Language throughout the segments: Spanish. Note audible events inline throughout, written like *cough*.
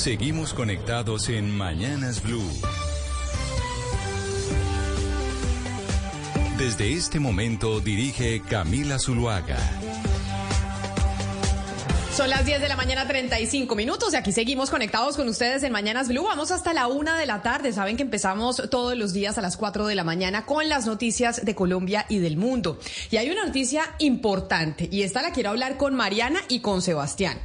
Seguimos conectados en Mañanas Blue. Desde este momento dirige Camila Zuluaga. Son las 10 de la mañana, 35 minutos, y aquí seguimos conectados con ustedes en Mañanas Blue. Vamos hasta la una de la tarde. Saben que empezamos todos los días a las 4 de la mañana con las noticias de Colombia y del mundo. Y hay una noticia importante, y esta la quiero hablar con Mariana y con Sebastián.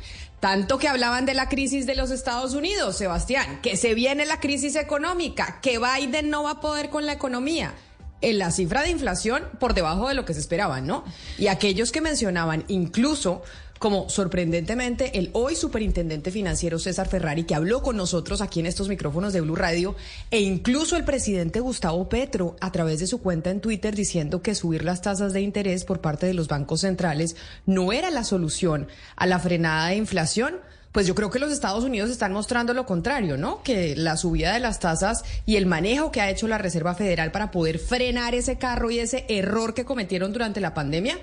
Tanto que hablaban de la crisis de los Estados Unidos, Sebastián, que se viene la crisis económica, que Biden no va a poder con la economía en la cifra de inflación por debajo de lo que se esperaba, ¿no? Y aquellos que mencionaban incluso como sorprendentemente el hoy superintendente financiero César Ferrari, que habló con nosotros aquí en estos micrófonos de Blue Radio, e incluso el presidente Gustavo Petro a través de su cuenta en Twitter diciendo que subir las tasas de interés por parte de los bancos centrales no era la solución a la frenada de inflación pues yo creo que los Estados Unidos están mostrando lo contrario, ¿no? Que la subida de las tasas y el manejo que ha hecho la Reserva Federal para poder frenar ese carro y ese error que cometieron durante la pandemia,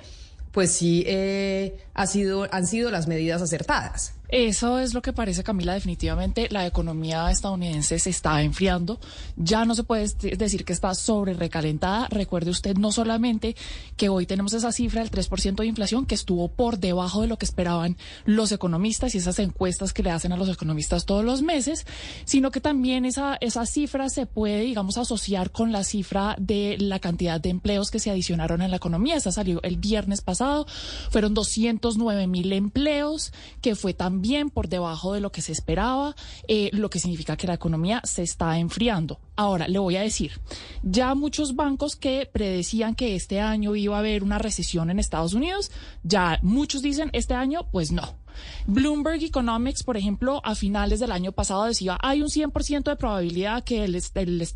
pues sí eh, ha sido, han sido las medidas acertadas. Eso es lo que parece, Camila. Definitivamente la economía estadounidense se está enfriando. Ya no se puede decir que está sobre recalentada. Recuerde usted no solamente que hoy tenemos esa cifra del 3% de inflación que estuvo por debajo de lo que esperaban los economistas y esas encuestas que le hacen a los economistas todos los meses, sino que también esa, esa cifra se puede, digamos, asociar con la cifra de la cantidad de empleos que se adicionaron en la economía. Esa salió el viernes pasado. Fueron 209 mil empleos, que fue también bien por debajo de lo que se esperaba, eh, lo que significa que la economía se está enfriando. Ahora, le voy a decir, ya muchos bancos que predecían que este año iba a haber una recesión en Estados Unidos, ya muchos dicen este año, pues no. Bloomberg Economics, por ejemplo, a finales del año pasado decía, hay un 100% de probabilidad que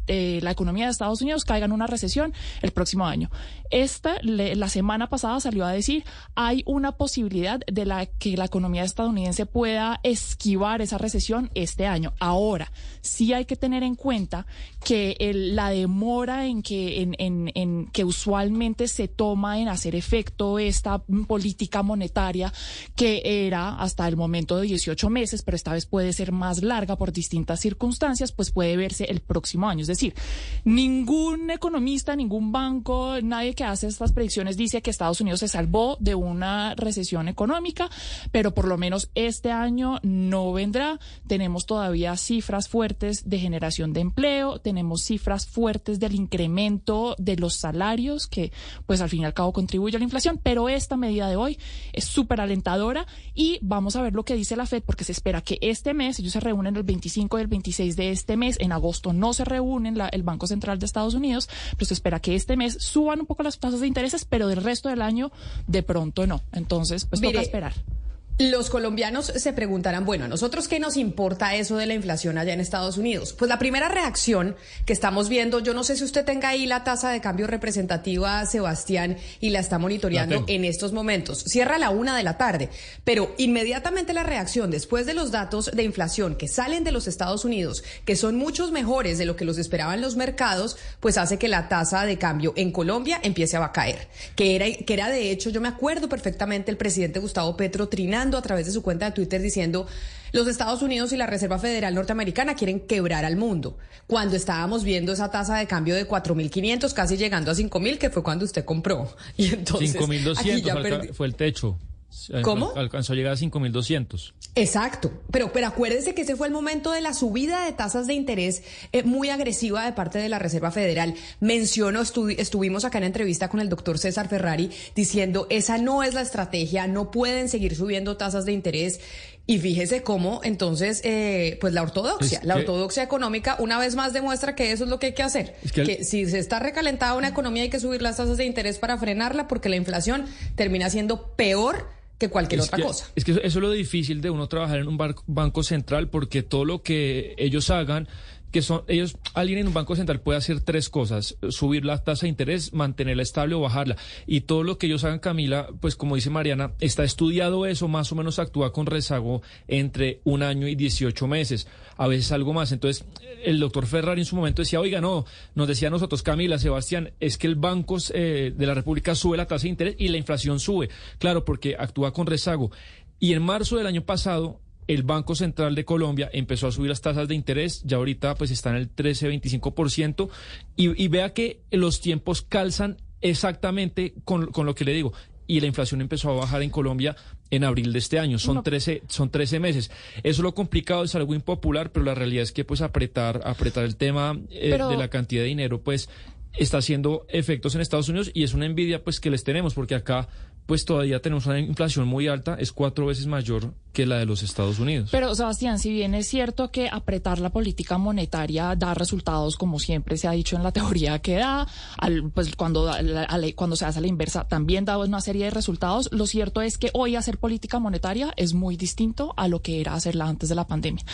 eh, la economía de Estados Unidos caiga en una recesión el próximo año. Esta, la semana pasada salió a decir, hay una posibilidad de la que la economía estadounidense pueda esquivar esa recesión este año. Ahora, sí hay que tener en cuenta que la demora en que usualmente se toma en hacer efecto esta política monetaria que era hasta el momento de 18 meses, pero esta vez puede ser más larga por distintas circunstancias, pues puede verse el próximo año. Es decir, ningún economista, ningún banco, nadie que hace estas predicciones dice que Estados Unidos se salvó de una recesión económica, pero por lo menos este año no vendrá. Tenemos todavía cifras fuertes de generación de empleo, tenemos cifras fuertes del incremento de los salarios que pues al fin y al cabo contribuye a la inflación, pero esta medida de hoy es súper alentadora y vamos a ver lo que dice la FED, porque se espera que este mes, ellos se reúnen el 25 y el 26 de este mes, en agosto no se reúnen el Banco Central de Estados Unidos, pero se espera que este mes suban un poco las tasas de intereses, pero del resto del año de pronto no. Entonces, pues toca esperar. Los colombianos se preguntarán, bueno, ¿a nosotros qué nos importa eso de la inflación allá en Estados Unidos? Pues la primera reacción que estamos viendo, yo no sé si usted tenga ahí la tasa de cambio representativa, Sebastián, y la está monitoreando en estos momentos. Cierra a la una de la tarde, pero inmediatamente la reacción después de los datos de inflación que salen de los Estados Unidos, que son muchos mejores de lo que los esperaban los mercados, pues hace que la tasa de cambio en Colombia empiece a caer. Que era, que era de hecho, yo me acuerdo perfectamente el presidente Gustavo Petro a través de su cuenta de Twitter diciendo los Estados Unidos y la Reserva Federal Norteamericana quieren quebrar al mundo. Cuando estábamos viendo esa tasa de cambio de 4.500, casi llegando a 5.000, que fue cuando usted compró. *laughs* Y entonces 5.200 fue el techo. ¿Cómo? Alcanzó a llegar a 5.200. Exacto, pero, pero acuérdense que ese fue el momento de la subida de tasas de interés eh, muy agresiva de parte de la Reserva Federal. Menciono, estuvimos acá en entrevista con el doctor César Ferrari diciendo, esa no es la estrategia, no pueden seguir subiendo tasas de interés. Y fíjese cómo entonces, eh, pues la ortodoxia, la ortodoxia económica una vez más demuestra que eso es lo que hay que hacer. que, si se está recalentada una economía hay que subir las tasas de interés para frenarla porque la inflación termina siendo peor que cualquier otra cosa. Es que eso, es lo difícil de uno trabajar en un banco central porque todo lo que ellos hagan que son ellos, alguien en un banco central puede hacer tres cosas, subir la tasa de interés, mantenerla estable o bajarla. Y todo lo que ellos hagan, Camila, pues como dice Mariana, está estudiado eso, más o menos actúa con rezago entre un año y 18 meses, a veces algo más. Entonces, el doctor Ferrari en su momento decía, oiga, no, nos decía a nosotros, Camila, Sebastián, es que el Banco eh, de la República sube la tasa de interés y la inflación sube. Claro, porque actúa con rezago. Y en marzo del año pasado, el Banco Central de Colombia empezó a subir las tasas de interés, ya ahorita pues están en el 13-25%, y, y vea que los tiempos calzan exactamente con, con lo que le digo y la inflación empezó a bajar en Colombia en abril de este año. Son 13, son 13 meses. Eso lo complicado es algo impopular, pero la realidad es que pues apretar, apretar el tema eh, de la cantidad de dinero, pues está haciendo efectos en Estados Unidos y es una envidia pues que les tenemos porque acá pues todavía tenemos una inflación muy alta, es cuatro veces mayor que la de los Estados Unidos. Pero, Sebastián, si bien es cierto que apretar la política monetaria da resultados, como siempre se ha dicho en la *laughs* teoría que da, pues cuando, cuando se hace la inversa también da una serie de resultados, lo cierto es que hoy hacer política monetaria es muy distinto a lo que era hacerla antes de la pandemia.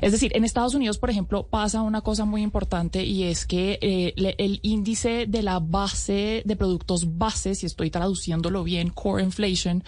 Es decir, en Estados Unidos, por ejemplo, pasa una cosa muy importante y es que eh, el índice de la base de productos bases, si estoy traduciéndolo bien, core inflation,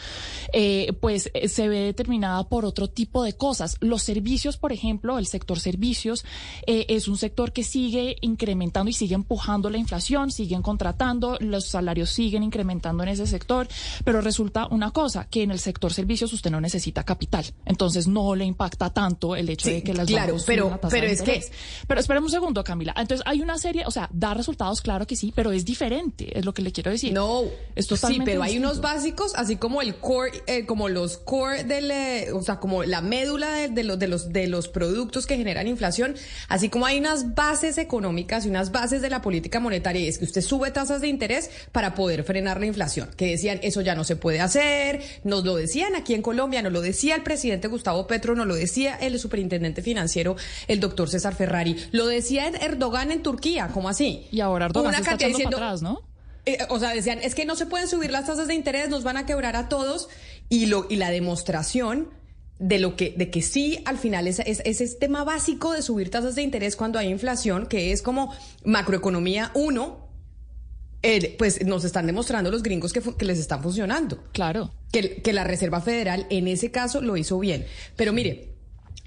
eh, pues eh, se ve determinada por otro tipo de cosas. Los servicios, por ejemplo, el sector servicios eh, es un sector que sigue incrementando y sigue empujando la inflación, siguen contratando, los salarios siguen incrementando en ese sector, pero resulta una cosa, que en el sector servicios usted no necesita capital, entonces no le impacta tanto el hecho de que las claro, pero, pero es que pero espérame un segundo, Camila. Entonces hay una serie, o sea, da resultados, claro que sí, pero es diferente, es lo que le quiero decir. No, esto sí, pero hay unos básicos, así como el core, eh, como los core del, eh, o sea, como la médula de, los, de, los, de los productos que generan inflación, así como hay unas bases económicas y unas bases de la política monetaria, y es que usted sube tasas de interés para poder frenar la inflación, que decían, eso ya no se puede hacer, nos lo decían aquí en Colombia, nos lo decía el presidente Gustavo Petro, nos lo decía el superintendente financiero, el doctor César Ferrari, lo decía Erdogan en Turquía, ¿cómo así? Y ahora Erdogan Una está echando para atrás, ¿no? Eh, o sea, decían, es que no se pueden subir las tasas de interés, nos van a quebrar a todos, y, lo, y la demostración de lo que, de que sí, al final es, es, ese tema básico de subir tasas de interés cuando hay inflación, que es como macroeconomía uno, pues nos están demostrando los gringos que, que les están funcionando. Claro. Que, que la Reserva Federal en ese caso lo hizo bien. Pero mire,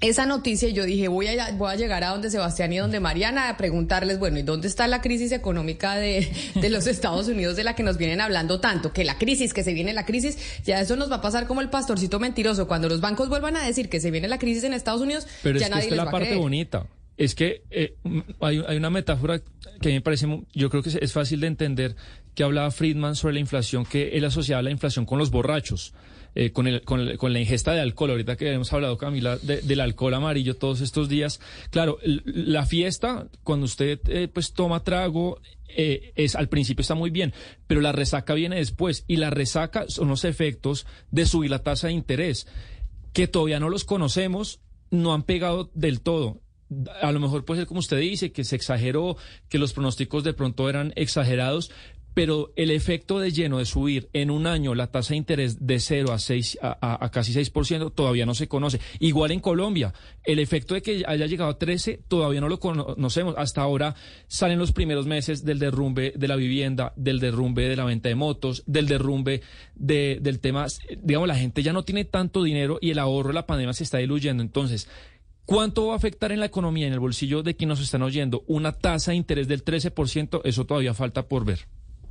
esa noticia yo dije, voy a, voy a llegar a donde Sebastián y donde Mariana a preguntarles, bueno, ¿y dónde está la crisis económica de, de, los Estados Unidos de la que nos vienen hablando tanto? Que la crisis, que se viene la crisis, ya eso nos va a pasar como el pastorcito mentiroso. Cuando los bancos vuelvan a decir que se viene la crisis en Estados Unidos, Pero ya es nadie que esta les es la va a parte creer. bonita. Es que eh, hay, hay una metáfora que a mí me parece, yo creo que es fácil de entender, que hablaba Friedman sobre la inflación, que él asociaba la inflación con los borrachos. Eh, con, el, con, con la ingesta de alcohol, ahorita que hemos hablado, Camila, de- del alcohol amarillo todos estos días. Claro, la fiesta, cuando usted eh, pues toma trago, eh, es al principio está muy bien, pero la resaca viene después y la resaca son los efectos de subir la tasa de interés que todavía no los conocemos, no han pegado del todo. A lo mejor puede ser como usted dice, que se exageró, que los pronósticos de pronto eran exagerados, pero el efecto de lleno de subir en un año la tasa de interés de 0 a, 6, a, a- casi 6% todavía no se conoce. Igual en Colombia, el efecto de que haya llegado a 13 todavía no lo conocemos. Hasta ahora salen los primeros meses del derrumbe de la vivienda, del derrumbe de la venta de motos, del derrumbe de- del tema, digamos, la gente ya no tiene tanto dinero y el ahorro de la pandemia se está diluyendo. Entonces, ¿Cuánto va a afectar en la economía, en el bolsillo de quienes nos están oyendo? Una tasa de interés del 13%, eso todavía falta por ver.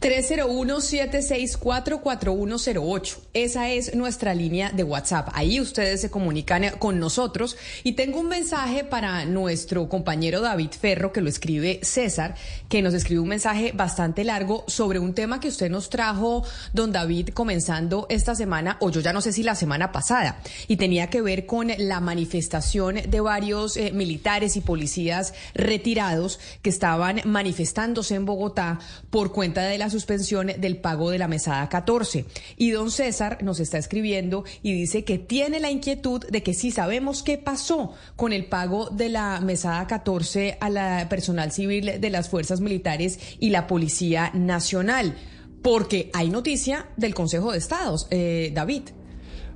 301-764-4108. Esa es nuestra línea de WhatsApp. Ahí ustedes se comunican eh, con nosotros. Y tengo un mensaje para nuestro compañero David Ferro, que lo escribe César, que nos escribe un mensaje bastante largo sobre un tema que usted nos trajo, don David, comenzando esta semana, o yo ya no sé si la semana pasada, y tenía que ver con la manifestación de varios eh, militares y policías retirados que estaban manifestándose en Bogotá por cuenta de la suspensión del pago de la mesada 14. Y don César nos está escribiendo y dice que tiene la inquietud de que si sabemos qué pasó con el pago de la mesada 14 a la personal civil de las fuerzas militares y la Policía Nacional. Porque hay noticia del Consejo de Estados, eh, David.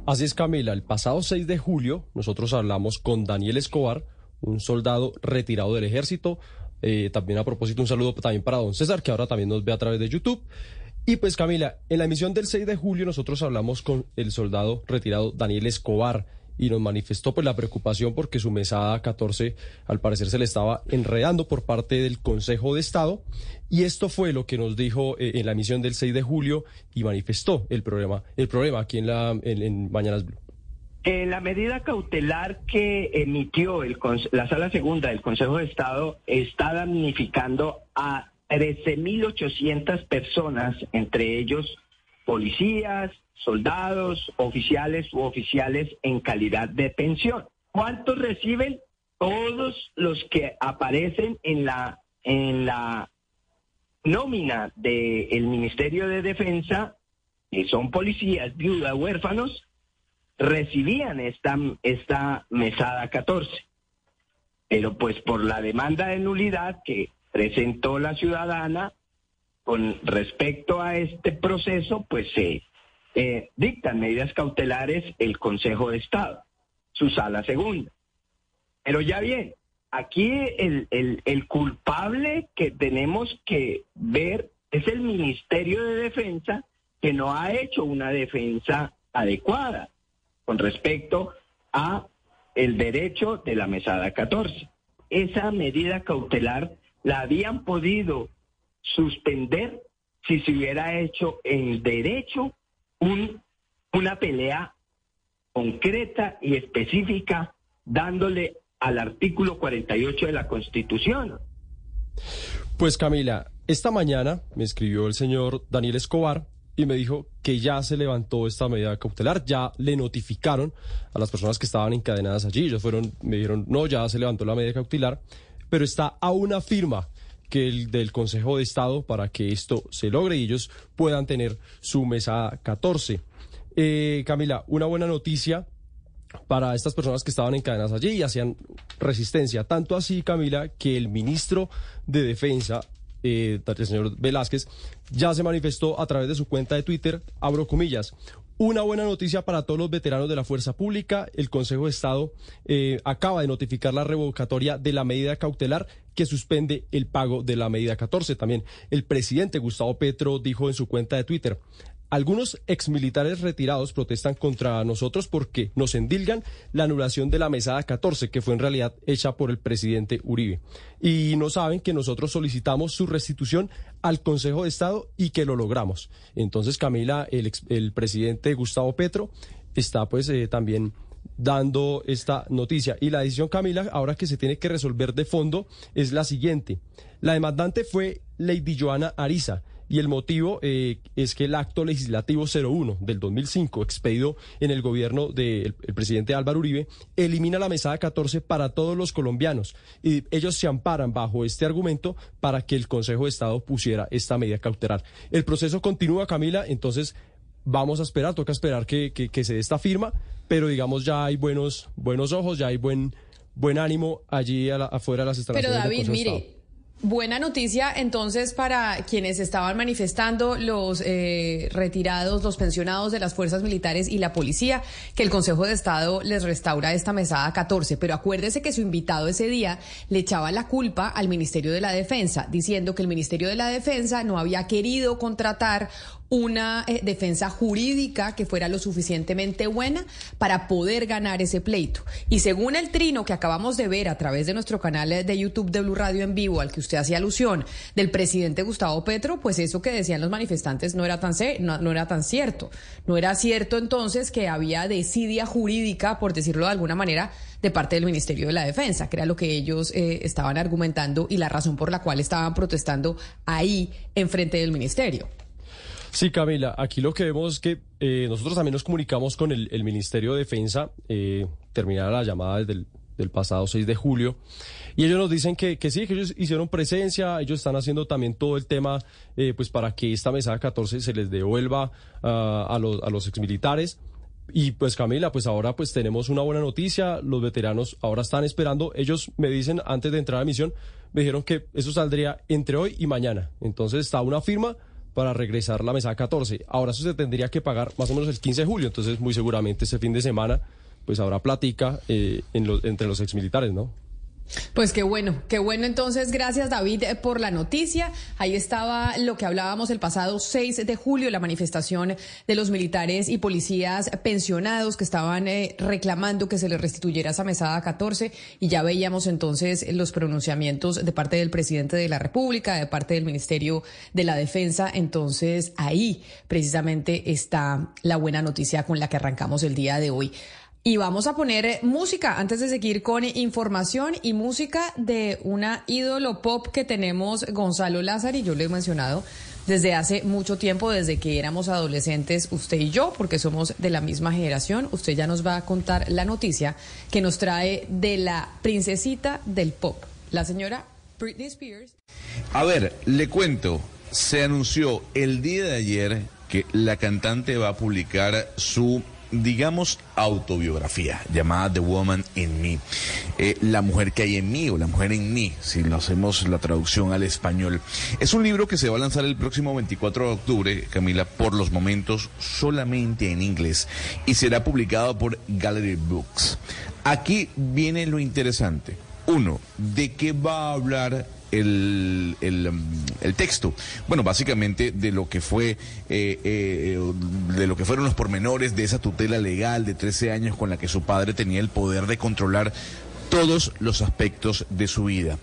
Así es, Camila. El pasado 6 de julio nosotros hablamos con Daniel Escobar, un soldado retirado del ejército. Eh, también a propósito, un saludo también para don César, que ahora también nos ve a través de YouTube. Y pues, Camila, en la emisión del 6 de julio nosotros hablamos con el soldado retirado Daniel Escobar y nos manifestó pues la preocupación porque su mesada 14 al parecer se le estaba enredando por parte del Consejo de Estado y esto fue lo que nos dijo eh, en la emisión del 6 de julio y manifestó el problema el problema aquí en la Mañanas Blue. La medida cautelar que emitió el, la Sala Segunda del Consejo de Estado está damnificando a 13.800 personas, entre ellos policías, soldados, oficiales u oficiales en calidad de pensión. ¿Cuántos reciben? Todos los que aparecen en la, en la nómina del Ministerio de Defensa, que son policías, viudas, huérfanos, recibían esta, esta mesada 14. Pero pues por la demanda de nulidad que presentó la ciudadana con respecto a este proceso, pues se eh, dictan medidas cautelares el Consejo de Estado, su sala segunda. Pero ya bien, aquí el, el culpable que tenemos que ver es el Ministerio de Defensa que no ha hecho una defensa adecuada con respecto a el derecho de la mesada 14. Esa medida cautelar la habían podido suspender si se hubiera hecho el derecho un, una pelea concreta y específica dándole al artículo 48 de la Constitución. Pues Camila, esta mañana me escribió el señor Daniel Escobar y me dijo que ya se levantó esta medida cautelar, ya le notificaron a las personas que estaban encadenadas allí, ellos fueron, me dijeron, no, ya se levantó la medida cautelar, pero está a una firma que el del Consejo de Estado para que esto se logre y ellos puedan tener su mesa 14. Eh, Camila, una buena noticia para estas personas que estaban encadenadas allí y hacían resistencia. Tanto así, Camila, que el ministro de Defensa, eh, el señor Velázquez, ya se manifestó a través de su cuenta de Twitter, abro comillas, una buena noticia para todos los veteranos de la Fuerza Pública. El Consejo de Estado eh, acaba de notificar la revocatoria de la medida cautelar que suspende el pago de la medida 14. También el presidente Gustavo Petro dijo en su cuenta de Twitter, algunos exmilitares retirados protestan contra nosotros porque nos endilgan la anulación de la mesada 14, que fue en realidad hecha por el presidente Uribe. Y no saben que nosotros solicitamos su restitución al Consejo de Estado y que lo logramos. Entonces, Camila, el, el presidente Gustavo Petro está pues eh, también dando esta noticia. Y la decisión, Camila, ahora que se tiene que resolver de fondo, es la siguiente. La demandante fue Lady Joana Ariza y el motivo eh, es que el acto legislativo 01 del 2005, expedido en el gobierno del presidente Álvaro Uribe, elimina la mesada 14 para todos los colombianos y ellos se amparan bajo este argumento para que el Consejo de Estado pusiera esta medida cautelar. El proceso continúa, Camila, entonces vamos a esperar, toca esperar que, que, se dé esta firma, pero digamos ya hay buenos, buenos ojos, ya hay buen, buen ánimo allí afuera de las instalaciones. Pero David, mire. Buena noticia entonces para quienes estaban manifestando, los eh, retirados, los pensionados de las fuerzas militares y la policía, que el Consejo de Estado les restaura esta mesada 14. Pero acuérdese que su invitado ese día le echaba la culpa al Ministerio de la Defensa, diciendo que el Ministerio de la Defensa no había querido contratar una eh, defensa jurídica que fuera lo suficientemente buena para poder ganar ese pleito. Y según el trino que acabamos de ver a través de nuestro canal de YouTube de Blue Radio en vivo, al que usted hacía alusión, del presidente Gustavo Petro, pues eso que decían los manifestantes no era tan, no, era tan cierto. No era cierto entonces que había desidia jurídica, por decirlo de alguna manera, de parte del Ministerio de la Defensa, que era lo que ellos eh, estaban argumentando y la razón por la cual estaban protestando ahí enfrente del Ministerio. Sí, Camila, aquí lo que vemos es que eh, nosotros también nos comunicamos con el, Ministerio de Defensa, eh, terminada la llamada desde el del pasado 6 de julio, y ellos nos dicen que, que sí, que ellos hicieron presencia, ellos están haciendo también todo el tema eh, pues para que esta mesa 14 se les devuelva ah, a, los, a los exmilitares. Y pues Camila, pues ahora pues tenemos una buena noticia, los veteranos ahora están esperando, ellos me dicen antes de entrar a misión, me dijeron que eso saldría entre hoy y mañana, entonces está una firma para regresar la mesa 14. Ahora eso se tendría que pagar más o menos el 15 de julio, entonces muy seguramente ese fin de semana pues habrá plática eh, en entre los exmilitares, ¿no? Pues qué bueno, qué bueno entonces, gracias David eh, por la noticia. Ahí estaba lo que hablábamos el pasado 6 de julio, la manifestación de los militares y policías pensionados que estaban eh, reclamando que se les restituyera esa mesada 14 y ya veíamos entonces los pronunciamientos de parte del presidente de la República, de parte del Ministerio de la Defensa. Entonces ahí precisamente está la buena noticia con la que arrancamos el día de hoy. Y vamos a poner eh, música antes de seguir con información y música de una ídolo pop que tenemos Gonzalo Lázaro y yo lo he mencionado desde hace mucho tiempo, desde que éramos adolescentes, usted y yo, porque somos de la misma generación. Usted ya nos va a contar la noticia que nos trae de la princesita del pop, la señora Britney Spears. A ver, le cuento, se anunció el día de ayer que la cantante va a publicar su digamos, autobiografía llamada The Woman in Me. Eh, la mujer que hay en mí o la mujer en mí, si lo hacemos la traducción al español. Es un libro que se va a lanzar el próximo 24 de octubre, Camila, por los momentos solamente en inglés y será publicado por Gallery Books. Aquí viene lo interesante. Uno, ¿de qué va a hablar el, um, el, texto. Bueno, básicamente de lo que fue, eh, eh, de lo que fueron los pormenores de esa tutela legal de 13 años con la que su padre tenía el poder de controlar todos los aspectos de su vida.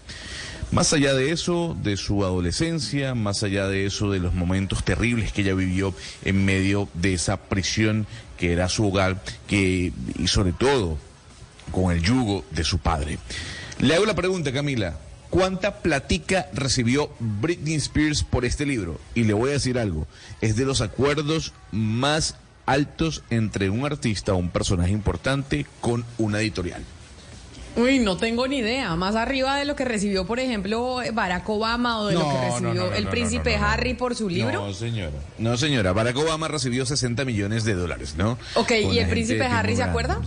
Más allá de eso, de su adolescencia, más allá de eso, de los momentos terribles que ella vivió en medio de esa prisión que era su hogar, que, y sobre todo con el yugo de su padre. Le hago la pregunta, Camila, ¿Cuánta platica recibió Britney Spears por este libro? Y le voy a decir algo, es de los acuerdos más altos entre un artista o un personaje importante con una editorial. Uy, no tengo ni idea. Más arriba de lo que recibió, por ejemplo, Barack Obama o de lo que recibió el príncipe Harry por su libro. No, señora. No, señora. Barack Obama recibió 60 millones de dólares, ¿no? Ok, ¿y el príncipe Harry se acuerda?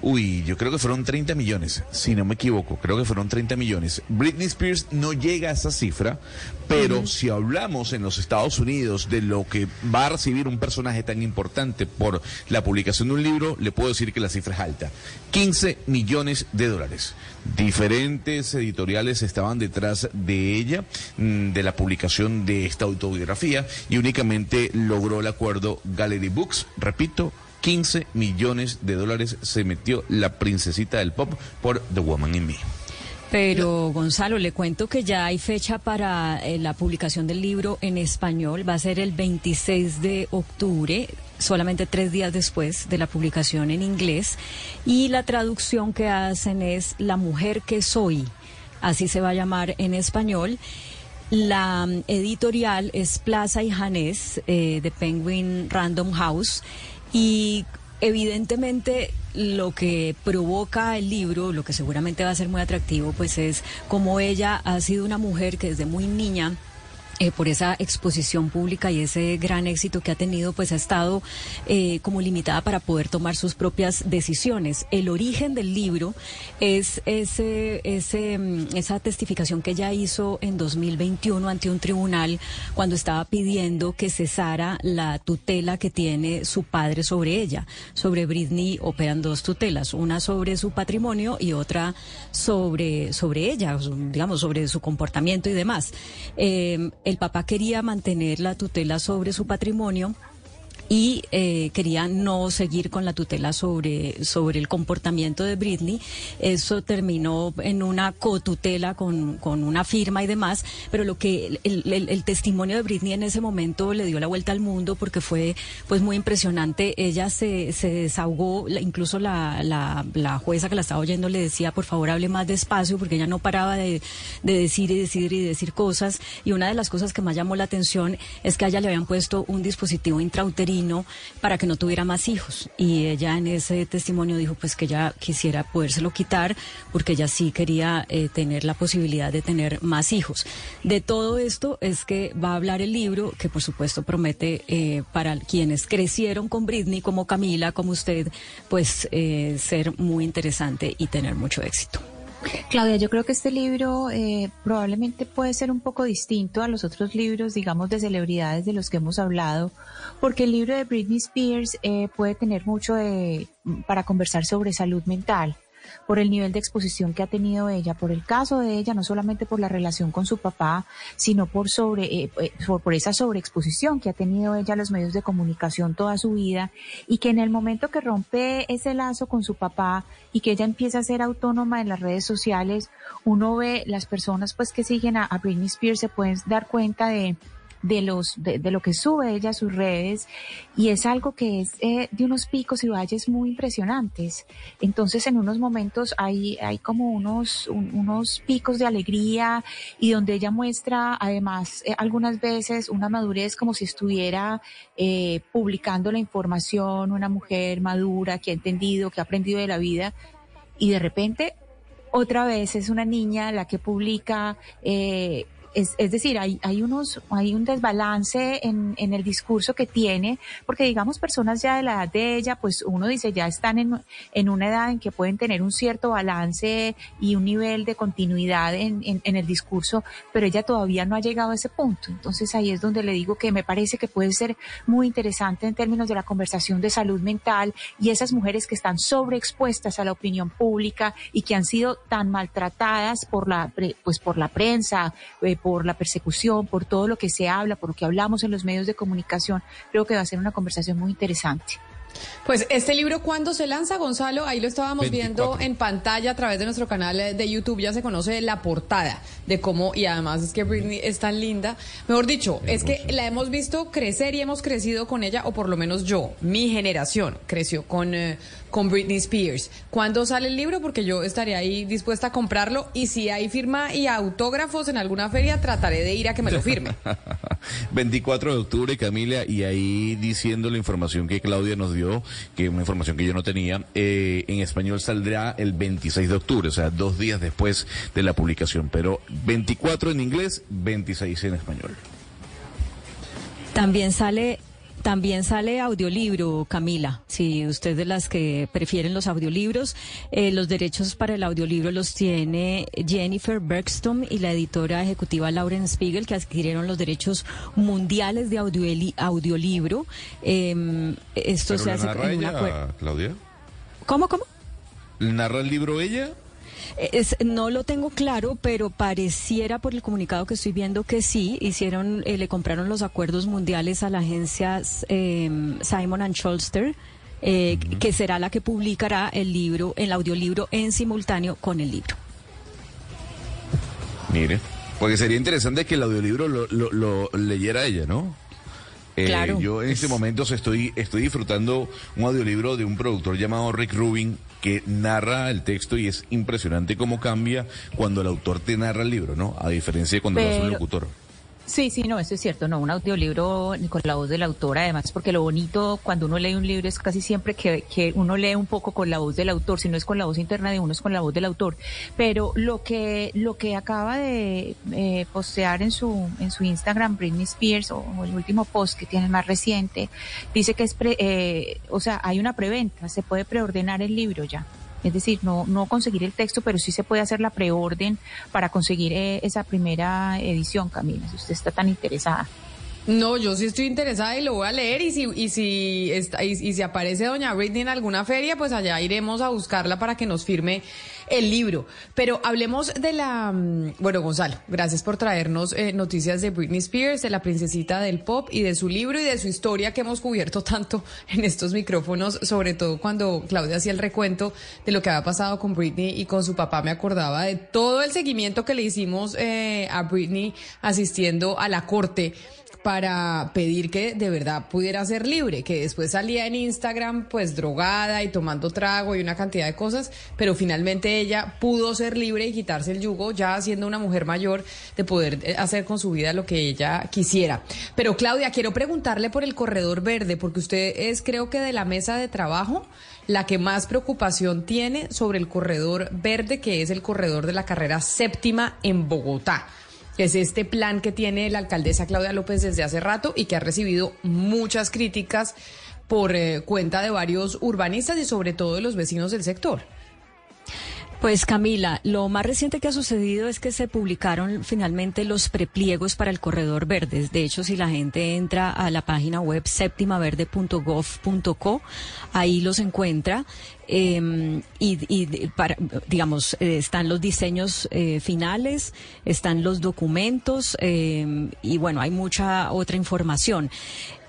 Uy, yo creo que fueron 30 millones, si no me equivoco, creo que fueron 30 millones. Britney Spears no llega a esa cifra, pero si hablamos en los Estados Unidos de lo que va a recibir un personaje tan importante por la publicación de un libro, le puedo decir que la cifra es alta. 15 millones de dólares. Diferentes editoriales estaban detrás de ella, mm, de la publicación de esta autobiografía, y únicamente logró el acuerdo Gallery Books, repito, 15 millones de dólares se metió la princesita del pop por The Woman in Me. Pero Gonzalo, le cuento que ya hay fecha para eh, la publicación del libro en español. Va a ser el 26 de octubre, solamente tres días después de la publicación en inglés. Y la traducción que hacen es La mujer que soy. Así se va a llamar en español. La mm, editorial es Plaza y Janés eh, de Penguin Random House. Y evidentemente lo que provoca el libro, lo que seguramente va a ser muy atractivo, pues es como ella ha sido una mujer que desde muy niña eh, por esa exposición pública y ese gran éxito que ha tenido, pues ha estado eh, como limitada para poder tomar sus propias decisiones. El origen del libro es ese, ese, mm, esa testificación que ella hizo en 2021 ante un tribunal cuando estaba pidiendo que cesara la tutela que tiene su padre sobre ella. Sobre Britney operan dos tutelas, una sobre su patrimonio y otra sobre, sobre ella, digamos, sobre su comportamiento y demás. Eh, el papá quería mantener la tutela sobre su patrimonio y eh, quería no seguir con la tutela sobre, sobre el comportamiento de Britney. Eso terminó en una cotutela con, con una firma y demás, pero lo que el, el, testimonio de Britney en ese momento le dio la vuelta al mundo porque fue pues muy impresionante. Ella se, se desahogó, incluso la, la, la jueza que la estaba oyendo le decía, por favor, hable más despacio porque ella no paraba de, de decir y decir y decir cosas. Y una de las cosas que más llamó la atención es que a ella le habían puesto un dispositivo intrauterino para que no tuviera más hijos. Y ella en ese testimonio dijo pues que ella quisiera podérselo quitar porque ella sí quería eh, tener la posibilidad de tener más hijos. De todo esto es que va a hablar el libro que por supuesto promete eh, para quienes crecieron con Britney como Camila, como usted, pues eh, ser muy interesante y tener mucho éxito. Claudia, yo creo que este libro eh, probablemente puede ser un poco distinto a los otros libros, digamos, de celebridades de los que hemos hablado, porque el libro de Britney Spears eh, puede tener mucho de, para conversar sobre salud mental por el nivel de exposición que ha tenido ella, por el caso de ella, no solamente por la relación con su papá, sino por sobre eh, eh, por, esa sobreexposición que ha tenido ella a los medios de comunicación toda su vida y que en el momento que rompe ese lazo con su papá y que ella empieza a ser autónoma en las redes sociales, uno ve las personas pues que siguen a, a Britney Spears se pueden dar cuenta de de los de, lo que sube ella a sus redes y es algo que es eh, de unos picos y valles muy impresionantes. Entonces en unos momentos hay, hay como unos, unos picos de alegría y donde ella muestra además eh, algunas veces una madurez como si estuviera eh, publicando la información, una mujer madura que ha entendido, que ha aprendido de la vida y de repente otra vez es una niña la que publica eh, es, es decir, hay, hay, unos, hay un desbalance en, en, el discurso que tiene, porque digamos personas ya de la edad de ella, pues uno dice ya están en, en una edad en que pueden tener un cierto balance y un nivel de continuidad en, en, el discurso, pero ella todavía no ha llegado a ese punto. Entonces ahí es donde le digo que me parece que puede ser muy interesante en términos de la conversación de salud mental y esas mujeres que están sobreexpuestas a la opinión pública y que han sido tan maltratadas por la, pues por la prensa, eh, por la persecución, por todo lo que se habla, por lo que hablamos en los medios de comunicación, creo que va a ser una conversación muy interesante. Pues este libro, ¿cuándo se lanza, Gonzalo? Ahí lo estábamos viendo en pantalla a través de nuestro canal de YouTube. Ya se conoce la portada de cómo, y además es que Britney es tan linda. Mejor dicho, es que la hemos visto crecer y hemos crecido con ella, o por lo menos yo, mi generación, creció con, eh, con Britney Spears. ¿Cuándo sale el libro? Porque yo estaré ahí dispuesta a comprarlo y si hay firma y autógrafos en alguna feria, trataré de ir a que me lo firme. *laughs* 24 de octubre, Camila, y ahí diciendo la información que Claudia nos dio, que es una información que yo no tenía, eh, en español saldrá el 26 de octubre, o sea, dos días después de la publicación, pero 24 en inglés, 26 en español. También sale también sale audiolibro, Camila. Si usted de las que prefieren los audiolibros, eh, los derechos para el audiolibro los tiene Jennifer Bergstrom y la editora ejecutiva Lauren Spiegel, que adquirieron los derechos mundiales de audiolibro. Eh, esto se hace en una Claudia. ¿Cómo, cómo? ¿Narra el libro ella? No lo tengo claro, pero pareciera por el comunicado que estoy viendo que sí, hicieron, eh, le compraron los acuerdos mundiales a la agencia em, Simon and Schuster. Eh, que será la que publicará el libro, el audiolibro en simultáneo con el libro. Mire, porque sería interesante que el audiolibro lo, lo leyera ella, ¿no? Eh, claro. Yo en este momento estoy, estoy disfrutando un audiolibro de un productor llamado Rick Rubin que narra el texto y es impresionante cómo cambia cuando el autor te narra el libro, ¿no? A diferencia de cuando lo hace un locutor. Sí, sí, no, eso es cierto, no, un audiolibro con la voz del autor, además, porque lo bonito cuando uno lee un libro es casi siempre que, que uno lee un poco con la voz del autor, si no es con la voz interna de uno, es con la voz del autor. Pero lo que, lo que acaba de eh, postear en su, en su Instagram Britney Spears, o, el último post que tiene más reciente, dice que es, eh, o sea, hay una preventa, se puede preordenar el libro ya. Es decir, no, no conseguir el texto, pero sí se puede hacer la preorden para conseguir eh, esa primera edición, Camila, si usted está tan interesada. No, yo sí estoy interesada y lo voy a leer y si y si está, y, si aparece doña Britney en alguna feria, pues allá iremos a buscarla para que nos firme el libro. Pero hablemos de la mm, bueno, Gonzalo, gracias por traernos eh, noticias de Britney Spears, de la princesita del pop y de su libro y de su historia que hemos cubierto tanto *laughs* en estos micrófonos, sobre todo cuando Claudia hacía el recuento de lo que había pasado con Britney y con su papá, me acordaba de todo el seguimiento que le hicimos eh, a Britney asistiendo a la corte para pedir que de verdad pudiera ser libre, que después salía en Instagram pues drogada y tomando trago y una cantidad de cosas, pero finalmente ella pudo ser libre y quitarse el yugo ya siendo una mujer mayor de poder eh, hacer con su vida lo que ella quisiera. Pero Claudia, quiero preguntarle por el corredor verde, porque usted es creo que de la mesa de trabajo la que más preocupación tiene sobre el corredor verde, que es el corredor de la carrera séptima en Bogotá es este plan que tiene la alcaldesa Claudia López desde hace rato y que ha recibido muchas críticas por eh, cuenta de varios urbanistas y sobre todo de los vecinos del sector. Pues Camila, lo más reciente que ha sucedido es que se publicaron finalmente los prepliegos para el corredor verde. De hecho, si la gente entra a la página web septimaverde.gov.co, ahí los encuentra. Em, y, para, digamos, eh, están los diseños eh, finales, están los documentos em, y bueno, hay mucha otra información.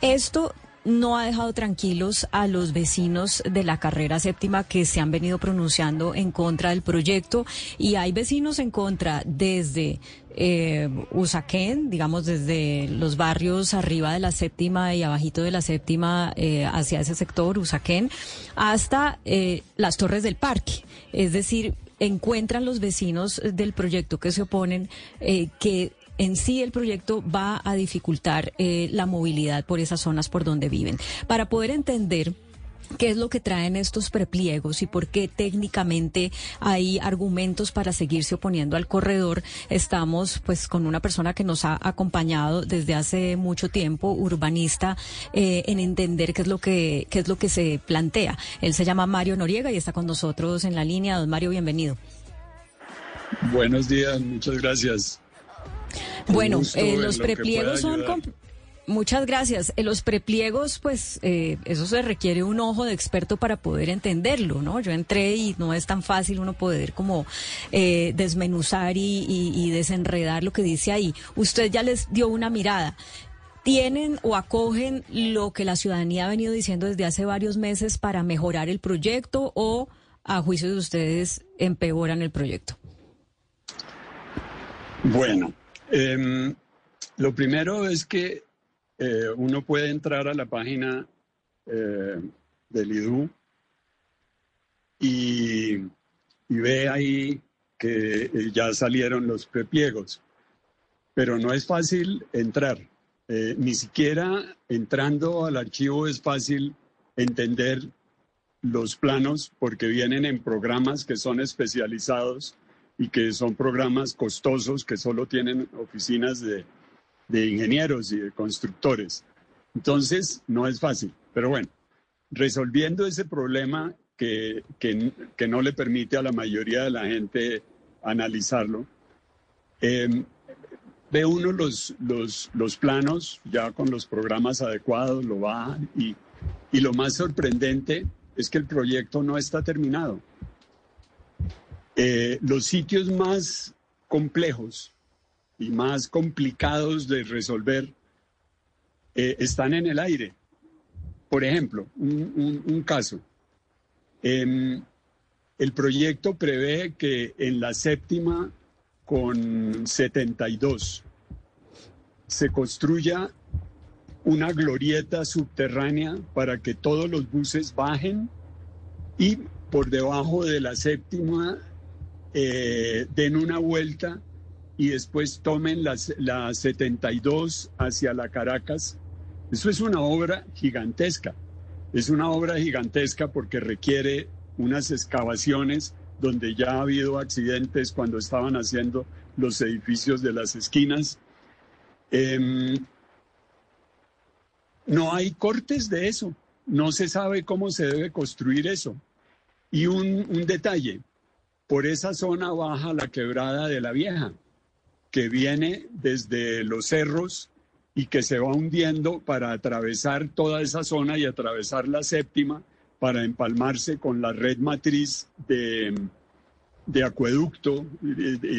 Esto no ha dejado tranquilos a los vecinos de la carrera séptima que se han venido pronunciando en contra del proyecto y hay vecinos en contra desde eh, Usaquén, digamos desde los barrios arriba de la séptima y abajito de la séptima eh, hacia ese sector, Usaquén, hasta eh, las torres del parque. Es decir, encuentran los vecinos del proyecto que se oponen eh, que en sí el proyecto va a dificultar eh, la movilidad por esas zonas por donde viven. Para poder entender ¿Qué es lo que traen estos prepliegos y por qué técnicamente hay argumentos para seguirse oponiendo al corredor? Estamos pues con una persona que nos ha acompañado desde hace mucho tiempo, urbanista, eh, en entender qué es lo que qué es lo que se plantea. Él se llama Mario Noriega y está con nosotros en la línea. Don Mario, bienvenido. Buenos días, muchas gracias. Bueno, eh, los prepliegos son Muchas gracias. En los prepliegos, pues eh, eso se requiere un ojo de experto para poder entenderlo, ¿no? Yo entré y no es tan fácil uno poder como eh, desmenuzar y, y desenredar lo que dice ahí. Usted ya les dio una mirada. ¿Tienen o acogen lo que la ciudadanía ha venido diciendo desde hace varios meses para mejorar el proyecto o, a juicio de ustedes, empeoran el proyecto? Bueno, em, lo primero es que eh, uno puede entrar a la página eh, del IDU y, y, ve ahí que eh, ya salieron los prepliegos, pero no es fácil entrar. Eh, ni siquiera entrando al archivo es fácil entender los planos porque vienen en programas que son especializados y que son programas costosos que solo tienen oficinas de, de ingenieros y de constructores. Entonces, no es fácil. Pero bueno, resolviendo ese problema que, que, que no le permite a la mayoría de la gente analizarlo, eh, ve uno los, los, los, planos ya con los programas adecuados, lo va y, y lo más sorprendente es que el proyecto no está terminado. Eh, los sitios más complejos y más complicados de resolver eh, están en el aire. Por ejemplo, un, caso. Eh, el proyecto prevé que en la séptima con 72 se construya una glorieta subterránea para que todos los buses bajen y por debajo de la séptima eh, den una vuelta y después tomen las, la 72 hacia la Caracas. Eso es una obra gigantesca. Es una obra gigantesca porque requiere unas excavaciones donde ya ha habido accidentes cuando estaban haciendo los edificios de las esquinas. Eh, no hay cortes de eso. No se sabe cómo se debe construir eso. Y un, un detalle, por esa zona baja la quebrada de la vieja que viene desde los cerros y que se va hundiendo para atravesar toda esa zona y atravesar la séptima para empalmarse con la red matriz de, de acueducto y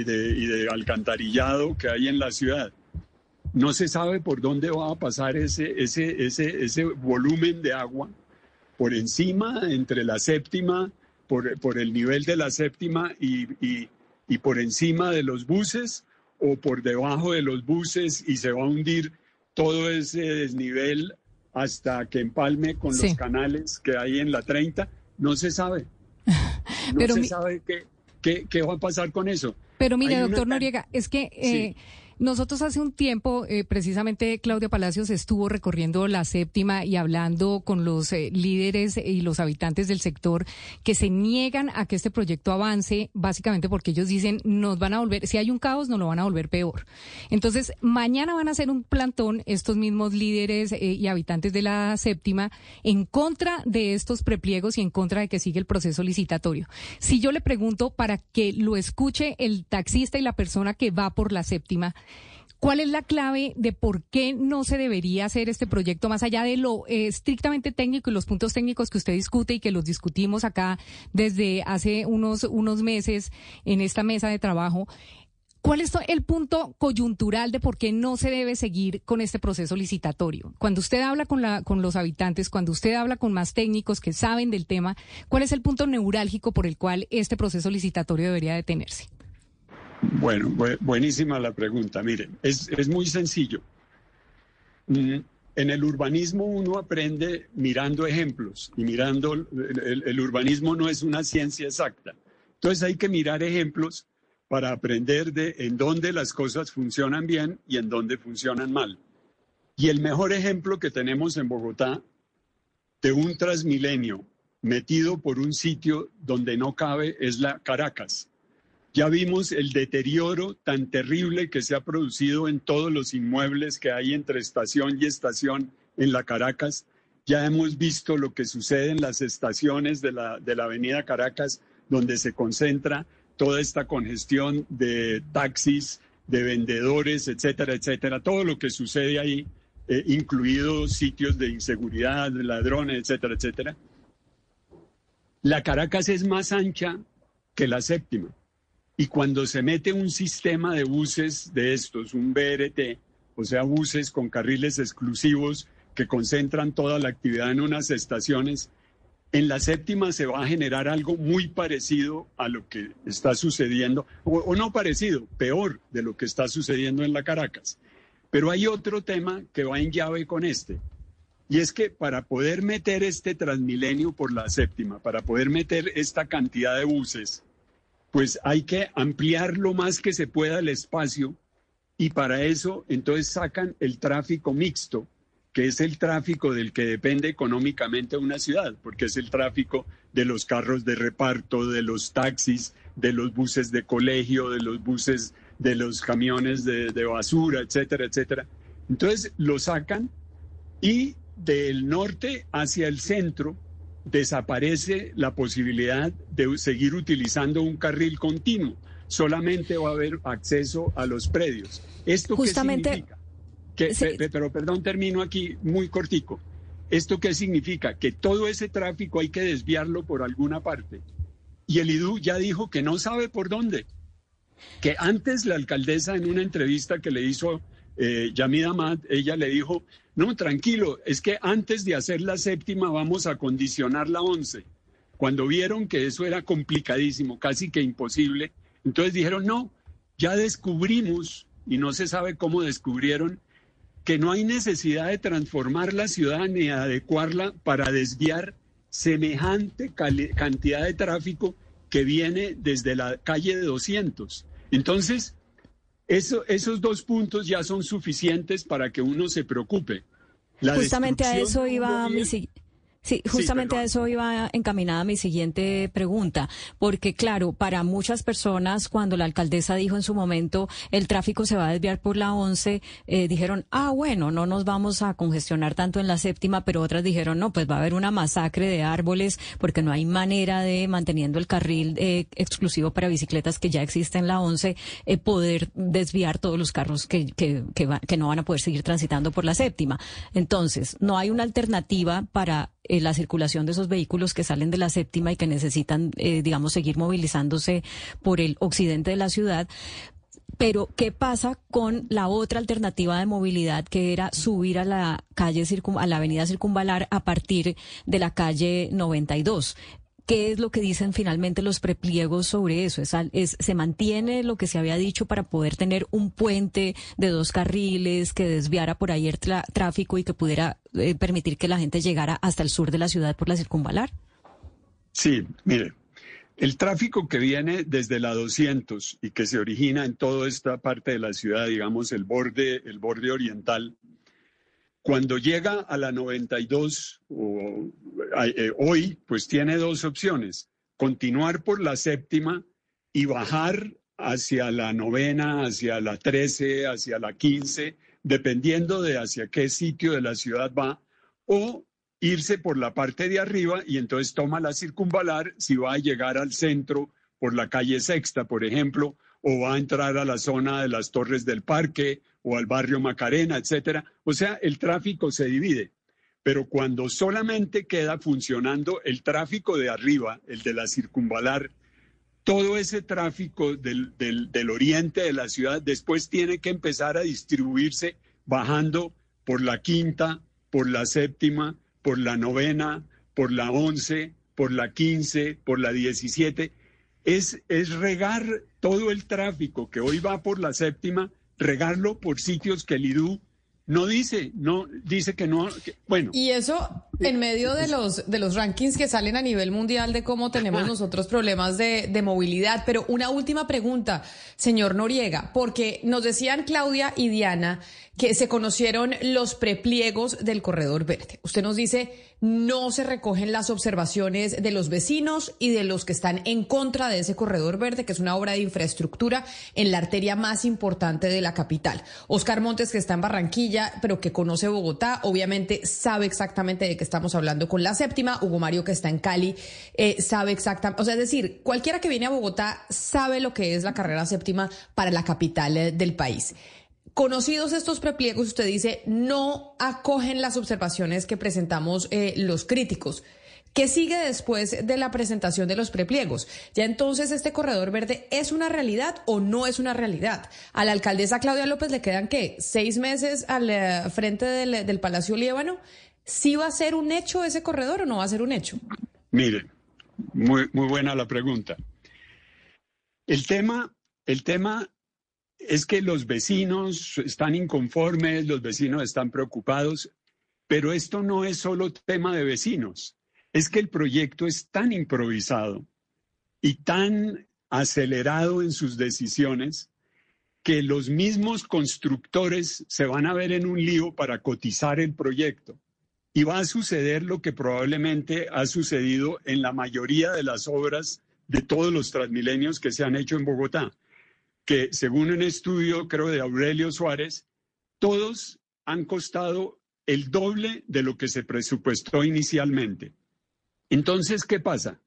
de, y de, alcantarillado que hay en la ciudad. No se sabe por dónde va a pasar ese, ese, ese, ese volumen de agua, por encima, entre la séptima, por, por el nivel de la séptima y, y, y por encima de los buses o por debajo de los buses y se va a hundir todo ese desnivel hasta que empalme con sí. los canales que hay en la 30. No se sabe. *laughs* No Pero se mi... sabe qué, qué, qué, va a pasar con eso. Pero mire, hay doctor una... Noriega, es que... Eh, sí. Nosotros hace un tiempo, eh, precisamente Claudia Palacios estuvo recorriendo la séptima y hablando con los eh, líderes y los habitantes del sector que se niegan a que este proyecto avance, básicamente porque ellos dicen nos van a volver, si hay un caos, nos lo van a volver peor. Entonces, mañana van a hacer un plantón estos mismos líderes eh, y habitantes de la séptima en contra de estos prepliegos y en contra de que siga el proceso licitatorio. Si yo le pregunto para que lo escuche el taxista y la persona que va por la séptima, ¿Cuál es la clave de por qué no se debería hacer este proyecto más allá de lo eh, estrictamente técnico y los puntos técnicos que usted discute y que los discutimos acá desde hace unos, unos meses en esta mesa de trabajo? ¿Cuál es el punto coyuntural de por qué no se debe seguir con este proceso licitatorio? Cuando usted habla con, la, con los habitantes, cuando usted habla con más técnicos que saben del tema, ¿cuál es el punto neurálgico por el cual este proceso licitatorio debería detenerse? Bueno, buenísima la pregunta. Miren, es, es muy sencillo. Mm, en el urbanismo uno aprende mirando ejemplos y mirando, el, el, urbanismo no es una ciencia exacta. Entonces hay que mirar ejemplos para aprender de en dónde las cosas funcionan bien y en dónde funcionan mal. Y el mejor ejemplo que tenemos en Bogotá de un transmilenio metido por un sitio donde no cabe es la Caracas. Ya vimos el deterioro tan terrible que se ha producido en todos los inmuebles que hay entre estación y estación en la Caracas. Ya hemos visto lo que sucede en las estaciones de la, de la avenida Caracas, donde se concentra toda esta congestión de taxis, de vendedores, etcétera, etcétera. Todo lo que sucede ahí, eh, incluidos sitios de inseguridad, ladrones, etcétera, etcétera. La Caracas es más ancha que la séptima. Y cuando se mete un sistema de buses de estos, un BRT, o sea, buses con carriles exclusivos que concentran toda la actividad en unas estaciones, en la séptima se va a generar algo muy parecido a lo que está sucediendo, o, no parecido, peor de lo que está sucediendo en la Caracas. Pero hay otro tema que va en llave con este, y es que para poder meter este Transmilenio por la séptima, para poder meter esta cantidad de buses, pues hay que ampliar lo más que se pueda el espacio y para eso entonces sacan el tráfico mixto, que es el tráfico del que depende económicamente una ciudad, porque es el tráfico de los carros de reparto, de los taxis, de los buses de colegio, de los buses, de los camiones de, de basura, etcétera, etcétera. Entonces lo sacan y del norte hacia el centro desaparece la posibilidad de seguir utilizando un carril continuo. Solamente va a haber acceso a los predios. ¿Esto Justamente, qué significa? pero perdón, termino aquí muy cortico. ¿Esto qué significa? Que todo ese tráfico hay que desviarlo por alguna parte. Y el IDU ya dijo que no sabe por dónde. Que antes la alcaldesa en una entrevista que le hizo eh, Yamida Ahmad, ella le dijo, no, tranquilo, es que antes de hacer la séptima vamos a condicionar la once. Cuando vieron que eso era complicadísimo, casi que imposible, entonces dijeron, no, ya descubrimos, y no se sabe cómo descubrieron, que no hay necesidad de transformar la ciudad ni adecuarla para desviar semejante cantidad de tráfico que viene desde la calle de 200. Entonces, eso, esos dos puntos ya son suficientes para que uno se preocupe. Justamente a eso iba mi, Sí, justamente a eso iba encaminada mi siguiente pregunta, porque claro, para muchas personas, cuando la alcaldesa dijo en su momento el tráfico se va a desviar por la 11, eh, dijeron, ah, bueno, no nos vamos a congestionar tanto en la séptima, pero otras dijeron, no, pues va a haber una masacre de árboles porque no hay manera de, manteniendo el carril eh, exclusivo para bicicletas que ya existe en la 11, eh, poder desviar todos los carros que, que, que, que no van a poder seguir transitando por la séptima. Entonces, no hay una alternativa para eh, la circulación de esos vehículos que salen de la séptima y que necesitan, eh, digamos, seguir movilizándose por el occidente de la ciudad. Pero, ¿qué pasa con la otra alternativa de movilidad que era subir a la calle, a la avenida circunvalar a partir de la calle 92? ¿Qué es lo que dicen finalmente los prepliegos sobre eso? ¿Es, ¿Se mantiene lo que se había dicho para poder tener un puente de dos carriles que desviara por ahí el tráfico y que pudiera eh, permitir que la gente llegara hasta el sur de la ciudad por la circunvalar? Sí, mire, el tráfico que viene desde la 200 y que se origina en toda esta parte de la ciudad, digamos el borde, el borde oriental, cuando llega a la 92, o, eh, hoy, pues tiene dos opciones, continuar por la séptima y bajar hacia la novena, hacia la 13, hacia la 15, dependiendo de hacia qué sitio de la ciudad va, o irse por la parte de arriba y entonces toma la circunvalar si va a llegar al centro por la calle Sexta, por ejemplo, o va a entrar a la zona de las Torres del Parque o al barrio Macarena, etcétera. O sea, el tráfico se divide. Pero cuando solamente queda funcionando el tráfico de arriba, el de la circunvalar, todo ese tráfico del, del oriente de la ciudad después tiene que empezar a distribuirse bajando por la quinta, por la séptima, por la novena, por la once, por la quince, por la diecisiete es, es regar todo el tráfico que hoy va por la séptima, regarlo por sitios que el IDU no dice, no dice que no. bueno. Y eso en medio de los de los rankings que salen a nivel mundial de cómo tenemos nosotros problemas de, de movilidad. Pero una última pregunta, señor Noriega, porque nos decían Claudia y Diana que se conocieron los prepliegos del corredor verde. Usted nos dice, no se recogen las observaciones de los vecinos y de los que están en contra de ese corredor verde, que es una obra de infraestructura en la arteria más importante de la capital. Oscar Montes, que está en Barranquilla, pero que conoce Bogotá, obviamente sabe exactamente de qué estamos hablando con la séptima. Hugo Mario, que está en Cali, eh, sabe exactamente, o sea, es decir, cualquiera que viene a Bogotá sabe lo que es la carrera séptima para la capital eh, del país. Conocidos estos prepliegos, usted dice, no acogen las observaciones que presentamos eh, los críticos. ¿Qué sigue después de la presentación de los prepliegos? Ya entonces este corredor verde es una realidad o no es una realidad. A la alcaldesa Claudia López le quedan qué, seis meses al frente del, del, Palacio Líbano. ¿Sí va a ser un hecho ese corredor o no va a ser un hecho? Mire, muy, muy buena la pregunta. El tema, el tema es que los vecinos están inconformes, los vecinos están preocupados, pero esto no es solo tema de vecinos, es que el proyecto es tan improvisado y tan acelerado en sus decisiones que los mismos constructores se van a ver en un lío para cotizar el proyecto. Y va a suceder lo que probablemente ha sucedido en la mayoría de las obras de todos los transmilenios que se han hecho en Bogotá que según un estudio, creo, de Aurelio Suárez, todos han costado el doble de lo que se presupuestó inicialmente. Entonces, ¿qué pasa?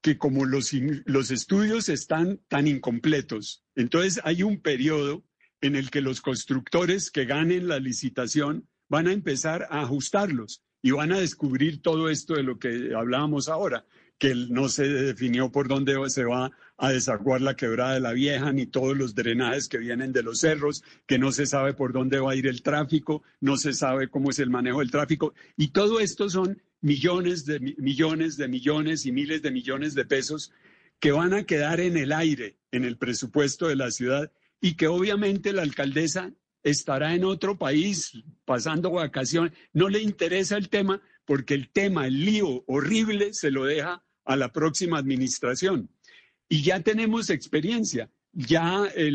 Que como los, los estudios están tan incompletos, entonces hay un periodo en el que los constructores que ganen la licitación van a empezar a ajustarlos y van a descubrir todo esto de lo que hablábamos ahora, que no se definió por dónde se va a desaguar la quebrada de la vieja, ni todos los drenajes que vienen de los cerros, que no se sabe por dónde va a ir el tráfico, no se sabe cómo es el manejo del tráfico. Y todo esto son millones de millones de millones y miles de millones de pesos que van a quedar en el aire, en el presupuesto de la ciudad, y que obviamente la alcaldesa estará en otro país pasando vacaciones. No le interesa el tema porque el tema, el lío horrible, se lo deja a la próxima administración. Y ya tenemos experiencia, ya eh,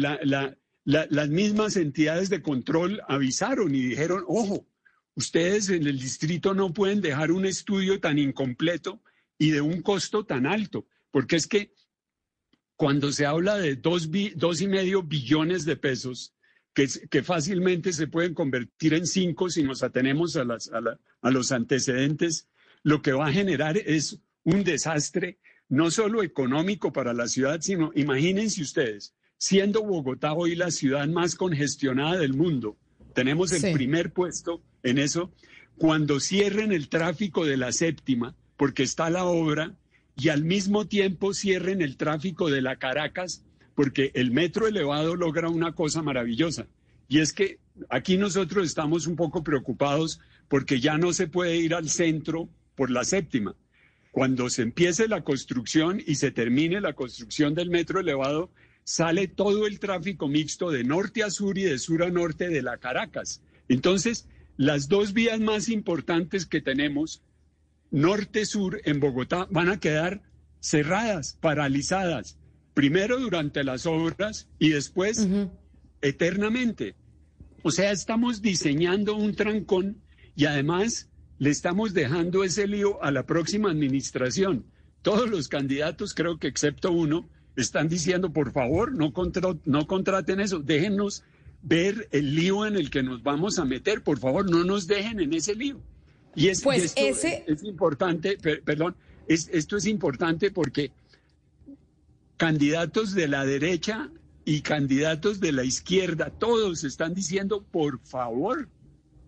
las mismas entidades de control avisaron y dijeron, ojo, ustedes en el distrito no pueden dejar un estudio tan incompleto y de un costo tan alto, porque es que cuando se habla de dos, dos y medio billones de pesos, que, que, fácilmente se pueden convertir en cinco si nos atenemos a, las, a, a los antecedentes, lo que va a generar es un desastre no solo económico para la ciudad, sino imagínense ustedes, siendo Bogotá hoy la ciudad más congestionada del mundo, tenemos el primer puesto en eso, cuando cierren el tráfico de la séptima, porque está la obra, y al mismo tiempo cierren el tráfico de la Caracas, porque el metro elevado logra una cosa maravillosa, y es que aquí nosotros estamos un poco preocupados porque ya no se puede ir al centro por la séptima. Cuando se empiece la construcción y se termine la construcción del metro elevado, sale todo el tráfico mixto de norte a sur y de sur a norte de la Caracas. Entonces, las dos vías más importantes que tenemos, norte-sur en Bogotá, van a quedar cerradas, paralizadas, primero durante las obras y después eternamente. O sea, estamos diseñando un trancón y además le estamos dejando ese lío a la próxima administración. Todos los candidatos, creo que excepto uno, están diciendo, por favor, no, no contraten eso, déjenos ver el lío en el que nos vamos a meter, por favor, no nos dejen en ese lío. Y, es, pues esto ese... es, importante, perdón, es, esto es importante porque candidatos de la derecha y candidatos de la izquierda, todos están diciendo, por favor,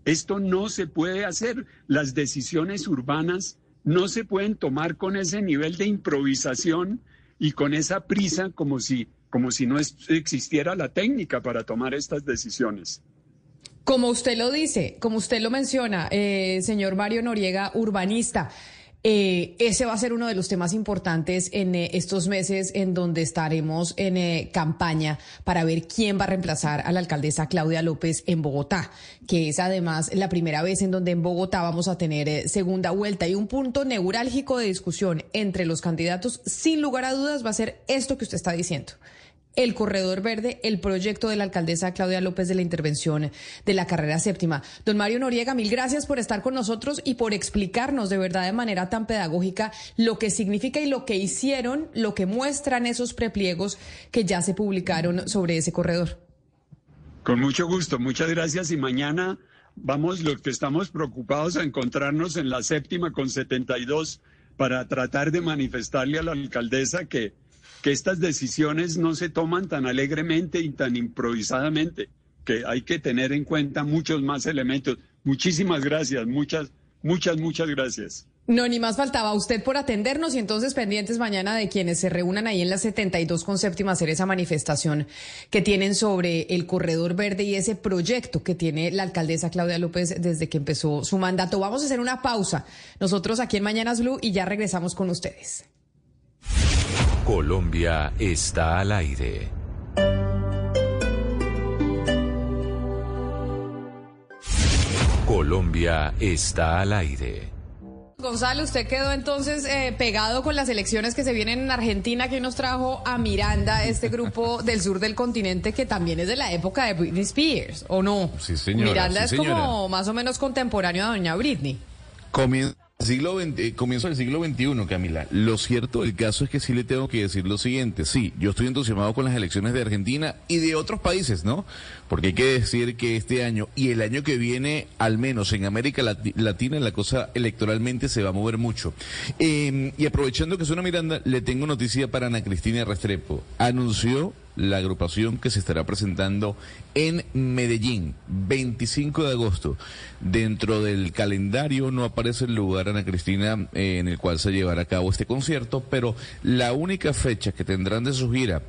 esto no se puede hacer. Las decisiones urbanas no se pueden tomar con ese nivel de improvisación y con esa prisa como si, como si no existiera la técnica para tomar estas decisiones. Como usted lo dice, como usted lo menciona, eh, señor Mario Noriega, urbanista. Eh, ese va a ser uno de los temas importantes en eh, estos meses en donde estaremos en eh, campaña para ver quién va a reemplazar a la alcaldesa Claudia López en Bogotá, que es además la primera vez en donde en Bogotá vamos a tener segunda vuelta. Y un punto neurálgico de discusión entre los candidatos, sin lugar a dudas, va a ser esto que usted está diciendo el corredor verde, el proyecto de la alcaldesa Claudia López de la intervención de la carrera séptima. Don Mario Noriega, mil gracias por estar con nosotros y por explicarnos de verdad de manera tan pedagógica lo que significa y lo que hicieron, lo que muestran esos prepliegos que ya se publicaron sobre ese corredor. Con mucho gusto, muchas gracias y mañana vamos los que estamos preocupados a encontrarnos en la séptima con 72 para tratar de manifestarle a la alcaldesa que que estas decisiones no se toman tan alegremente y tan improvisadamente, que hay que tener en cuenta muchos más elementos. Muchísimas gracias, muchas, muchas, muchas gracias. No, ni más faltaba usted por atendernos y entonces pendientes mañana de quienes se reúnan ahí en la 72 con séptima hacer esa manifestación que tienen sobre el corredor verde y ese proyecto que tiene la alcaldesa Claudia López desde que empezó su mandato. Vamos a hacer una pausa nosotros aquí en Mañanas Blue y ya regresamos con ustedes. Colombia está al aire. Colombia está al aire. Gonzalo, usted quedó entonces eh, pegado con las elecciones que se vienen en Argentina, que nos trajo a Miranda, este grupo *laughs* del sur del continente que también es de la época de Britney Spears, ¿o no? Sí, señora. Miranda sí, es señora. como más o menos contemporáneo a doña Britney. Comien- Siglo XX, eh, comienzo del siglo XXI, Camila. Lo cierto del caso es que sí le tengo que decir lo siguiente. Sí, yo estoy entusiasmado con las elecciones de Argentina y de otros países, ¿no? Porque hay que decir que este año y el año que viene, al menos en América Lati- Latina, la cosa electoralmente se va a mover mucho. Eh, y aprovechando que suena Miranda, le tengo noticia para Ana Cristina Restrepo. Anunció la agrupación que se estará presentando en Medellín, 25 de agosto. Dentro del calendario no aparece el lugar, Ana Cristina, eh, en el cual se llevará a cabo este concierto, pero la única fecha que tendrán de su gira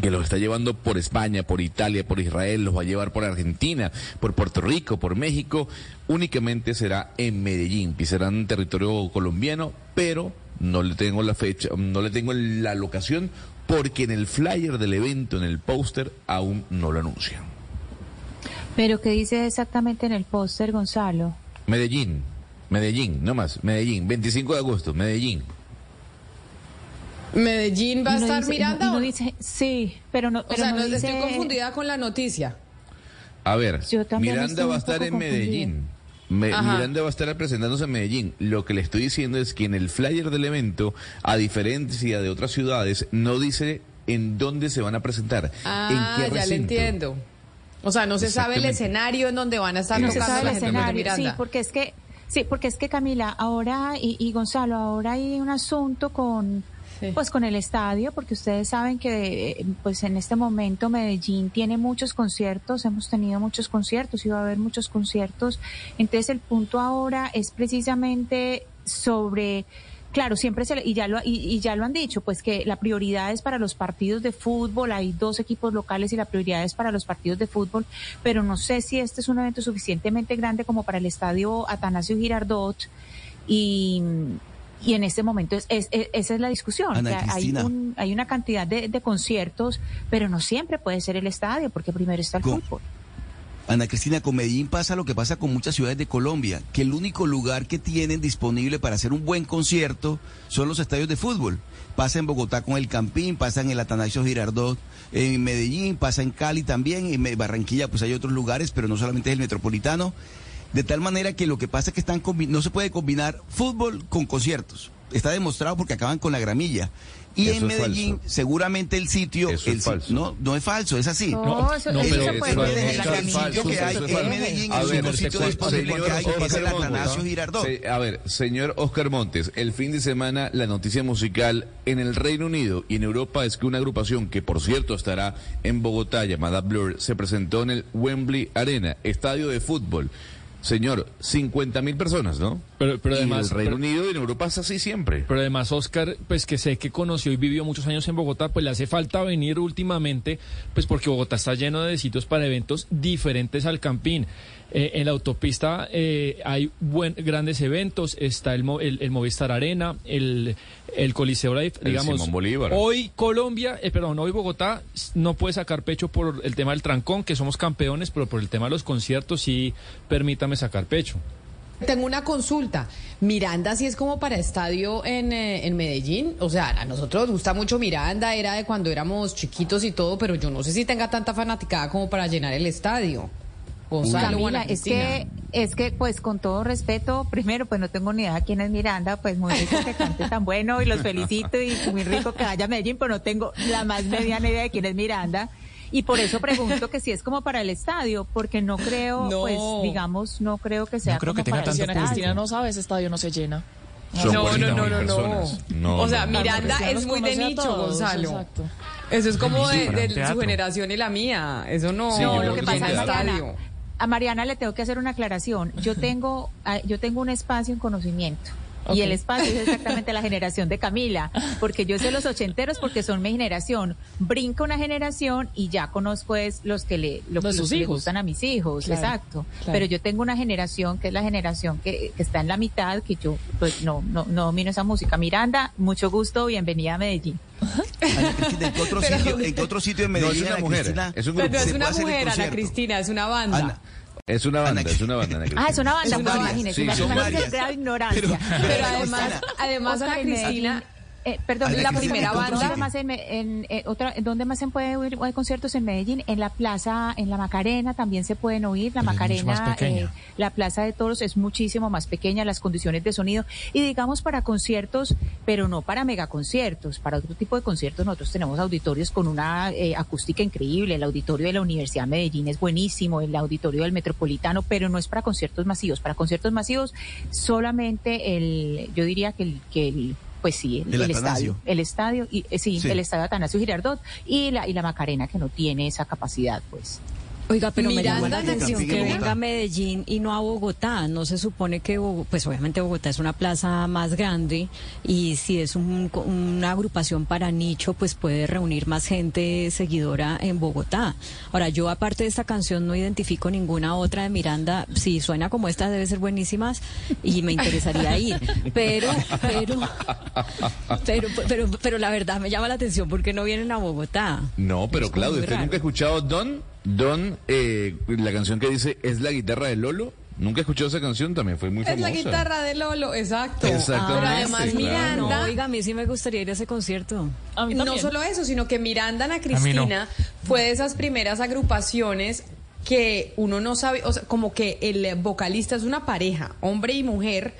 que los está llevando por España, por Italia, por Israel, los va a llevar por Argentina, por Puerto Rico, por México, únicamente será en Medellín, pisarán territorio colombiano, pero no le tengo la fecha, no le tengo la locación, porque en el flyer del evento, en el póster, aún no lo anuncian. Pero ¿qué dice exactamente en el póster, Gonzalo? Medellín, Medellín, no más, Medellín, 25 de agosto, Medellín. ¿Medellín va a no estar dice- Miranda? no dice- sí, pero no, o sea, no no, dice... estoy confundida con la noticia. A ver, Miranda va a estar en confundida. Medellín. Me-. Miranda va a estar presentándose en Medellín. Lo que le estoy diciendo es que en el flyer del evento, a diferencia de otras ciudades, no dice en dónde se van a presentar. Ah, en qué ya le entiendo. O sea, no se sabe el escenario en donde van a estar no se sabe la el escenario, Miranda. sí, porque es que, sí, porque es que Camila, ahora y, y Gonzalo, ahora hay un asunto con, Pues con el estadio, porque ustedes saben que, eh, pues en este momento Medellín tiene muchos conciertos, hemos tenido muchos conciertos y va a haber muchos conciertos, entonces el punto ahora es precisamente sobre Claro, siempre se y ya lo y, y ya lo han dicho, pues que la prioridad es para los partidos de fútbol, hay dos equipos locales y la prioridad es para los partidos de fútbol, pero no sé si este es un evento suficientemente grande como para el estadio Atanasio Girardot y y en este momento es, es- es- esa es la discusión. Ana hay, un- hay una cantidad de, de conciertos, pero no siempre puede ser el estadio, porque primero está el Con- fútbol. Ana Cristina, con Medellín pasa lo que pasa con muchas ciudades de Colombia, que el único lugar que tienen disponible para hacer un buen concierto son los estadios de fútbol. Pasa en Bogotá con el Campín, pasa en el Atanasio Girardot, en Medellín, pasa en Cali también, en Barranquilla pues hay otros lugares, pero no solamente es el metropolitano. De tal manera que lo que pasa es que están combi- no se puede combinar fútbol con conciertos. Está demostrado porque acaban con la gramilla. Y Eso en es Medellín, falso. seguramente el sitio... Eso es el falso. No, no es falso, es así. No, eso, no, pero eso es falso, el sitio que hay eso es en falso. Medellín, A el ver, único sitio señor disponible que hay, que es el Oscar Montes, Atanasio Girardot. A ver, señor Oscar Montes, el fin de semana la noticia musical en el Reino Unido y en Europa es que una agrupación que por cierto estará en Bogotá llamada Blur se presentó en el Wembley Arena, estadio de fútbol. Señor, 50 mil personas, ¿no? Pero, pero y además, el Reino pero- Unido y en Europa es así siempre. Pero además, Oscar, pues que sé que conoció y vivió muchos años en Bogotá, pues le hace falta venir últimamente, pues porque Bogotá está lleno de sitios para eventos diferentes al Campín. Eh, en la autopista eh, hay buen, grandes eventos, está el, Mo- el, el Movistar Arena, el, el Coliseo Life, El digamos. Simón Bolívar. Hoy Colombia, eh, perdón, hoy Bogotá no puede sacar pecho por el tema del trancón, que somos campeones, pero por el tema de los conciertos sí permítame sacar pecho. Tengo una consulta. Miranda sí es como para estadio en, eh, en Medellín. O sea, a nosotros nos gusta mucho Miranda, era de cuando éramos chiquitos y todo, pero yo no sé si tenga tanta fanaticada como para llenar el estadio. Gonzalo, Camila, es que, es que, pues, con todo respeto, primero, pues no tengo ni idea de quién es Miranda, pues muy rico que cante tan bueno y los felicito y muy rico que vaya a Medellín, pero no tengo la más mediana idea de quién es Miranda. Y por eso pregunto que si es como para el estadio, porque no creo, No. pues, digamos, no creo que sea creo como que tenga para tanto estadio. Cristina no sabe, ese estadio no se llena. Son no, 40 no, no, no, no. No, o sea, no, no. Miranda es muy de nicho, todos, Gonzalo. exacto. Eso es como de, su generación y la mía. Eso no, Sí, No, lo creo que pasa es es, un teatro. Mariana, a Mariana le tengo que hacer una aclaración. Yo tengo, ah, yo tengo un espacio en conocimiento. Y el espacio es exactamente la *laughs* generación de Camila, porque yo sé los ochenteros porque son mi generación. Brinco una generación y ya conozco es los que le, lo- De los sus que le gustan a mis hijos, Claro, exacto. claro. Pero yo tengo una generación que es la generación que, que está en la mitad, que yo pues no, no, no domino esa música. Miranda, mucho gusto, bienvenida a Medellín. Ana Cristina, ¿en qué otro Pero- sitio, en qué otro sitio en No, Medellín, es una mujer, Cristina, es un Pero grupo. no es una mujer, Ana? Cristina, es una banda. Ana, Es una banda, Ana- es una banda. Ana. Ah, es una banda, pues, imagínese, Sí, varias. grave ignorancia. *laughs* Pero- Pero Ana además, además Ana Cristina, eh, perdón, la primera ¿en qué otro banda. sitio? Más en, Me- en, eh, otra, ¿en ¿Dónde más se puede oír hay conciertos en Medellín? En la plaza, en la Macarena también se pueden oír. La Pero Macarena, eh, la plaza de toros es muchísimo más pequeña, las condiciones de sonido. Y digamos para conciertos, pero no para megaconciertos. Para otro tipo de conciertos nosotros tenemos auditorios con una eh, acústica increíble. El auditorio de la Universidad de Medellín es buenísimo, el auditorio del Metropolitano, pero no es para conciertos masivos. Para conciertos masivos solamente el, yo diría que el, que el pues sí, el, El el Atanasio. estadio, el estadio y eh, sí, Sí. el estadio Atanasio Girardot y la y la Macarena que no tiene esa capacidad, pues. Oiga, pero me llama la Miranda, atención que venga a Medellín y no a Bogotá. No se supone que, pues obviamente Bogotá es una plaza más grande y si es un- una agrupación para nicho, pues puede reunir más gente seguidora en Bogotá. Ahora, yo aparte de esta canción no identifico ninguna otra de Miranda. Si suena como esta, debe ser buenísimas y me interesaría ir. Pero, pero, pero, pero, pero la verdad me llama la atención porque no vienen a Bogotá. No, pero Claudio, ¿usted nunca ha escuchado Don? Don, eh, la canción que dice ¿Es la guitarra de Lolo? ¿Nunca escuchó esa canción? También fue muy es famosa. la guitarra de Lolo, exacto. Exactamente, Pero además claro. Miranda, No, oiga, a mí sí me gustaría ir a ese concierto. A mí no solo eso, sino que Miranda Ana no. Cristina fue de esas primeras agrupaciones que uno no sabe, o sea, como que el vocalista es una pareja, hombre y mujer,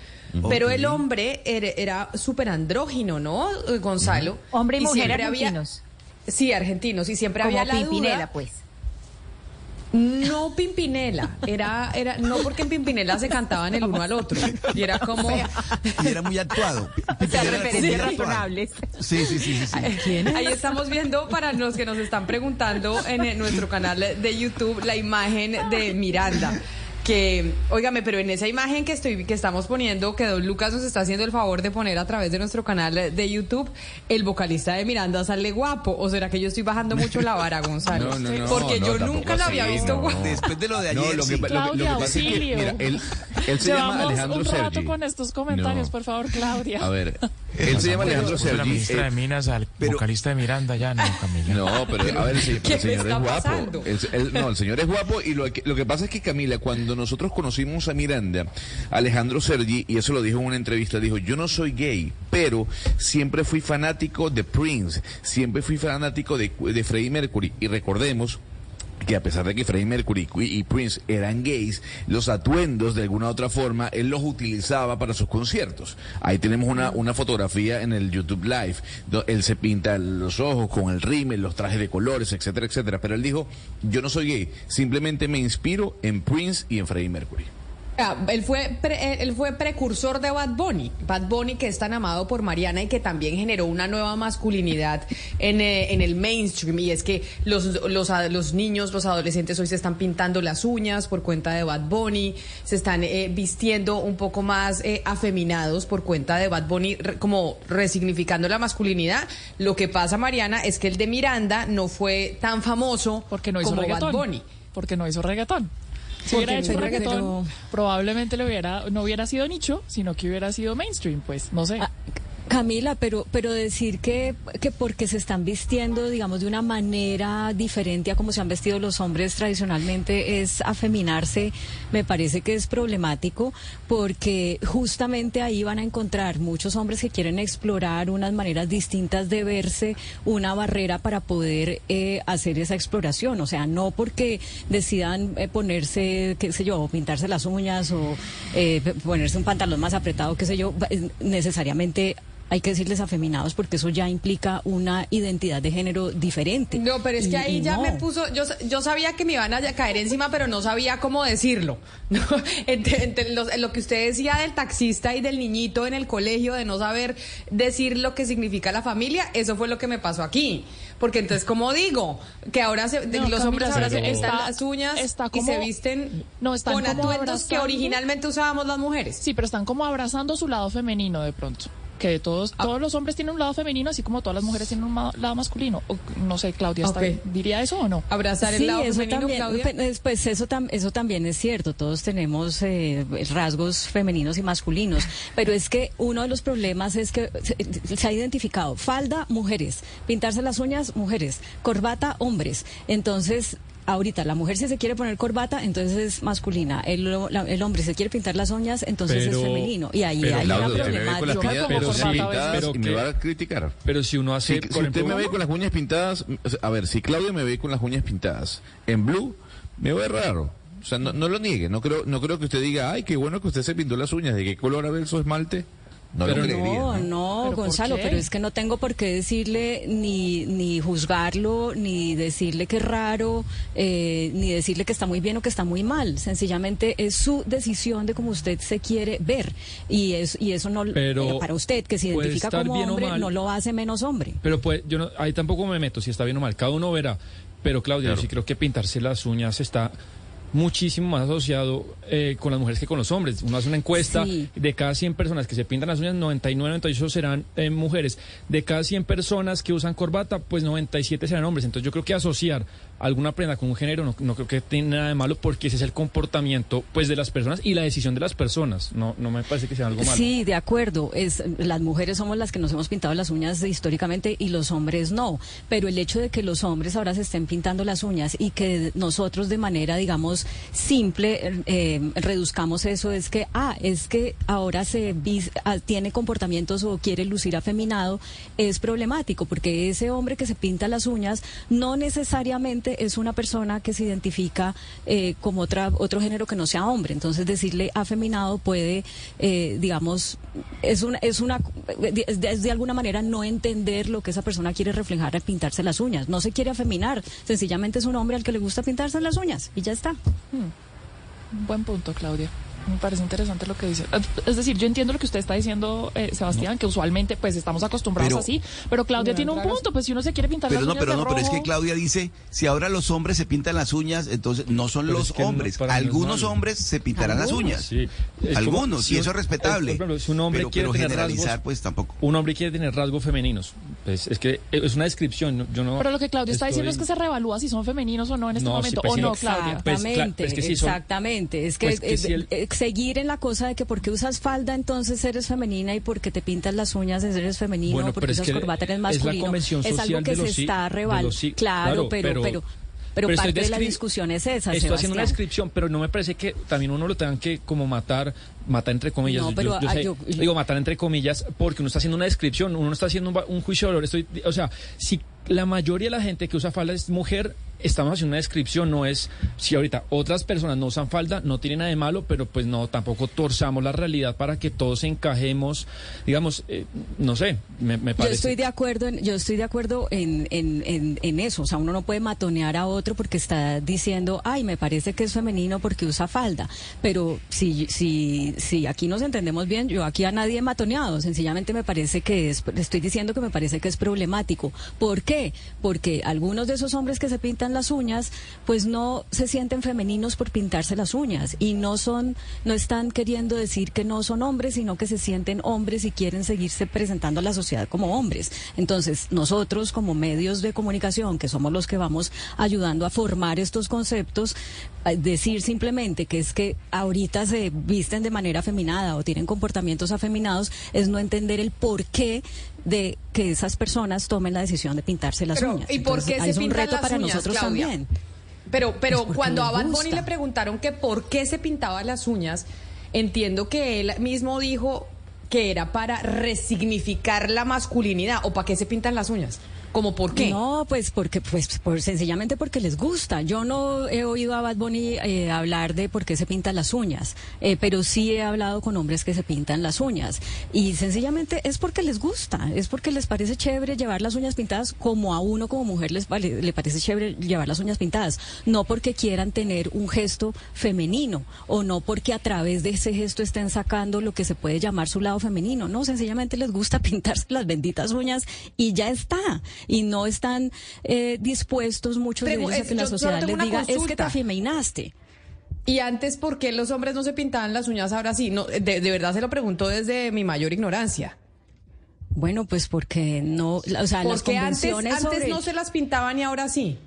pero el hombre era, era súper andrógino, ¿no, Gonzalo? Hombre y mujer había- sí, argentinos, y siempre Como había la Pimpinela, duda. pues. No Pimpinela, era, era, no porque en Pimpinela se cantaban el uno al otro, y era como... y era muy actuado. O sea, referencias razonables. Sí, sí, sí, sí. sí. Ahí estamos viendo para los que nos están preguntando en eh, nuestro canal de YouTube la imagen de Miranda. Que, óigame, pero en esa imagen que estoy, que estamos poniendo, que Don Lucas nos está haciendo el favor de poner a través de nuestro canal de YouTube, el vocalista de Miranda sale guapo. ¿O será que yo estoy bajando mucho la vara, *laughs* Gonzalo? No, no, no, Porque no, yo nunca lo había visto no. guapo. Después de lo de No, ayer, lo que, sí. lo que- lo que Claudia, pasa es que, auxilio. mira, él, él se llama Llevamos Alejandro un rato Sergi. con estos comentarios, No. por favor, Claudia. A ver, él se llama Alejandro Sergi. ministra eh, de Minas al pero- vocalista de Miranda, ya no, Camila. No, pero a ver, sí, *laughs* pero ¿Qué el señor es guapo. pasando? El, el- no, el señor es guapo y lo que, lo que pasa es que Camila, cuando nosotros conocimos a Miranda, Alejandro Sergi, y eso lo dijo en una entrevista, dijo, yo no soy gay, pero siempre fui fanático de Prince, siempre fui fanático de, de Freddie Mercury, y recordemos que a pesar de que Freddie Mercury y Prince eran gays, los atuendos de alguna u otra forma él los utilizaba para sus conciertos. Ahí tenemos una, una fotografía en el YouTube Live. Él se pinta los ojos con el rímel, los trajes de colores, etcétera, etcétera. Pero él dijo, yo no soy gay, simplemente me inspiro en Prince y en Freddie Mercury. Él fue, pre- él fue precursor de Bad Bunny. Bad Bunny que es tan amado por Mariana y que también generó una nueva masculinidad en, eh, en el mainstream. Y es que los, los, los niños, los adolescentes hoy se están pintando las uñas por cuenta de Bad Bunny, se están eh, vistiendo un poco más eh, afeminados por cuenta de Bad Bunny, re- como resignificando la masculinidad. Lo que pasa, Mariana, es que el de Miranda no fue tan famoso Porque no hizo como Bad reggaetón. Bunny. Porque no hizo reggaetón. Si hubiera hecho reggaetón, probablemente le hubiera, no hubiera sido nicho, sino que hubiera sido mainstream, pues, no sé. Ah, Camila, pero, pero decir que, que porque se están vistiendo, digamos, de una manera diferente a como se han vestido los hombres tradicionalmente es afeminarse, me parece que es problemático porque justamente ahí van a encontrar muchos hombres que quieren explorar unas maneras distintas de verse, una barrera para poder eh, hacer esa exploración. O sea, no porque decidan eh, ponerse, qué sé yo, pintarse las uñas o eh, ponerse un pantalón más apretado, qué sé yo, eh, necesariamente hay que decirles afeminados porque eso ya implica una identidad de género diferente. No, pero es que Y- ahí y ya no. me puso, yo, yo sabía que me iban a caer encima, pero no sabía cómo decirlo. *laughs* ¿no? Entre, entre los- lo que usted decía del taxista y del niñito en el colegio, de no saber decir lo que significa la familia, eso fue lo que me pasó aquí. Porque entonces, como digo, que ahora se, No, los hombres ahora se pintan las uñas está y se visten no, están con atuendos que originalmente usábamos las mujeres. Sí, pero están como abrazando su lado femenino de pronto. Que todos, Ah. todos los hombres tienen un lado femenino, así como todas las mujeres tienen un ma- lado masculino. O, no sé, Claudia, ¿está Ok. bien? ¿diría eso o no? Abrazar el Sí, lado eso femenino, también, Claudia. pe- pues eso, tam- eso también es cierto, todos tenemos eh, rasgos femeninos y masculinos, pero es que uno de los problemas es que se, se ha identificado falda, mujeres, pintarse las uñas, mujeres, corbata, hombres, entonces... Ahorita la mujer si se quiere poner corbata, entonces es masculina. El, la- el hombre se quiere pintar las uñas, entonces Pero- es femenino. Y ahí pero, hay una Claudio, usted me ve con las problemática. uñas como pero sí, pintadas pero y me va a criticar. Pero si uno hace, Si, por si usted ejemplo, me ve con las uñas pintadas, a ver, si Claudia me ve con las uñas pintadas en blue, me ve raro. O sea, no, no lo niegue. No creo, no creo que usted diga, ay, qué bueno que usted se pintó las uñas. ¿De qué color a ver su esmalte? No Pero lo creería. No, ¿no? no, ¿Pero por Gonzalo, pero es que no tengo por qué decirle ni, ni juzgarlo, ni decirle que es raro, eh, ni decirle que está muy bien o que está muy mal. Sencillamente es su decisión de cómo usted se quiere ver. Y, es, y eso no, Pero eh, para usted que se identifica como hombre, mal. no lo hace menos hombre. Pero pues yo no, ahí tampoco me meto si está bien o mal, cada uno verá. Pero Claudia, Claro. yo sí creo que pintarse las uñas está muchísimo más asociado eh, con las mujeres que con los hombres. Uno hace una encuesta Sí. de cada 100 personas que se pintan las uñas, 99, 98 serán eh, mujeres. De cada 100 personas que usan corbata, pues 97 serán hombres. Entonces yo creo que asociar alguna prenda con un género no, creo que tenga nada de malo porque ese es el comportamiento pues de las personas y la decisión de las personas. No, no me parece que sea algo malo. Sí, de acuerdo. Es, las mujeres somos las que nos hemos pintado las uñas históricamente y los hombres no. Pero el hecho de que los hombres ahora se estén pintando las uñas y que nosotros de manera, digamos, simple eh, reduzcamos eso es que, ah, es que ahora se ah, tiene comportamientos o quiere lucir afeminado, es problemático porque ese hombre que se pinta las uñas no necesariamente es una persona que se identifica eh, como otra, otro género que no sea hombre. Entonces decirle afeminado puede, eh, digamos, es una, es una, es de, de alguna manera no entender lo que esa persona quiere reflejar al pintarse las uñas. No se quiere afeminar, sencillamente es un hombre al que le gusta pintarse las uñas y ya está. Un buen punto, Claudia. Me parece interesante lo que dice. Eh, Es decir, yo entiendo lo que usted está diciendo, eh, Sebastián, que usualmente pues estamos acostumbrados Pero- así, pero Claudia tiene un punto, pues si uno se quiere pintar Pero las no, uñas pero de no, pero es que Claudia dice, si ahora los hombres se pintan las uñas, entonces no son Pero los es que no, hombres. no Algunos hombres se pintarán las uñas. sí. Es como Algunos, si y eso es respetable. es, por ejemplo, si un hombre pero, quiere pero tener generalizar, rasgos- pues tampoco. Un hombre quiere tener rasgos femeninos. Pues es que es una descripción. no- Yo no. Pero lo que Claudia está diciendo es que se revalúa si son femeninos o no en este No, sí, momento, pues o no. Claudia. Pues, Exactamente, cla- es que sí son- exactamente. Es que, pues si el- eh, seguir en la cosa de que porque usas falda entonces eres femenina y porque te pintas las uñas eres femenino Bueno, porque es usas que corbata eres es la masculino. convención es algo que se está reval. sí- claro, claro, pero, pero- pero, pero, pero estoy parte de la discusión es esa, Estoy haciendo una descripción, pero no me parece que también uno lo tengan que como matar, matar entre comillas. No, pero, yo ah, sé- yo- digo matar entre comillas porque uno está haciendo una descripción, uno no está haciendo un juicio de valor. Estoy, o sea, si la mayoría de la gente que usa falda es mujer, estamos haciendo una descripción, no es si ahorita otras personas no usan falda, no tiene nada de malo, pero pues no, tampoco torzamos la realidad para que todos encajemos, digamos, eh, no sé, me, me parece. Yo estoy de acuerdo, en, yo estoy de acuerdo en, en, en, en eso, o sea, uno no puede matonear a otro porque está diciendo, ay, me parece que es femenino porque usa falda, pero si, si, si aquí nos entendemos bien, yo aquí a nadie he matoneado, sencillamente me parece que es, estoy diciendo que me parece que es problemático. ¿Por qué? Porque algunos de esos hombres que se pintan las uñas, pues no se sienten femeninos por pintarse las uñas y no son, no están queriendo decir que no son hombres, sino que se sienten hombres y quieren seguirse presentando a la sociedad como hombres. Entonces, nosotros como medios de comunicación, que somos los que vamos ayudando a formar estos conceptos, eh, decir simplemente que es que ahorita se visten de manera afeminada o tienen comportamientos afeminados es no entender el porqué de que esas personas tomen la decisión de pintarse las Pero, uñas. ¿y por Entonces, qué se es un pintan reto las para uñas, nosotros Claudia? también. Pero, pero Pues cuando a Bad Bunny le preguntaron que por qué se pintaba las uñas, entiendo que él mismo dijo que era para resignificar la masculinidad o para qué se pintan las uñas. ¿Como por qué? No, pues porque, pues, por, sencillamente porque les gusta. Yo no he oído a Bad Bunny eh, hablar de por qué se pintan las uñas, eh, pero sí he hablado con hombres que se pintan las uñas. Y sencillamente es porque les gusta, es porque les parece chévere llevar las uñas pintadas como a uno como mujer les vale- le parece chévere llevar las uñas pintadas. No porque quieran tener un gesto femenino o no porque a través de ese gesto estén sacando lo que se puede llamar su lado femenino. No, sencillamente les gusta *laughs* pintarse las benditas uñas y ya está. Y no están eh, dispuestos muchos de Pregu- ellos a que la sociedad les diga, es que te consulta". afeminaste. Y antes, ¿por qué los hombres no se pintaban las uñas ahora sí? No, de, de verdad se lo pregunto desde mi mayor ignorancia. Bueno, pues porque no, o sea, las Porque antes, convenciones antes sobre- no se las pintaban y ahora sí.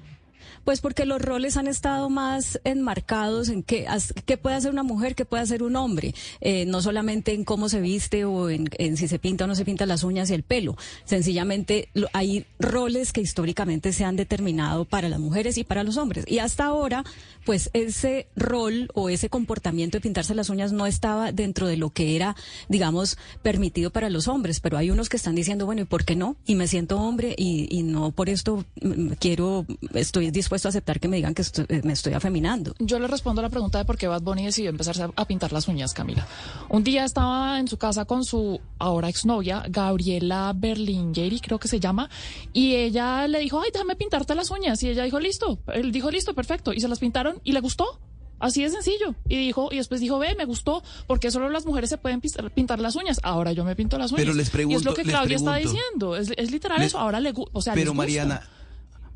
Pues porque los roles han estado más enmarcados en qué, qué puede hacer una mujer, qué puede hacer un hombre, Eh, no solamente en cómo se viste o en, en si se pinta o no se pinta las uñas y el pelo. Sencillamente lo- hay roles que históricamente se han determinado para las mujeres y para los hombres. Y hasta ahora, pues ese rol o ese comportamiento de pintarse las uñas no estaba dentro de lo que era, digamos, permitido para los hombres. Pero hay unos que están diciendo, bueno, ¿y por qué no? Y me siento hombre y, y no por esto mm, quiero, estoy dispuesto a aceptar que me digan que estoy- eh, me estoy afeminando. Yo le respondo a la pregunta de por qué Bad Bunny decidió empezarse a, pintar las uñas, Camila. Un día estaba en su casa con su ahora exnovia, Gabriela Berlingeri, creo que se llama, y ella le dijo, ay, déjame pintarte las uñas. Y ella dijo, listo. Él dijo, listo, perfecto. Y se las pintaron y le gustó. Así de sencillo. Y dijo, y después dijo, ve, me gustó, porque solo las mujeres se pueden pintar las uñas. Ahora yo me pinto las uñas. Pero les y es pregunto- lo que Claudia está pregunto. diciendo. Es, es literal Les- eso. Ahora le gusta. O sea, Pero les gusta. Mariana,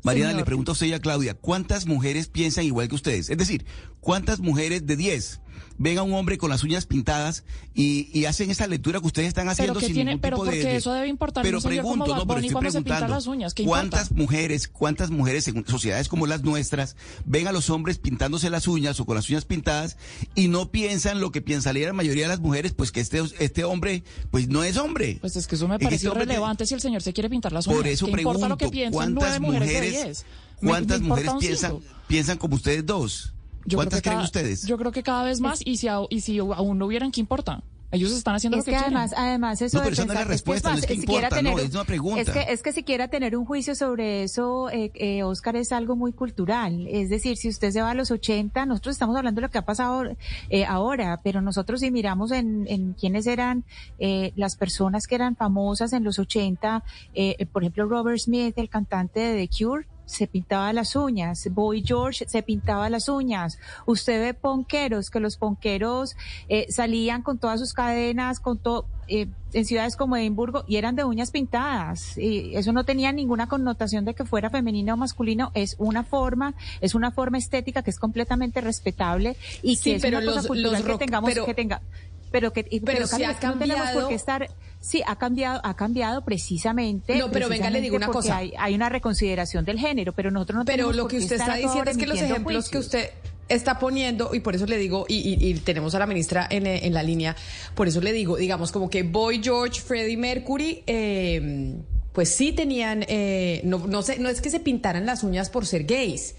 Mariana, Señor. le pregunto a usted y a Claudia, ¿cuántas mujeres piensan igual que ustedes? Es decir, ¿cuántas mujeres de 10 ven a un hombre con las uñas pintadas y, y hacen esa lectura que ustedes están haciendo Pero sin tiene, ningún pero tipo porque de, eso debe importar Pero un señor como pregunto, no, pero estoy preguntando, las uñas. ¿cuántas mujeres, cuántas mujeres en sociedades como las nuestras ven a los hombres pintándose las uñas o con las uñas pintadas y no piensan lo que pensaría la mayoría de las mujeres, pues que este, este hombre, pues no es hombre? Pues es que eso me parece este irrelevante si el señor se quiere pintar las uñas. Por eso ¿Qué pregunto, importa lo que piensan nueve ¿cuántas mujeres? Me- cuántas me mujeres piensan, piensan como ustedes dos? Yo creo ¿Cuántas que creen cada- ustedes? Yo creo que cada vez más y si, a- y si aún no hubieran, ¿qué importa? Ellos están haciendo Es lo que, que quieren. además, además eso No, pero de esa no es la pensar- más, no es que siquiera importa, tener un- es una pregunta. Es que, es que si quiera tener un juicio sobre eso, eh, eh, Oscar, es algo muy cultural. Es decir, si usted se va a los 80, nosotros estamos hablando de lo que ha pasado eh, ahora, pero nosotros si miramos en, en quiénes eran eh, las personas que eran famosas en los 80, eh, por ejemplo, Robert Smith, el cantante de The Cure, se pintaba las uñas, Boy George se pintaba las uñas, usted ve ponqueros, que los ponqueros eh, salían con todas sus cadenas, con todo, eh, en ciudades como Edimburgo, y eran de uñas pintadas, y eso no tenía ninguna connotación de que fuera femenino o masculino, es una forma, es una forma estética que es completamente respetable, y Sí, que es pero una cosa cultural los que tengamos, pero- que tenga, pero que, Pero ha que no tenemos por qué estar, sí, ha cambiado, ha cambiado precisamente. No, pero venga, le digo una cosa. Hay, hay una reconsideración del género, pero nosotros no Pero tenemos lo por que usted está diciendo es que los ejemplos que usted está poniendo, y por eso le digo, y, y- y tenemos a la ministra en, en la línea, por eso le digo, digamos, como que Boy George, Freddie Mercury, eh, pues sí tenían, eh, no, no, sé, no es que se pintaran las uñas por ser gays.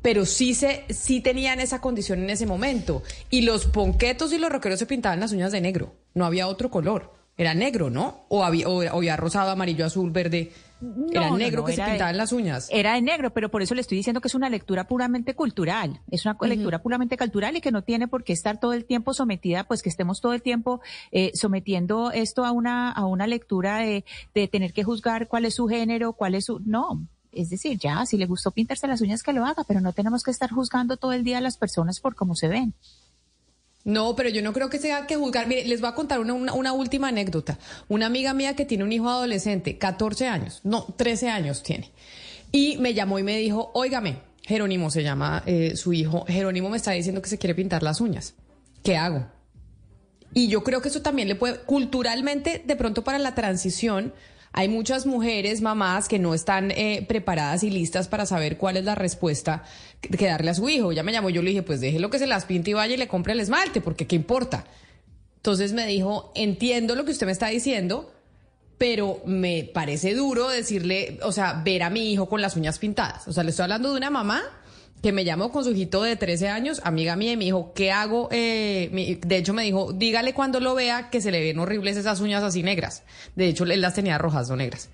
Pero sí, se, sí tenían esa condición en ese momento. Y los ponquetos y los rockeros se pintaban las uñas de negro. No había otro color. Era negro, ¿no? O había, o, o había rosado, amarillo, azul, verde. era No, no, negro no, que se era de- pintaban las uñas. Era de negro, pero por eso le estoy diciendo que es una lectura puramente cultural. Es una lectura puramente cultural y que no tiene por qué estar todo el tiempo sometida, pues que estemos todo el tiempo eh, sometiendo esto a una, a una lectura de, de tener que juzgar cuál es su género, cuál es su. No. Es decir, ya, si le gustó pintarse las uñas, que lo haga, pero no tenemos que estar juzgando todo el día a las personas por cómo se ven. No, pero yo no creo que sea que juzgar. Mire, les voy a contar una, una, última anécdota. Una amiga mía que tiene un hijo adolescente, 14 años, no, 13 años tiene. Y me llamó y me dijo, óigame, Jerónimo se llama eh, su hijo, Jerónimo me está diciendo que se quiere pintar las uñas. ¿Qué hago? Y yo creo que eso también le puede, culturalmente, de pronto para la transición, hay muchas mujeres, mamás, que no están eh, preparadas y listas para saber cuál es la respuesta que, darle a su hijo. Ya me llamó, yo le dije, pues déjelo que se las pinte y vaya y le compre el esmalte, porque qué importa. Entonces me dijo, entiendo lo que usted me está diciendo, pero me parece duro decirle, o sea, ver a mi hijo con las uñas pintadas. O sea, le estoy hablando de una mamá que me llamó con su hijito de 13 años, amiga mía, y me dijo, ¿qué hago? Eh, de hecho, me dijo, dígale cuando lo vea que se le ven horribles esas uñas así negras. De hecho, él las tenía rojas, no negras.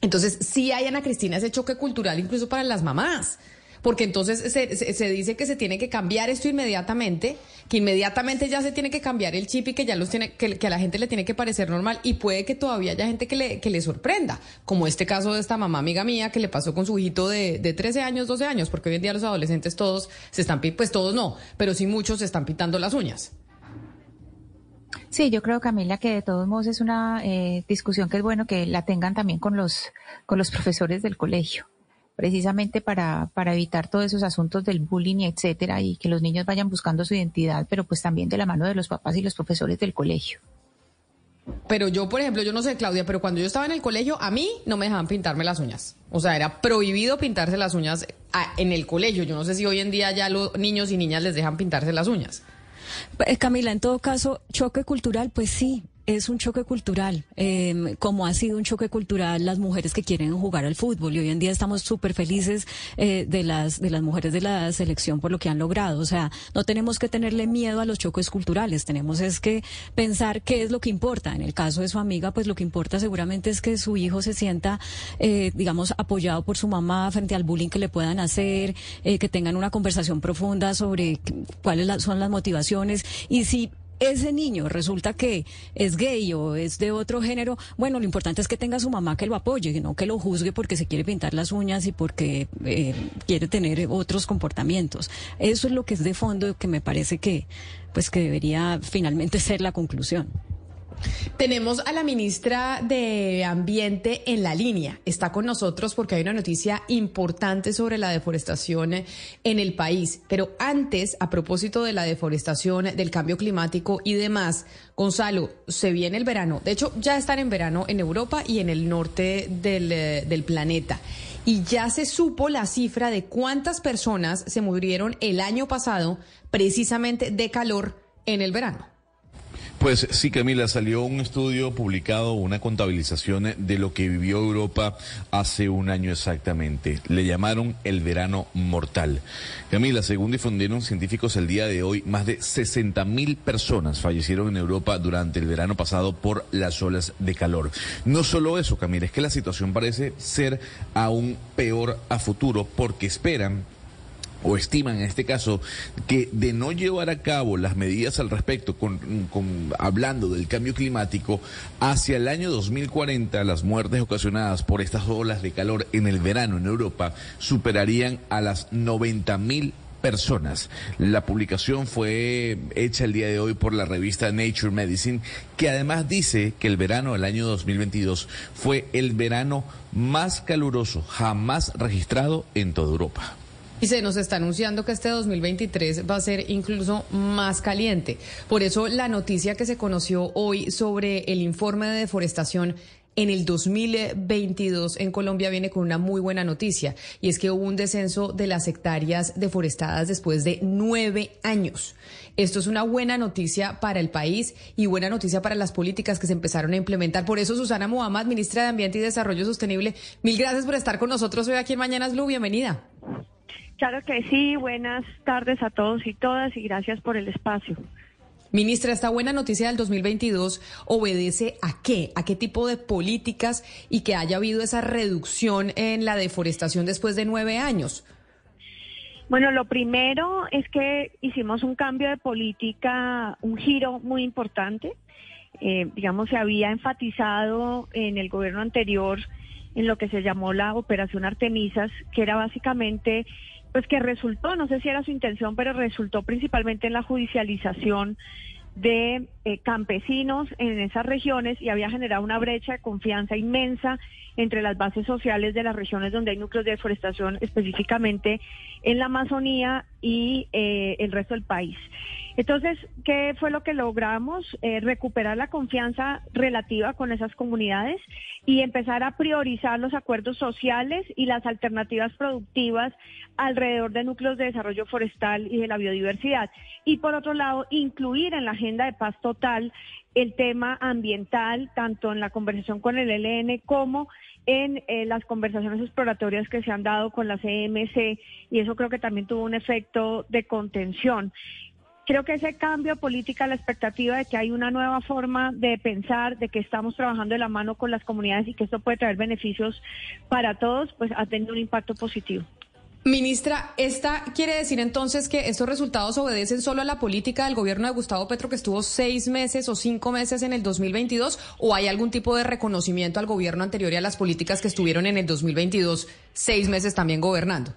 Entonces, sí hay, Ana Cristina, ese choque cultural incluso para las mamás. Porque entonces se, se- se dice que se tiene que cambiar esto inmediatamente, que inmediatamente ya se tiene que cambiar el chip y que ya los tiene, que, a la gente le tiene que parecer normal y puede que todavía haya gente que le, que le sorprenda, como este caso de esta mamá amiga mía que le pasó con su hijito de, de 13 años, 12 años, porque hoy en día los adolescentes todos se están, pues todos no, pero sí muchos se están pintando las uñas. Sí, yo creo, Camila, que de todos modos es una eh, discusión que es bueno que la tengan también con los profesores del colegio, precisamente para, para evitar todos esos asuntos del bullying, y etcétera, y que los niños vayan buscando su identidad, pero pues también de la mano de los papás y los profesores del colegio. Pero yo, por ejemplo, yo no sé, Claudia, pero cuando yo estaba en el colegio, a mí no me dejaban pintarme las uñas. O sea, era prohibido pintarse las uñas ah, en el colegio. Yo no sé si hoy en día ya los niños y niñas les dejan pintarse las uñas. Eh, Camila, en todo caso, choque cultural, pues sí, es un choque cultural, eh, como ha sido un choque cultural las mujeres que quieren jugar al fútbol y hoy en día estamos súper felices eh, de las de las mujeres de la selección por lo que han logrado. O sea, no tenemos que tenerle miedo a los choques culturales, tenemos es que pensar qué es lo que importa. En el caso de su amiga, pues lo que importa seguramente es que su hijo se sienta, eh, digamos, apoyado por su mamá frente al bullying que le puedan hacer, eh, que tengan una conversación profunda sobre cuáles son las motivaciones y si ese niño resulta que es gay o es de otro género, bueno, lo importante es que tenga su mamá que lo apoye, y no que lo juzgue porque se quiere pintar las uñas y porque eh, quiere tener otros comportamientos. Eso es lo que es de fondo que me parece que, pues, que debería finalmente *laughs* ser la conclusión. Tenemos a la ministra de Ambiente en la línea. Está con nosotros porque hay una noticia importante sobre la deforestación en el país. Pero antes, a propósito de la deforestación, del cambio climático y demás, Gonzalo, se viene el verano. De hecho, ya están en verano en Europa y en el norte del, eh, del planeta. Y ya se supo la cifra de cuántas personas se murieron el año pasado precisamente de calor en el verano. Pues sí, Camila, salió un estudio publicado, una contabilización de lo que vivió Europa hace un año exactamente. Le llamaron el verano mortal. Camila, según difundieron científicos el día de hoy, más de 60 mil personas fallecieron en Europa durante el verano pasado por las olas de calor. No solo eso, Camila, es que la situación parece ser aún peor a futuro porque esperan o estiman en este caso que de no llevar a cabo las medidas al respecto, con, hablando del cambio climático, hacia el año 2040 las muertes ocasionadas por estas olas de calor en el verano en Europa superarían a las 90 mil personas. La publicación fue hecha el día de hoy por la revista Nature Medicine, que además dice que el verano del año 2022 fue el verano más caluroso jamás registrado en toda Europa. Y se nos está anunciando que este 2023 va a ser incluso más caliente. Por eso la noticia que se conoció hoy sobre el informe de deforestación en el 2022 en Colombia viene con una muy buena noticia y es que hubo un descenso de las hectáreas deforestadas después de nueve años. Esto es una buena noticia para el país y buena noticia para las políticas que se empezaron a implementar. Por eso, Susana Muhammad, ministra de Ambiente y Desarrollo Sostenible, mil gracias por estar con nosotros hoy aquí en Mañanas Blue. Bienvenida. Claro que sí, buenas tardes a todos y todas y gracias por el espacio. Ministra, esta buena noticia del 2022 obedece a qué? ¿A qué tipo de políticas y que haya habido esa reducción en la deforestación después de nueve años? Bueno, lo primero es que hicimos un cambio de política, un giro muy importante. Eh, digamos, se había enfatizado en el gobierno anterior en lo que se llamó la Operación Artemisas, que era básicamente pues que resultó, no sé si era su intención, pero resultó principalmente en la judicialización de eh, campesinos en esas regiones y había generado una brecha de confianza inmensa entre las bases sociales de las regiones donde hay núcleos de deforestación, específicamente en la Amazonía y eh, el resto del país. Entonces, ¿qué fue lo que logramos? Eh, recuperar la confianza relativa con esas comunidades y empezar a priorizar los acuerdos sociales y las alternativas productivas alrededor de núcleos de desarrollo forestal y de la biodiversidad. Y por otro lado, incluir en la agenda de paz total el tema ambiental, tanto en la conversación con el ELN como en eh, las conversaciones exploratorias que se han dado con la CMC, y eso creo que también tuvo un efecto de contención. Creo que ese cambio de política, la expectativa de que hay una nueva forma de pensar, de que estamos trabajando de la mano con las comunidades y que esto puede traer beneficios para todos, pues ha tenido un impacto positivo. Ministra, ¿esta quiere decir entonces que estos resultados obedecen solo a la política del gobierno de Gustavo Petro que estuvo seis meses o cinco meses en el 2022 o hay algún tipo de reconocimiento al gobierno anterior y a las políticas que estuvieron en el 2022 seis meses también gobernando?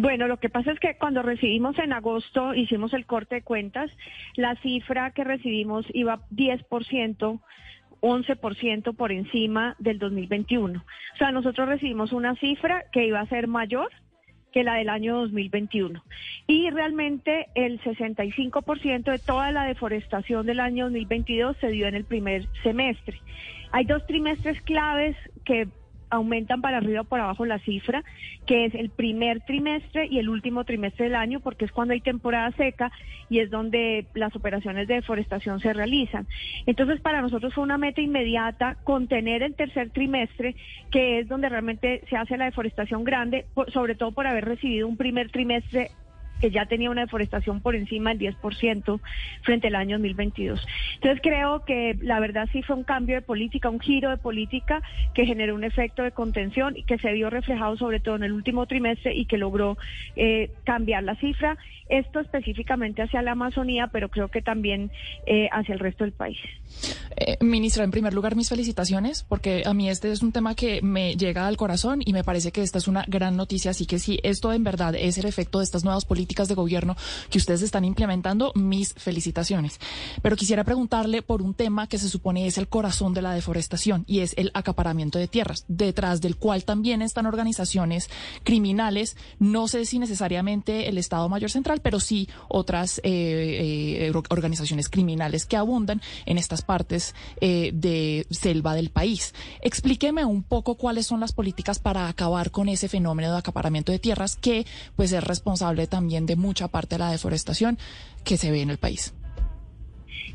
Bueno, lo que pasa es que cuando recibimos en agosto, hicimos el corte de cuentas, la cifra que recibimos iba 10%. 11% por encima del 2021. O sea, nosotros recibimos una cifra que iba a ser mayor que la del año 2021. Y realmente el 65% de toda la deforestación del año 2022 se dio en el primer semestre. Hay dos trimestres claves que aumentan para arriba o por abajo la cifra, que es el primer trimestre y el último trimestre del año, porque es cuando hay temporada seca y es donde las operaciones de deforestación se realizan. Entonces, para nosotros fue una meta inmediata contener el tercer trimestre, que es donde realmente se hace la deforestación grande, sobre todo por haber recibido un primer trimestre que ya tenía una deforestación por encima del 10% frente al año 2022. Entonces creo que la verdad sí fue un cambio de política, un giro de política que generó un efecto de contención y que se vio reflejado sobre todo en el último trimestre y que logró eh, cambiar la cifra. Esto específicamente hacia la Amazonía, pero creo que también eh, hacia el resto del país. Eh, ministra, en primer lugar, mis felicitaciones, porque a mí este es un tema que me llega al corazón y me parece que esta es una gran noticia. Así que si esto en verdad es el efecto de estas nuevas políticas de gobierno que ustedes están implementando, mis felicitaciones. Pero quisiera preguntarle por un tema que se supone es el corazón de la deforestación y es el acaparamiento de tierras, detrás del cual también están organizaciones criminales, no sé si necesariamente el Estado Mayor Central, pero sí otras eh, eh, organizaciones criminales que abundan en estas partes eh, de selva del país. Explíqueme un poco cuáles son las políticas para acabar con ese fenómeno de acaparamiento de tierras que pues es responsable también de mucha parte de la deforestación que se ve en el país.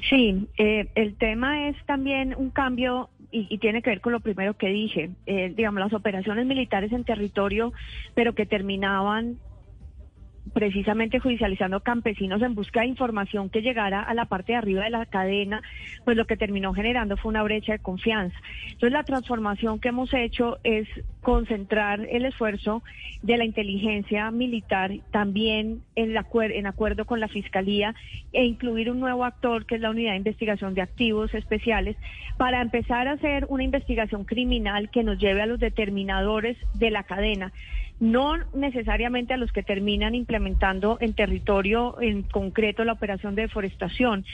Sí, el tema es también un cambio y, tiene que ver con lo primero que dije, digamos, las operaciones militares en territorio, pero que terminaban precisamente judicializando campesinos en busca de información que llegara a la parte de arriba de la cadena, pues lo que terminó generando fue una brecha de confianza. Entonces la transformación que hemos hecho es concentrar el esfuerzo de la inteligencia militar también en, en acuerdo con la Fiscalía e incluir un nuevo actor que es la Unidad de Investigación de Activos Especiales para empezar a hacer una investigación criminal que nos lleve a los determinadores de la cadena no necesariamente a los que terminan implementando en territorio en concreto la operación de deforestación.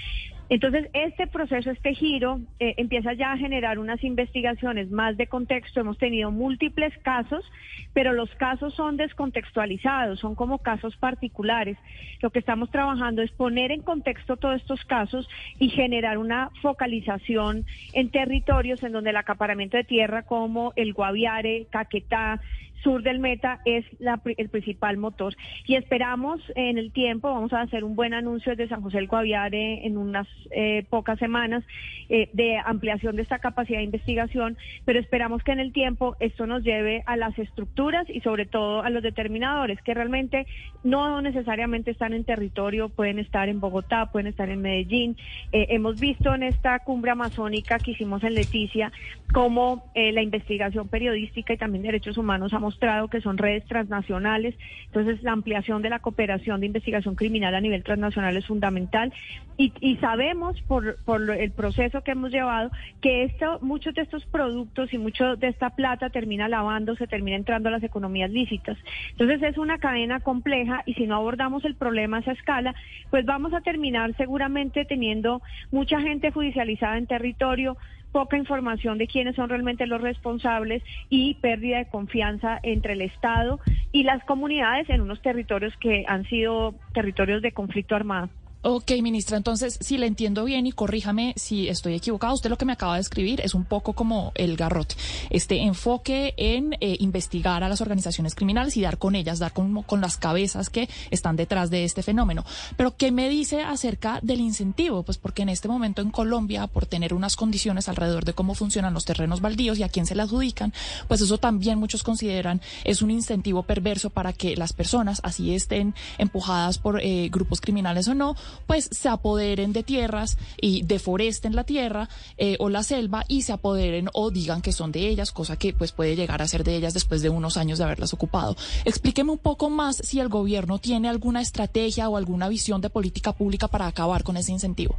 Entonces, este proceso, este giro, eh, empieza ya a generar unas investigaciones más de contexto. Hemos tenido múltiples casos, pero los casos son descontextualizados, son como casos particulares. Lo que estamos trabajando es poner en contexto todos estos casos y generar una focalización en territorios en donde el acaparamiento de tierra como el Guaviare, Caquetá, sur del Meta es la, el principal motor. Y esperamos en el tiempo, vamos a hacer un buen anuncio desde San José del Guaviare en unas eh, pocas semanas eh, de ampliación de esta capacidad de investigación, pero esperamos que en el tiempo esto nos lleve a las estructuras y sobre todo a los determinadores, que realmente no necesariamente están en territorio, pueden estar en Bogotá, pueden estar en Medellín. Eh, hemos visto en esta cumbre amazónica que hicimos en Leticia cómo la investigación periodística y también derechos humanos ha mostrado que son redes transnacionales. Entonces, la ampliación de la cooperación de investigación criminal a nivel transnacional es fundamental. Y, sabemos por, el proceso que hemos llevado que esto, muchos de estos productos y mucho de esta plata termina se termina entrando a las economías lícitas. Entonces, es una cadena compleja y si no abordamos el problema a esa escala, pues vamos a terminar seguramente teniendo mucha gente judicializada en territorio, poca información de quiénes son realmente los responsables y pérdida de confianza entre el Estado y las comunidades en unos territorios que han sido territorios de conflicto armado. Ok, ministra, entonces, si le entiendo bien y corríjame si estoy equivocado, usted lo que me acaba de escribir es un poco como el garrote, este enfoque en eh, investigar a las organizaciones criminales y dar con ellas, dar con, con las cabezas que están detrás de este fenómeno. Pero, ¿qué me dice acerca del incentivo? Pues porque en este momento en Colombia, por tener unas condiciones alrededor de cómo funcionan los terrenos baldíos y a quién se le adjudican, pues eso también muchos consideran es un incentivo perverso para que las personas, así estén empujadas por eh, grupos criminales o no, pues se apoderen de tierras y deforesten la tierra eh, o la selva y se apoderen o digan que son de ellas, cosa que pues puede llegar a ser de ellas después de unos años de haberlas ocupado. Explíqueme un poco más si el gobierno tiene alguna estrategia o alguna visión de política pública para acabar con ese incentivo.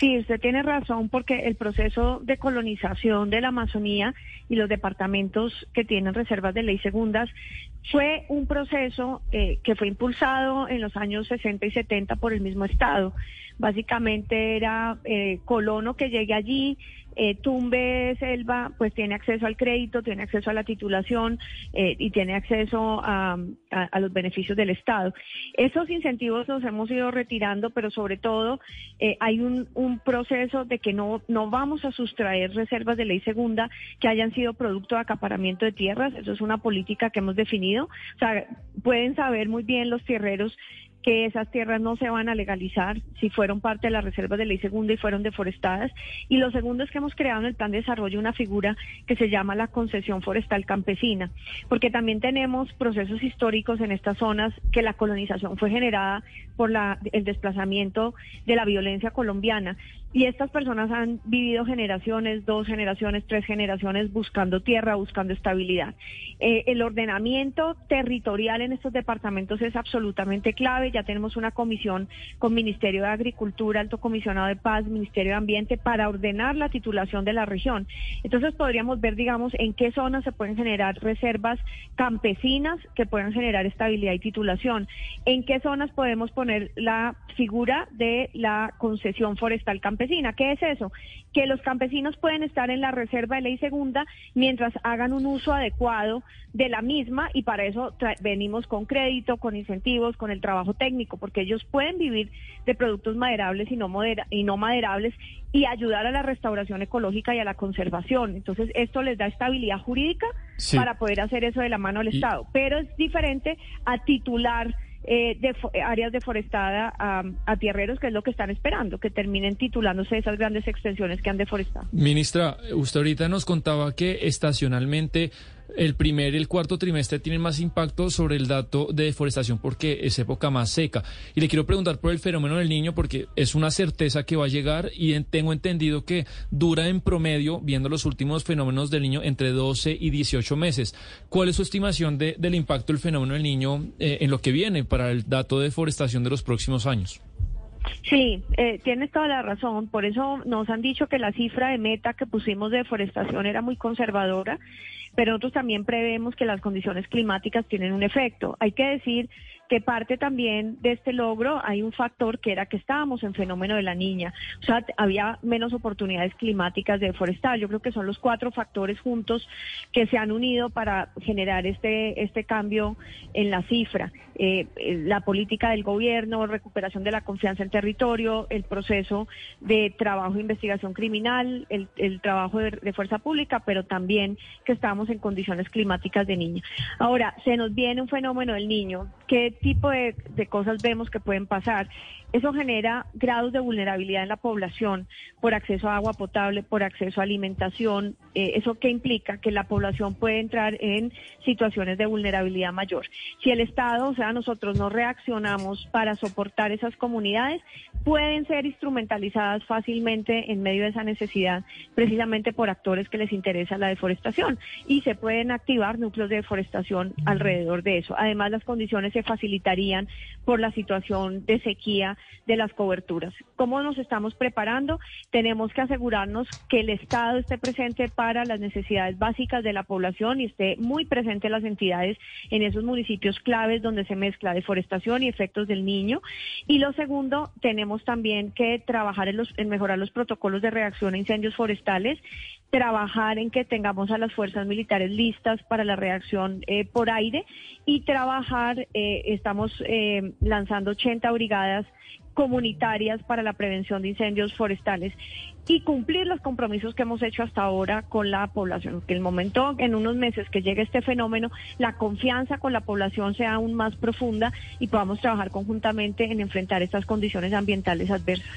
Sí, usted tiene razón porque el proceso de colonización de la Amazonía y los departamentos que tienen reservas de ley segundas fue un proceso eh, que fue impulsado en los años 60 y 70 por el mismo Estado. Básicamente era eh, colono que llegue allí, eh, Tumbe Selva pues tiene acceso al crédito, tiene acceso a la titulación eh, y tiene acceso a, los beneficios del Estado. Esos incentivos los hemos ido retirando, pero sobre todo eh, hay un, proceso de que no, no vamos a sustraer reservas de ley segunda que hayan sido producto de acaparamiento de tierras. Eso es una política que hemos definido. O sea, pueden saber muy bien los tierreros que esas tierras no se van a legalizar si fueron parte de las reservas de ley segunda y fueron deforestadas. Y lo segundo es que hemos creado en el plan de desarrollo una figura que se llama la concesión forestal campesina, porque también tenemos procesos históricos en estas zonas que la colonización fue generada por la, el desplazamiento de la violencia colombiana. Y estas personas han vivido generaciones, dos generaciones, tres generaciones buscando tierra, buscando estabilidad. Eh, el ordenamiento territorial en estos departamentos es absolutamente clave. Ya tenemos una comisión con Ministerio de Agricultura, Alto Comisionado de Paz, Ministerio de Ambiente para ordenar la titulación de la región. Entonces podríamos ver, digamos, en qué zonas se pueden generar reservas campesinas que puedan generar estabilidad y titulación. En qué zonas podemos poner la figura de la concesión forestal campesina. ¿Qué es eso? Que los campesinos pueden estar en la reserva de ley segunda mientras hagan un uso adecuado de la misma y para eso venimos con crédito, con incentivos, con el trabajo técnico, porque ellos pueden vivir de productos maderables y no, y no maderables y ayudar a la restauración ecológica y a la conservación. Entonces, esto les da estabilidad jurídica para poder hacer eso de la mano del Estado. Pero es diferente a titular eh, de áreas deforestadas a, a, tierreros, que es lo que están esperando, que terminen titulándose esas grandes extensiones que han deforestado. Ministra, usted ahorita nos contaba que estacionalmente el primer y el cuarto trimestre tienen más impacto sobre el dato de deforestación porque es época más seca. Y le quiero preguntar por el fenómeno del niño porque es una certeza que va a llegar y tengo entendido que dura en promedio, viendo los últimos fenómenos del niño, entre 12 y 18 meses. ¿Cuál es su estimación de, del impacto del fenómeno del niño eh, en lo que viene para el dato de deforestación de los próximos años? Sí, eh, tienes toda la razón. Por eso nos han dicho que la cifra de meta que pusimos de deforestación era muy conservadora pero nosotros también prevemos que las condiciones climáticas tienen un efecto. Hay que decir que parte también de este logro hay un factor que era que estábamos en fenómeno de la niña, o sea, había menos oportunidades climáticas de forestal. Yo creo que son los cuatro factores juntos que se han unido para generar este, este cambio en la cifra. Eh, la política del gobierno, recuperación de la confianza en territorio, el proceso de trabajo e investigación criminal, el, el trabajo de, de, fuerza pública, pero también que estamos en condiciones climáticas de niña. Ahora, se nos viene un fenómeno del niño. ¿Qué tipo de, cosas vemos que pueden pasar? Eso genera grados de vulnerabilidad en la población por acceso a agua potable, por acceso a alimentación. Eh, ¿Eso qué implica? Que la población puede entrar en situaciones de vulnerabilidad mayor. Si el Estado, o sea, nosotros no reaccionamos para soportar esas comunidades, pueden ser instrumentalizadas fácilmente en medio de esa necesidad, precisamente por actores que les interesa la deforestación. Y se pueden activar núcleos de deforestación alrededor de eso. Además, las condiciones facilitarían por la situación de sequía de las coberturas. ¿Cómo nos estamos preparando? Tenemos que asegurarnos que el Estado esté presente para las necesidades básicas de la población y esté muy presente las entidades en esos municipios claves donde se mezcla deforestación y efectos del niño. Y lo segundo, tenemos también que trabajar en, los, en mejorar los protocolos de reacción a incendios forestales trabajar en que tengamos a las fuerzas militares listas para la reacción eh, por aire y trabajar, eh, estamos eh, lanzando 80 brigadas comunitarias para la prevención de incendios forestales y cumplir los compromisos que hemos hecho hasta ahora con la población. Que el momento, en unos meses que llegue este fenómeno, la confianza con la población sea aún más profunda y podamos trabajar conjuntamente en enfrentar estas condiciones ambientales adversas.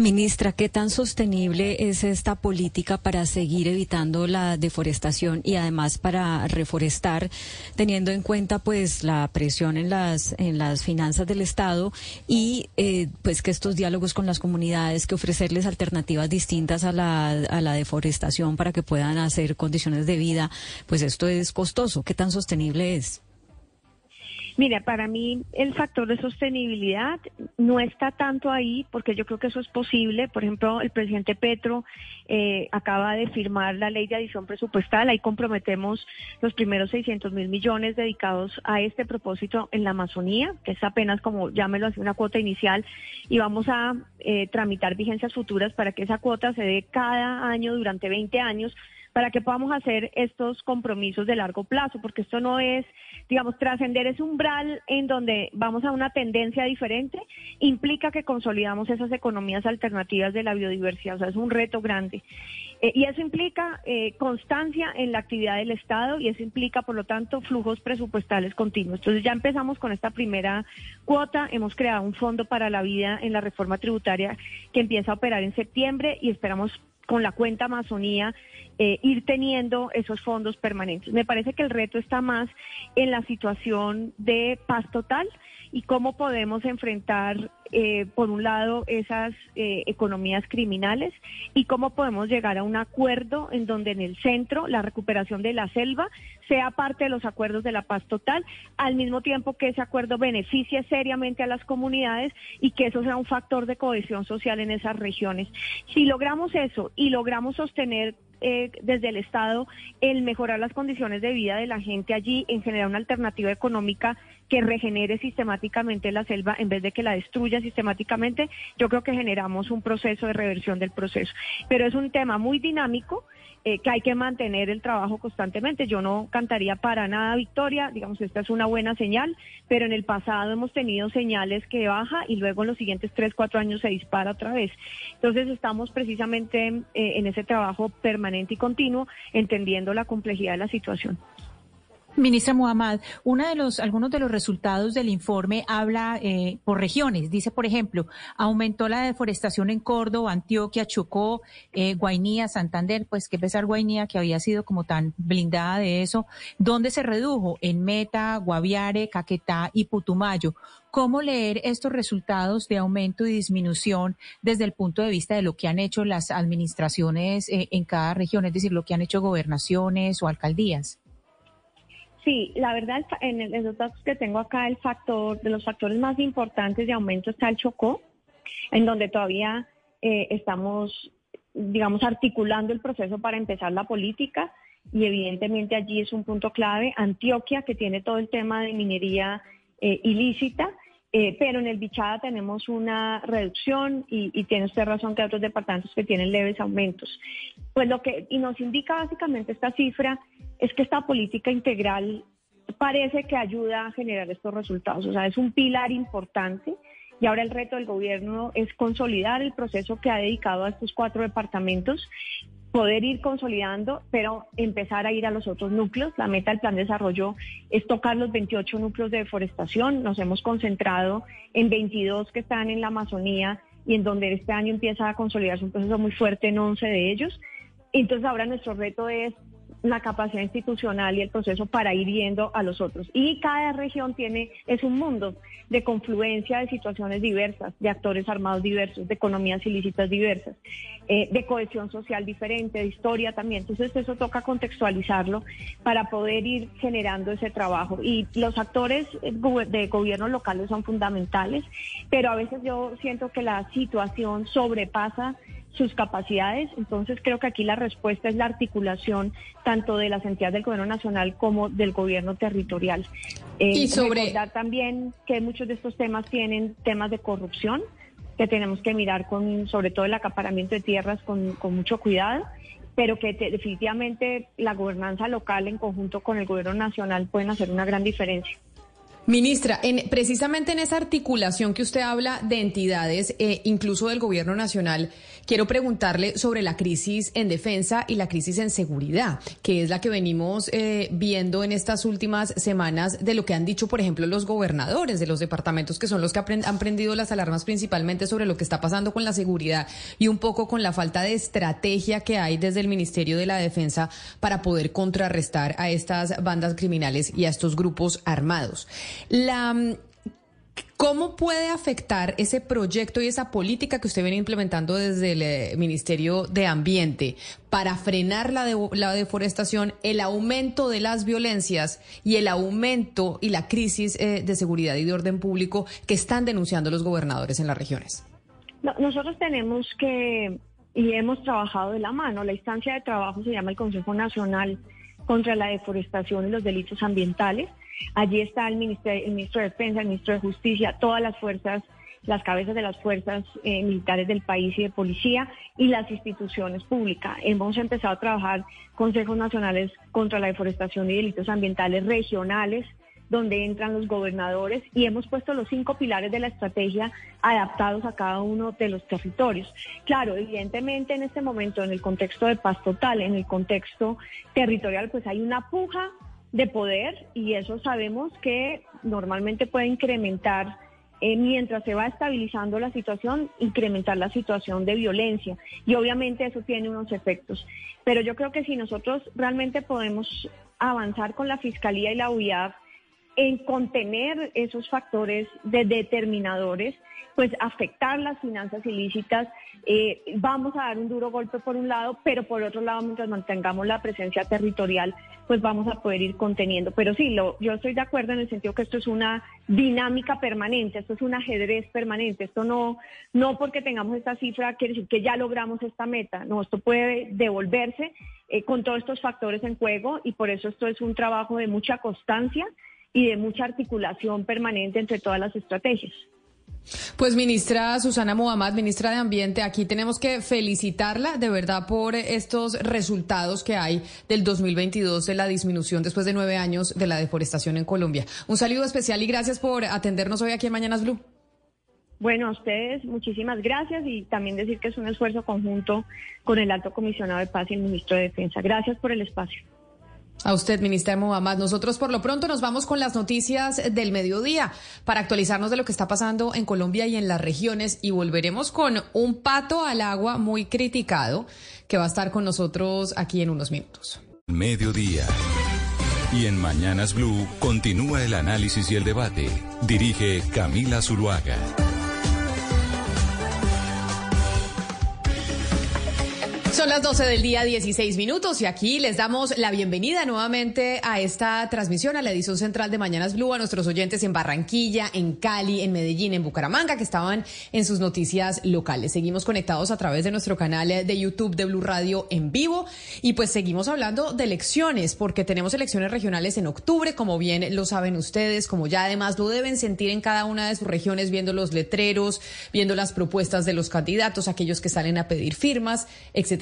Ministra, ¿qué tan sostenible es esta política para seguir evitando la deforestación y además para reforestar, teniendo en cuenta pues la presión en las en las finanzas del Estado y eh, pues que estos diálogos con las comunidades, que ofrecerles alternativas distintas a la, a la deforestación para que puedan hacer condiciones de vida, pues esto es costoso. ¿Qué tan sostenible es? Mira, para mí el factor de sostenibilidad no está tanto ahí porque yo creo que eso es posible. Por ejemplo, el presidente Petro eh, acaba de firmar la ley de adición presupuestal. Ahí comprometemos los primeros 600 mil millones dedicados a este propósito en la Amazonía, que es apenas como, llámelo así, una cuota inicial. Y vamos a eh, tramitar vigencias futuras para que esa cuota se dé cada año durante 20 años para que podamos hacer estos compromisos de largo plazo, porque esto no es, digamos, trascender ese umbral en donde vamos a una tendencia diferente, implica que consolidamos esas economías alternativas de la biodiversidad, o sea, es un reto grande. Eh, y eso implica eh, constancia en la actividad del Estado y eso implica, por lo tanto, flujos presupuestales continuos. Entonces ya empezamos con esta primera cuota, hemos creado un fondo para la vida en la reforma tributaria que empieza a operar en septiembre y esperamos con la cuenta Amazonía eh, ir teniendo esos fondos permanentes. Me parece que el reto está más en la situación de paz total y cómo podemos enfrentar, eh, por un lado, esas eh, economías criminales y cómo podemos llegar a un acuerdo en donde en el centro la recuperación de la selva sea parte de los acuerdos de la paz total, al mismo tiempo que ese acuerdo beneficie seriamente a las comunidades y que eso sea un factor de cohesión social en esas regiones. Si logramos eso y logramos sostener eh, desde el Estado el mejorar las condiciones de vida de la gente allí, en generar una alternativa económica que regenere sistemáticamente la selva en vez de que la destruya sistemáticamente, yo creo que generamos un proceso de reversión del proceso. Pero es un tema muy dinámico eh, que hay que mantener el trabajo constantemente. Yo no cantaría para nada victoria, digamos, esta es una buena señal, pero en el pasado hemos tenido señales que baja y luego en los siguientes tres, cuatro años se dispara otra vez. Entonces estamos precisamente eh, en ese trabajo permanente y continuo, entendiendo la complejidad de la situación. Ministra Muhammad, uno de los, algunos de los resultados del informe habla eh, por regiones. Dice, por ejemplo, aumentó la deforestación en Córdoba, Antioquia, Chocó, eh, Guainía, Santander, pues que pesar Guainía, que había sido como tan blindada de eso. ¿Dónde se redujo? En Meta, Guaviare, Caquetá y Putumayo. ¿Cómo leer estos resultados de aumento y disminución desde el punto de vista de lo que han hecho las administraciones eh, en cada región, es decir, lo que han hecho gobernaciones o alcaldías? Sí, la verdad, en, los datos que tengo acá, el factor, de los factores más importantes de aumento está el Chocó, en donde todavía eh, estamos, digamos, articulando el proceso para empezar la política y evidentemente allí es un punto clave. Antioquia, que tiene todo el tema de minería eh, ilícita. Eh, pero en el Bichada tenemos una reducción y, y, tiene usted razón que otros departamentos que tienen leves aumentos. Pues lo que y nos indica básicamente esta cifra es que esta política integral parece que ayuda a generar estos resultados. O sea, es un pilar importante y ahora el reto del gobierno es consolidar el proceso que ha dedicado a estos cuatro departamentos poder ir consolidando, pero empezar a ir a los otros núcleos. La meta del plan de desarrollo es tocar los 28 núcleos de deforestación. Nos hemos concentrado en 22 que están en la Amazonía y en donde este año empieza a consolidarse un proceso muy fuerte en 11 de ellos. Entonces ahora nuestro reto es la capacidad institucional y el proceso para ir yendo a los otros. Y cada región tiene, es un mundo de confluencia de situaciones diversas, de actores armados diversos, de economías ilícitas diversas, eh, de cohesión social diferente, de historia también. Entonces eso toca contextualizarlo para poder ir generando ese trabajo. Y los actores eh, de gobiernos locales son fundamentales, pero a veces yo siento que la situación sobrepasa sus capacidades. Entonces creo que aquí la respuesta es la articulación tanto de las entidades del gobierno nacional como del gobierno territorial. Eh, y sobre recordar también que muchos de estos temas tienen temas de corrupción que tenemos que mirar con sobre todo el acaparamiento de tierras con, con mucho cuidado pero que definitivamente la gobernanza local en conjunto con el gobierno nacional pueden hacer una gran diferencia. Ministra, en, precisamente en esa articulación que usted habla de entidades, eh, incluso del gobierno nacional, quiero preguntarle sobre la crisis en defensa y la crisis en seguridad, que es la que venimos eh, viendo en estas últimas semanas de lo que han dicho, por ejemplo, los gobernadores de los departamentos, que son los que han prendido las alarmas principalmente sobre lo que está pasando con la seguridad y un poco con la falta de estrategia que hay desde el Ministerio de la Defensa para poder contrarrestar a estas bandas criminales y a estos grupos armados. La, mm, ¿Cómo puede afectar ese proyecto y esa política que usted viene implementando desde el eh, Ministerio de Ambiente para frenar la, la, deforestación, el aumento de las violencias y el aumento y la crisis eh, de seguridad y de orden público que están denunciando los gobernadores en las regiones? nosotros tenemos que, y hemos trabajado de la mano, la instancia de trabajo se llama el Consejo Nacional contra la Deforestación y los Delitos Ambientales Allí está el, ministro, el ministro de Defensa, el ministro de Justicia, todas las fuerzas, las cabezas de las fuerzas eh, militares del país y de policía y las instituciones públicas. Hemos empezado a trabajar consejos nacionales contra la deforestación y delitos ambientales regionales donde entran los gobernadores y hemos puesto los cinco pilares de la estrategia adaptados a cada uno de los territorios. Claro, evidentemente en este momento, en el contexto de paz total, en el contexto territorial, pues hay una puja de poder y eso sabemos que normalmente puede incrementar, eh, mientras se va estabilizando la situación, incrementar la situación de violencia y obviamente eso tiene unos efectos. Pero yo creo que si nosotros realmente podemos avanzar con la Fiscalía y la UIAF en contener esos factores de determinadores, pues afectar las finanzas ilícitas. Eh, vamos a dar un duro golpe por un lado, pero por otro lado, mientras mantengamos la presencia territorial, pues vamos a poder ir conteniendo. Pero sí, lo, yo estoy de acuerdo en el sentido que esto es una dinámica permanente, esto es un ajedrez permanente. Esto no, no porque tengamos esta cifra quiere decir que ya logramos esta meta. No, esto puede devolverse eh, con todos estos factores en juego y por eso esto es un trabajo de mucha constancia y de mucha articulación permanente entre todas las estrategias. Pues ministra Susana Muhammad, ministra de Ambiente, aquí tenemos que felicitarla de verdad por estos resultados que hay del 2022 de la disminución después de nueve años de la deforestación en Colombia. Un saludo especial y gracias por atendernos hoy aquí en Mañanas Blue. Bueno, a ustedes muchísimas gracias y también decir que es un esfuerzo conjunto con el Alto Comisionado de Paz y el Ministro de Defensa. Gracias por el espacio. A usted, ministra Mohamed. Nosotros por lo pronto nos vamos con las noticias del mediodía para actualizarnos de lo que está pasando en Colombia y en las regiones y volveremos con un pato al agua muy criticado que va a estar con nosotros aquí en unos minutos. Mediodía. Y en Mañanas Blue continúa el análisis y el debate. Dirige Camila Zuluaga. Son las 12 del día, 16 minutos, y aquí les damos la bienvenida nuevamente a esta transmisión, a la edición central de Mañanas Blue, a nuestros oyentes en Barranquilla, en Cali, en Medellín, en Bucaramanga, que estaban en sus noticias locales. Seguimos conectados a través de nuestro canal de YouTube de Blue Radio en vivo, y pues seguimos hablando de elecciones, porque tenemos elecciones regionales en octubre, como bien lo saben ustedes, como ya además lo deben sentir en cada una de sus regiones, viendo los letreros, viendo las propuestas de los candidatos, aquellos que salen a pedir firmas, etcétera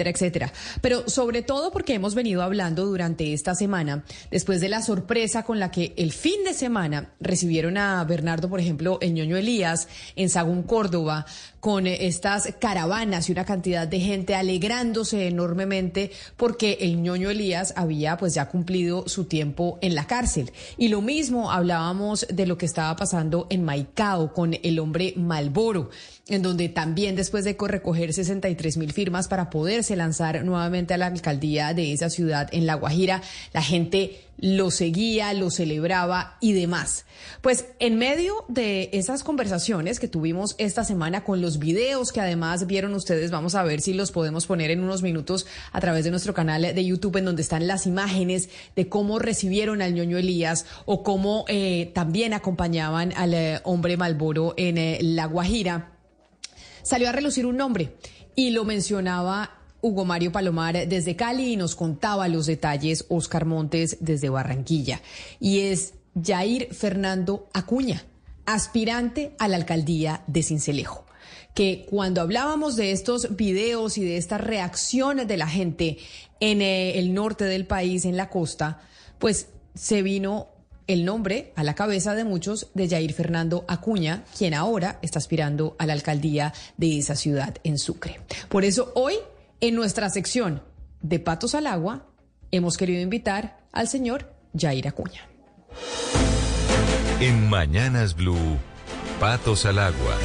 Pero sobre todo porque hemos venido hablando durante esta semana, después de la sorpresa con la que el fin de semana recibieron a Bernardo, por ejemplo, el ñoño Elías en Sagún, Córdoba, con estas caravanas y una cantidad de gente alegrándose enormemente porque el ñoño Elías había pues ya cumplido su tiempo en la cárcel. Y lo mismo hablábamos de lo que estaba pasando en Maicao con el hombre Malboro en donde también después de recoger 63 mil firmas para poderse lanzar nuevamente a la alcaldía de esa ciudad en La Guajira, la gente lo seguía, lo celebraba y demás. Pues en medio de esas conversaciones que tuvimos esta semana con los videos que además vieron ustedes, vamos a ver si los podemos poner en unos minutos a través de nuestro canal de YouTube en donde están las imágenes de cómo recibieron al ñoño Elías o cómo eh, también acompañaban al eh, hombre Malboro en eh, La Guajira salió a relucir un nombre y lo mencionaba Hugo Mario Palomar desde Cali y nos contaba los detalles Oscar Montes desde Barranquilla. Y es Jair Fernando Acuña, aspirante a la alcaldía de Cincelejo. Que cuando hablábamos de estos videos y de estas reacciones de la gente en eh, el norte del país, en la costa, pues se vino el nombre a la cabeza de muchos de Jair Fernando Acuña, quien ahora está aspirando a la alcaldía de esa ciudad en Sucre. Por eso hoy, en nuestra sección de Patos al Agua, hemos querido invitar al señor Jair Acuña. En Mañanas Blue, Patos al Agua.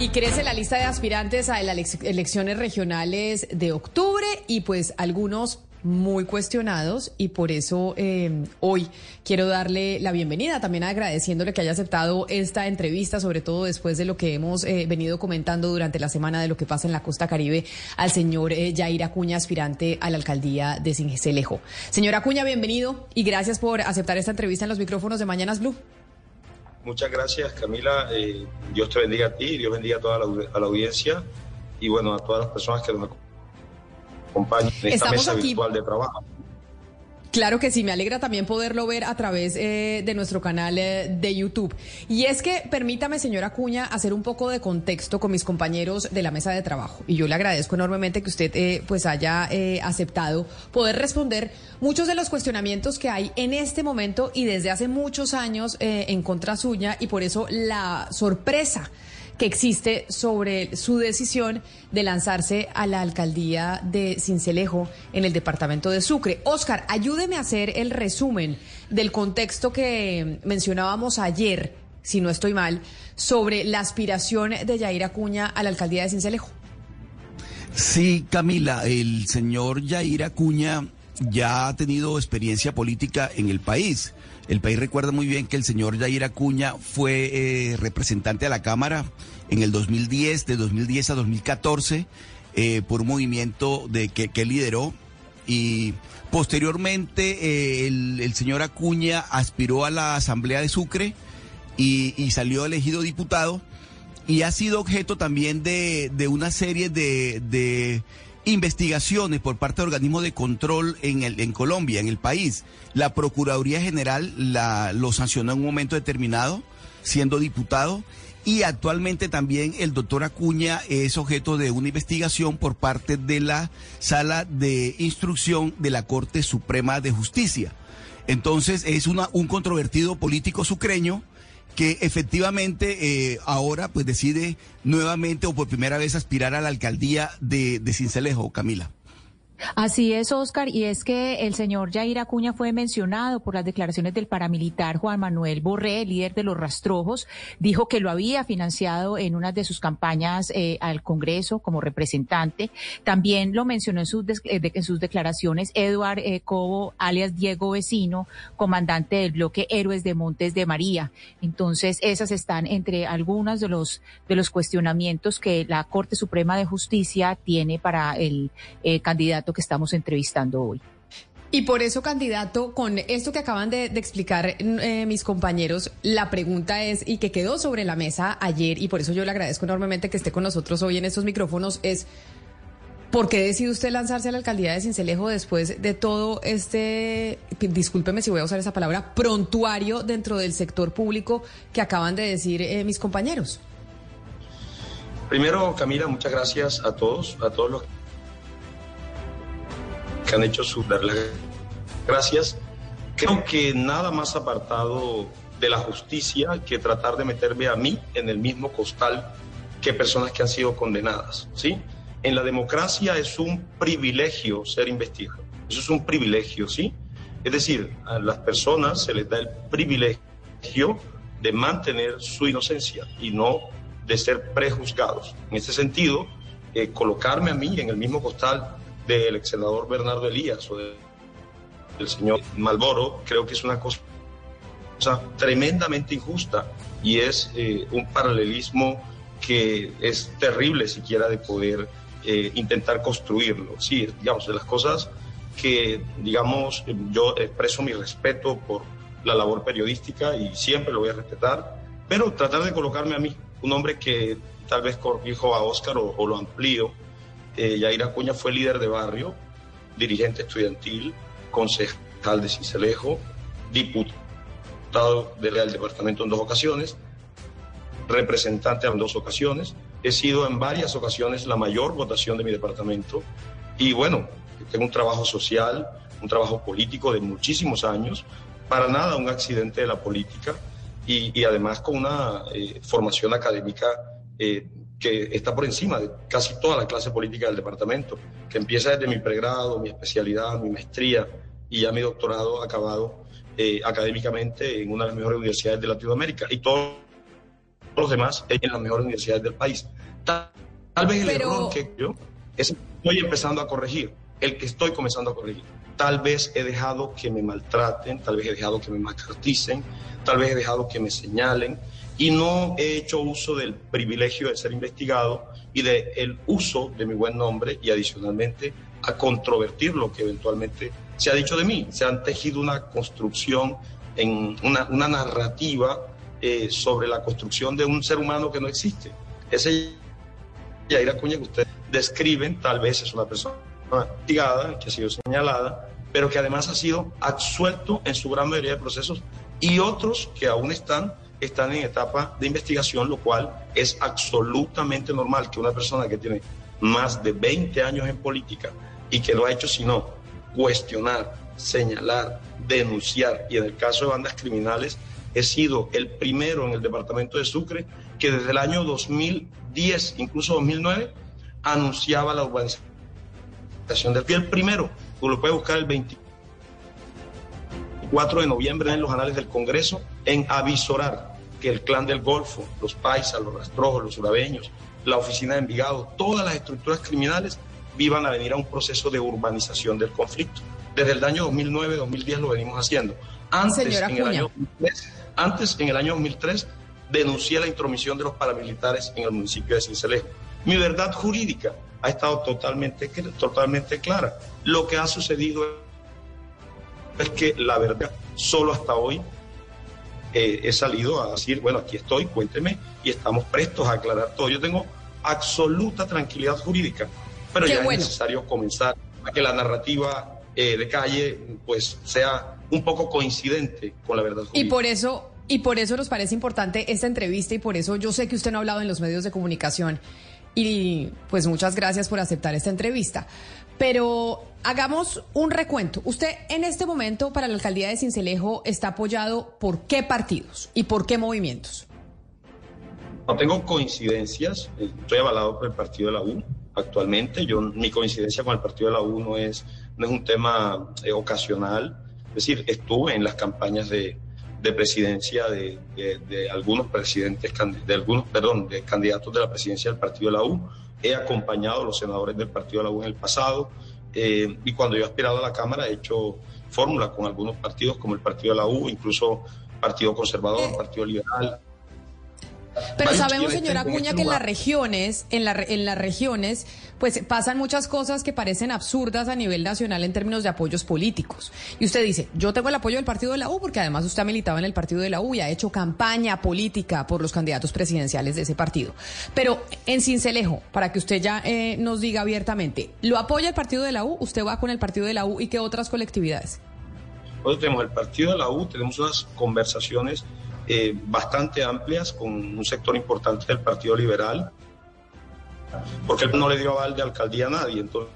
Y crece la lista de aspirantes a las elecciones regionales de octubre y pues algunos muy cuestionados y por eso eh, hoy quiero darle la bienvenida, también agradeciéndole que haya aceptado esta entrevista, sobre todo después de lo que hemos eh, venido comentando durante la semana de lo que pasa en la costa caribe al señor eh, Jair Acuña, aspirante a la alcaldía de Cincelejo. Señor Acuña, bienvenido y gracias por aceptar esta entrevista en los micrófonos de Mañanas Blue. Muchas gracias, Camila. Eh, Dios te bendiga a ti, Dios bendiga a toda la, a la, audiencia y bueno, a todas las personas que nos acompañan en esta mesa virtual de trabajo. Claro que sí, me alegra también poderlo ver a través eh, de nuestro canal eh, de YouTube. Y es que, permítame, señora Cuña, hacer un poco de contexto con mis compañeros de la mesa de trabajo. Y yo le agradezco enormemente que usted eh, pues haya aceptado poder responder muchos de los cuestionamientos que hay en este momento y desde hace muchos años en contra suya y por eso la sorpresa que existe sobre su decisión de lanzarse a la alcaldía de Cincelejo en el departamento de Sucre. Oscar, ayúdeme a hacer el resumen del contexto que mencionábamos ayer, si no estoy mal, sobre la aspiración de Yair Acuña a la alcaldía de Cincelejo. Sí, Camila, el señor Yair Acuña ya ha tenido experiencia política en el país. El país recuerda muy bien que el señor Jair Acuña fue eh, representante a la Cámara en el 2010, de 2010 a 2014, eh, por un movimiento de, que, que lideró. Y posteriormente eh, el, señor Acuña aspiró a la Asamblea de Sucre y, salió elegido diputado y ha sido objeto también de, una serie de investigaciones por parte de organismos de control en, el, en Colombia, en el país. La Procuraduría General la, lo sancionó en un momento determinado, siendo diputado, y actualmente también el doctor Acuña es objeto de una investigación por parte de la Sala de Instrucción de la Corte Suprema de Justicia. Entonces es una, un controvertido político sucreño que efectivamente eh, ahora pues decide nuevamente o por primera vez aspirar a la alcaldía de, de Cincelejo, Camila. Así es, Oscar, y es que el señor Jair Acuña fue mencionado por las declaraciones del paramilitar Juan Manuel Borré, líder de los rastrojos, dijo que lo había financiado en una de sus campañas eh, al Congreso como representante. También lo mencionó en sus, eh, declaraciones Eduard eh, Cobo, alias Diego Vecino, comandante del bloque Héroes de Montes de María. Entonces, esas están entre algunos de los, de los cuestionamientos que la Corte Suprema de Justicia tiene para el candidato que estamos entrevistando hoy. Y por eso, candidato, con esto que acaban de, explicar eh, mis compañeros, la pregunta es, y que quedó sobre la mesa ayer, y por eso yo le agradezco enormemente que esté con nosotros hoy en estos micrófonos, es ¿por qué decide usted lanzarse a la alcaldía de Cincelejo después de todo este, discúlpeme si voy a usar esa palabra, prontuario dentro del sector público que acaban de decir eh, mis compañeros? Primero, Camila, muchas gracias a todos, a todos los que han hecho su dar gracias. Creo que nada más apartado de la justicia que tratar de meterme a mí en el mismo costal que personas que han sido condenadas, ¿sí? En la democracia es un privilegio ser investigado. Eso es un privilegio, ¿sí? Es decir, a las personas se les da el privilegio de mantener su inocencia y no de ser prejuzgados. En ese sentido, eh, colocarme a mí en el mismo costal del ex senador Bernardo Elías o del señor Malboro, creo que es una cosa tremendamente injusta y es eh, un paralelismo que es terrible siquiera de poder eh, intentar construirlo. Sí, digamos, de las cosas que, digamos, yo expreso mi respeto por la labor periodística y siempre lo voy a respetar, pero tratar de colocarme a mí, un hombre que tal vez corrijo a Oscar o, o lo amplío, eh, Yair Acuña fue líder de barrio, dirigente estudiantil, concejal de Cincelejo, diputado del Departamento en dos ocasiones, representante en dos ocasiones. He sido en varias ocasiones la mayor votación de mi departamento y bueno, tengo un trabajo social, un trabajo político de muchísimos años, para nada un accidente de la política y, además con una eh, formación académica eh, que está por encima de casi toda la clase política del departamento, que empieza desde mi pregrado, mi especialidad, mi maestría y ya mi doctorado acabado eh, académicamente en una de las mejores universidades de Latinoamérica y todos los demás en las mejores universidades del país. Tal, vez el error que yo es, estoy empezando a corregir, el que estoy comenzando a corregir. Tal vez he dejado que me maltraten, tal vez he dejado que me macarticen, tal vez he dejado que me señalen, y no he hecho uso del privilegio de ser investigado y del el uso de mi buen nombre y adicionalmente a controvertir lo que eventualmente se ha dicho de mí. Se han tejido una construcción, en una, una narrativa eh, sobre la construcción de un ser humano que no existe. Ese Yair Acuña que ustedes describen, tal vez es una persona investigada, que ha sido señalada, pero que además ha sido absuelto en su gran mayoría de procesos y otros que aún están están en etapa de investigación, lo cual es absolutamente normal que una persona que tiene más de 20 años en política y que no ha hecho sino cuestionar, señalar, denunciar, y en el caso de bandas criminales, he sido el primero en el departamento de Sucre que desde el año 2010, incluso 2009, anunciaba la urbanización del pie. El primero, tú lo puedes buscar el 24 de noviembre en los anales del Congreso, en avisorar que el clan del Golfo, los paisas, los rastrojos, los urabeños, la oficina de Envigado, todas las estructuras criminales vivan a venir a un proceso de urbanización del conflicto. Desde el año 2009-2010 lo venimos haciendo. Antes, en el año 2003, antes, en el año 2003, denuncié la intromisión de los paramilitares en el municipio de Cincelejo. Mi verdad jurídica ha estado totalmente, totalmente clara. Lo que ha sucedido es que la verdad solo hasta hoy eh, he salido a decir, bueno, aquí estoy, cuénteme, y estamos prestos a aclarar todo. Yo tengo absoluta tranquilidad jurídica, pero ya es necesario comenzar a que la narrativa eh, de calle pues sea un poco coincidente con la verdad jurídica. Y por eso y por eso nos parece importante esta entrevista y por eso yo sé que usted no ha hablado en los medios de comunicación y pues muchas gracias por aceptar esta entrevista. Pero hagamos un recuento. Usted en este momento para la alcaldía de Cincelejo está apoyado por qué partidos y por qué movimientos. No tengo coincidencias. Estoy avalado por el partido de la U. actualmente. Yo, mi coincidencia con el partido de la U no es, no es un tema eh, ocasional. Es decir, estuve en las campañas de, de presidencia de, de, algunos presidentes, de algunos, perdón, de candidatos de la presidencia del partido de la U. He acompañado a los senadores del partido de la U en el pasado eh, y cuando yo he aspirado a la Cámara he hecho fórmula con algunos partidos como el partido de la U, incluso Partido Conservador, Partido Liberal, pero sabemos, señora Acuña, que en las regiones, en, la, en las regiones, pues pasan muchas cosas que parecen absurdas a nivel nacional en términos de apoyos políticos. Y usted dice, yo tengo el apoyo del partido de la U, porque además usted ha militado en el partido de la U y ha hecho campaña política por los candidatos presidenciales de ese partido. Pero en Cincelejo, para que usted ya eh, nos diga abiertamente, ¿lo apoya el partido de la U? ¿Usted va con el partido de la U y qué otras colectividades? Nosotros tenemos el partido de la U, tenemos unas conversaciones eh, bastante amplias con un sector importante del Partido Liberal, porque él no le dio aval de alcaldía a nadie, entonces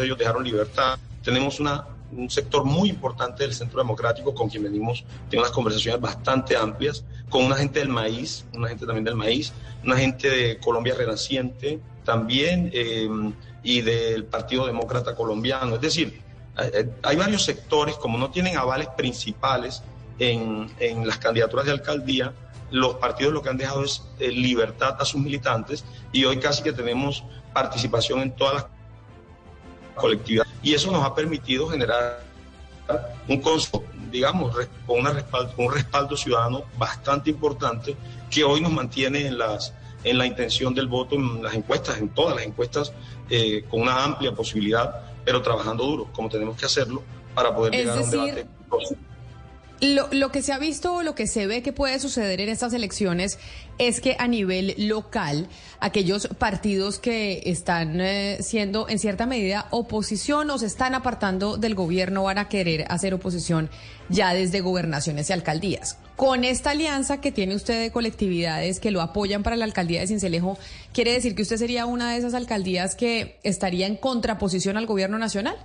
ellos dejaron libertad. Tenemos una, un sector muy importante del Centro Democrático con quien venimos, tengo unas conversaciones bastante amplias, con una gente del maíz, una gente también del maíz, una gente de Colombia Renaciente también, eh, y del Partido Demócrata Colombiano. Es decir, hay varios sectores, como no tienen avales principales, en, en las candidaturas de alcaldía, los partidos lo que han dejado es eh, libertad a sus militantes y hoy casi que tenemos participación en todas las colectividades. Y eso nos ha permitido generar un conso, digamos, con una respaldo, un respaldo ciudadano bastante importante que hoy nos mantiene en, las, en la intención del voto en las encuestas, en todas las encuestas, eh, con una amplia posibilidad, pero trabajando duro, como tenemos que hacerlo, para poder llegar a un debate. Lo, que se ha visto, lo que se ve que puede suceder en estas elecciones es que a nivel local, aquellos partidos que están eh, siendo en cierta medida oposición o se están apartando del gobierno van a querer hacer oposición ya desde gobernaciones y alcaldías. Con esta alianza que tiene usted de colectividades que lo apoyan para la alcaldía de Cincelejo, ¿quiere decir que usted sería una de esas alcaldías que estaría en contraposición al gobierno nacional?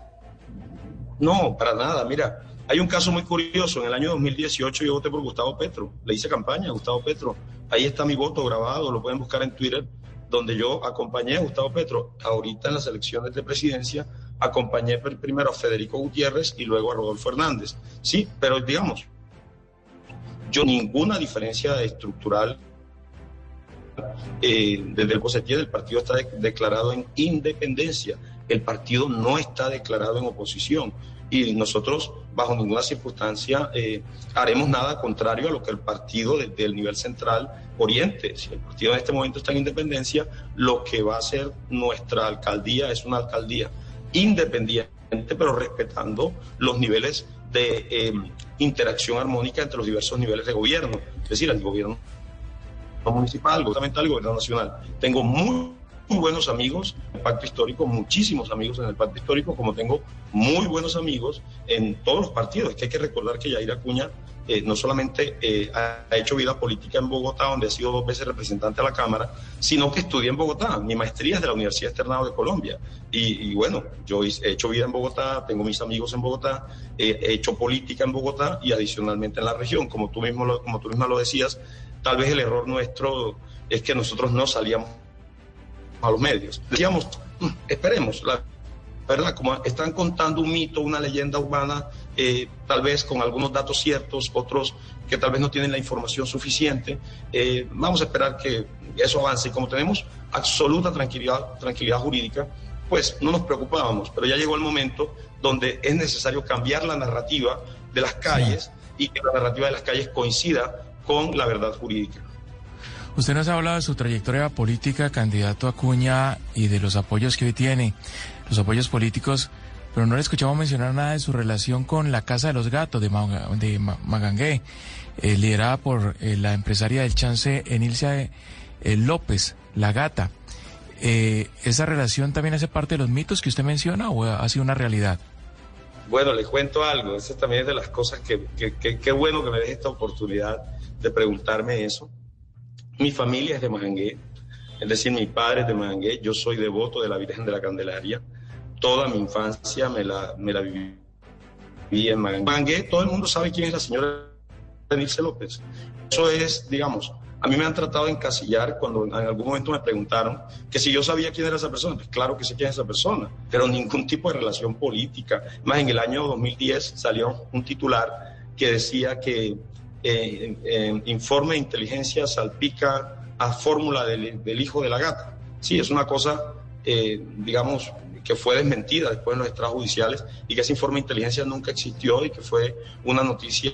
No, para nada. Mira, hay un caso muy curioso. En el año 2018 yo voté por Gustavo Petro. Le hice campaña a Gustavo Petro. Ahí está mi voto grabado, lo pueden buscar en Twitter, donde yo acompañé a Gustavo Petro. Ahorita en las elecciones de presidencia acompañé primero a Federico Gutiérrez y luego a Rodolfo Hernández. Sí, pero digamos, yo ninguna diferencia estructural eh, desde el positivo del partido está declarado en independencia. El partido no está declarado en oposición y nosotros bajo ninguna circunstancia eh, haremos nada contrario a lo que el partido desde el nivel central oriente. Si el partido en este momento está en independencia, lo que va a ser nuestra alcaldía es una alcaldía independiente, pero respetando los niveles de eh, interacción armónica entre los diversos niveles de gobierno, es decir, el gobierno municipal, gobierno el gobierno nacional. Tengo muy buenos amigos en el pacto histórico, muchísimos amigos en el pacto histórico, como tengo muy buenos amigos en todos los partidos. Es que hay que recordar que Yair Acuña eh, no solamente eh, ha hecho vida política en Bogotá, donde ha sido dos veces representante a la Cámara, sino que estudié en Bogotá. Mi maestría es de la Universidad Externado de Colombia. Y, bueno, yo he hecho vida en Bogotá, tengo mis amigos en Bogotá, he hecho política en Bogotá y adicionalmente en la región. Como tú, mismo como tú misma lo decías, tal vez el error nuestro es que nosotros no salíamos a los medios. Decíamos, mm, esperemos, la verdad, como están contando un mito, una leyenda urbana, eh, tal vez con algunos datos ciertos, otros que tal vez no tienen la información suficiente, eh, vamos a esperar que eso avance. Y como tenemos absoluta tranquilidad, tranquilidad jurídica, pues no nos preocupábamos, pero ya llegó el momento donde es necesario cambiar la narrativa de las calles y que la narrativa de las calles coincida con la verdad jurídica. Usted nos ha hablado de su trayectoria política, candidato a Cuña, y de los apoyos que hoy tiene, los apoyos políticos, pero no le escuchamos mencionar nada de su relación con la Casa de los Gatos de, Magangué, eh, liderada por eh, la empresaria del chance Enilcia eh, López, la gata. ¿Esa relación también hace parte de los mitos que usted menciona o ha sido una realidad? Bueno, le cuento algo, eso también es de las cosas que, qué bueno que me deje esta oportunidad de preguntarme eso. Mi familia es de Majangué, es decir, mi padre es de Majangué, yo soy devoto de la Virgen de la Candelaria. Toda mi infancia me la, me la viví en Majangué. Majangué. Todo el mundo sabe quién es la señora Denise López. Eso es, digamos, A mí me han tratado de encasillar cuando en algún momento me preguntaron que si yo sabía quién era esa persona. Pues claro que sé quién es esa persona, pero ningún tipo de relación política. Más en el año 2010 salió un titular que decía que eh, informe de inteligencia salpica a fórmula del, hijo de la gata. Sí, es una cosa, eh, digamos, que fue desmentida después en los extrajudiciales y que ese informe de inteligencia nunca existió y que fue una noticia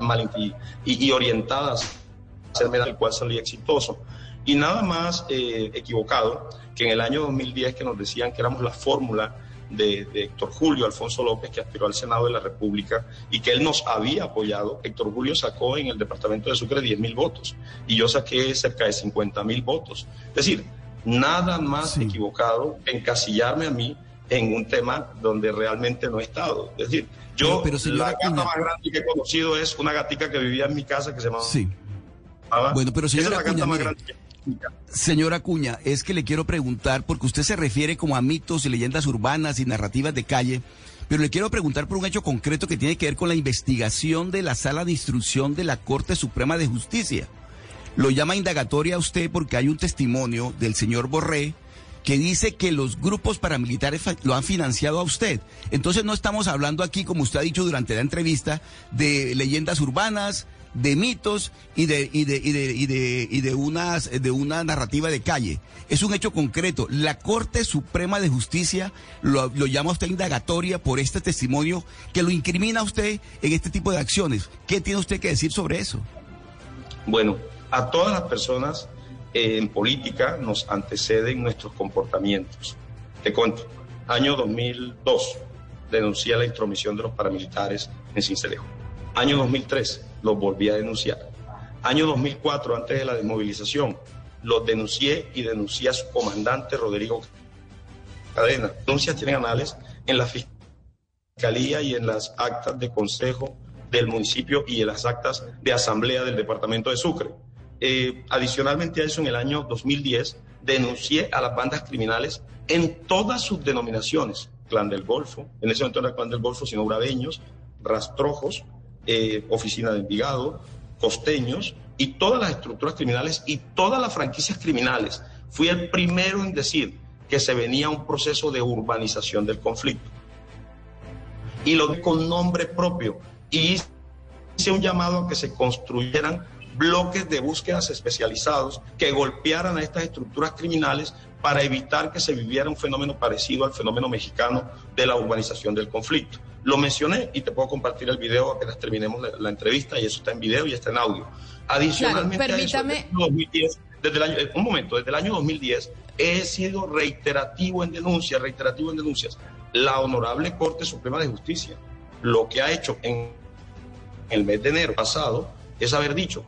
mal y, y orientada a ser el cual salía exitoso. Y nada más eh, equivocado que en el año 2010 que nos decían que éramos la fórmula de, Héctor Julio Alfonso López, que aspiró al Senado de la República y que él nos había apoyado. Héctor Julio sacó en el departamento de Sucre 10 mil votos y yo saqué cerca de 50 mil votos. Es decir, nada más equivocado encasillarme a mí en un tema donde realmente no he estado. Es decir, yo la gata más grande que he conocido es una gatica que vivía en mi casa que se llamaba... Sí. bueno, pero señora Acuña, Señora Acuña, es que le quiero preguntar, porque usted se refiere como a mitos y leyendas urbanas y narrativas de calle, pero le quiero preguntar por un hecho concreto que tiene que ver con la investigación de la sala de instrucción de la Corte Suprema de Justicia. Lo llama indagatoria a usted porque hay un testimonio del señor Borré, que dice que los grupos paramilitares lo han financiado a usted. Entonces no estamos hablando aquí, como usted ha dicho durante la entrevista, de leyendas urbanas, de mitos y de, y de, y de, y de, y de, unas, de una narrativa de calle. Es un hecho concreto. La Corte Suprema de Justicia lo, llama a usted indagatoria por este testimonio que lo incrimina a usted en este tipo de acciones. ¿Qué tiene usted que decir sobre eso? Bueno, a todas las personas en política nos anteceden nuestros comportamientos. Te cuento, año 2002 denuncié la intromisión de los paramilitares en Cincelejo. Año 2003 los volví a denunciar. Año 2004, antes de la desmovilización, los denuncié y denuncié a su comandante Rodrigo Cadena. Denuncias tienen anales en la Fiscalía y en las actas de consejo del municipio y en las actas de asamblea del departamento de Sucre. Eh, adicionalmente a eso, en el año 2010, denuncié a las bandas criminales en todas sus denominaciones. Clan del Golfo, en ese momento no era Clan del Golfo, sino Urabeños, Rastrojos, eh, Oficina de Envigado, Costeños y todas las estructuras criminales y todas las franquicias criminales. Fui el primero en decir que se venía un proceso de urbanización del conflicto. Y lo con nombre propio. Y hice un llamado a que se construyeran bloques de búsquedas especializados que golpearan a estas estructuras criminales para evitar que se viviera un fenómeno parecido al fenómeno mexicano de la urbanización del conflicto. Lo mencioné y te puedo compartir el video apenas terminemos la, entrevista y eso está en video y está en audio. Adicionalmente, permítame. desde el año, un momento, desde el año 2010 he sido reiterativo en denuncias, reiterativo en denuncias. La Honorable Corte Suprema de Justicia lo que ha hecho en el mes de enero pasado es haber dicho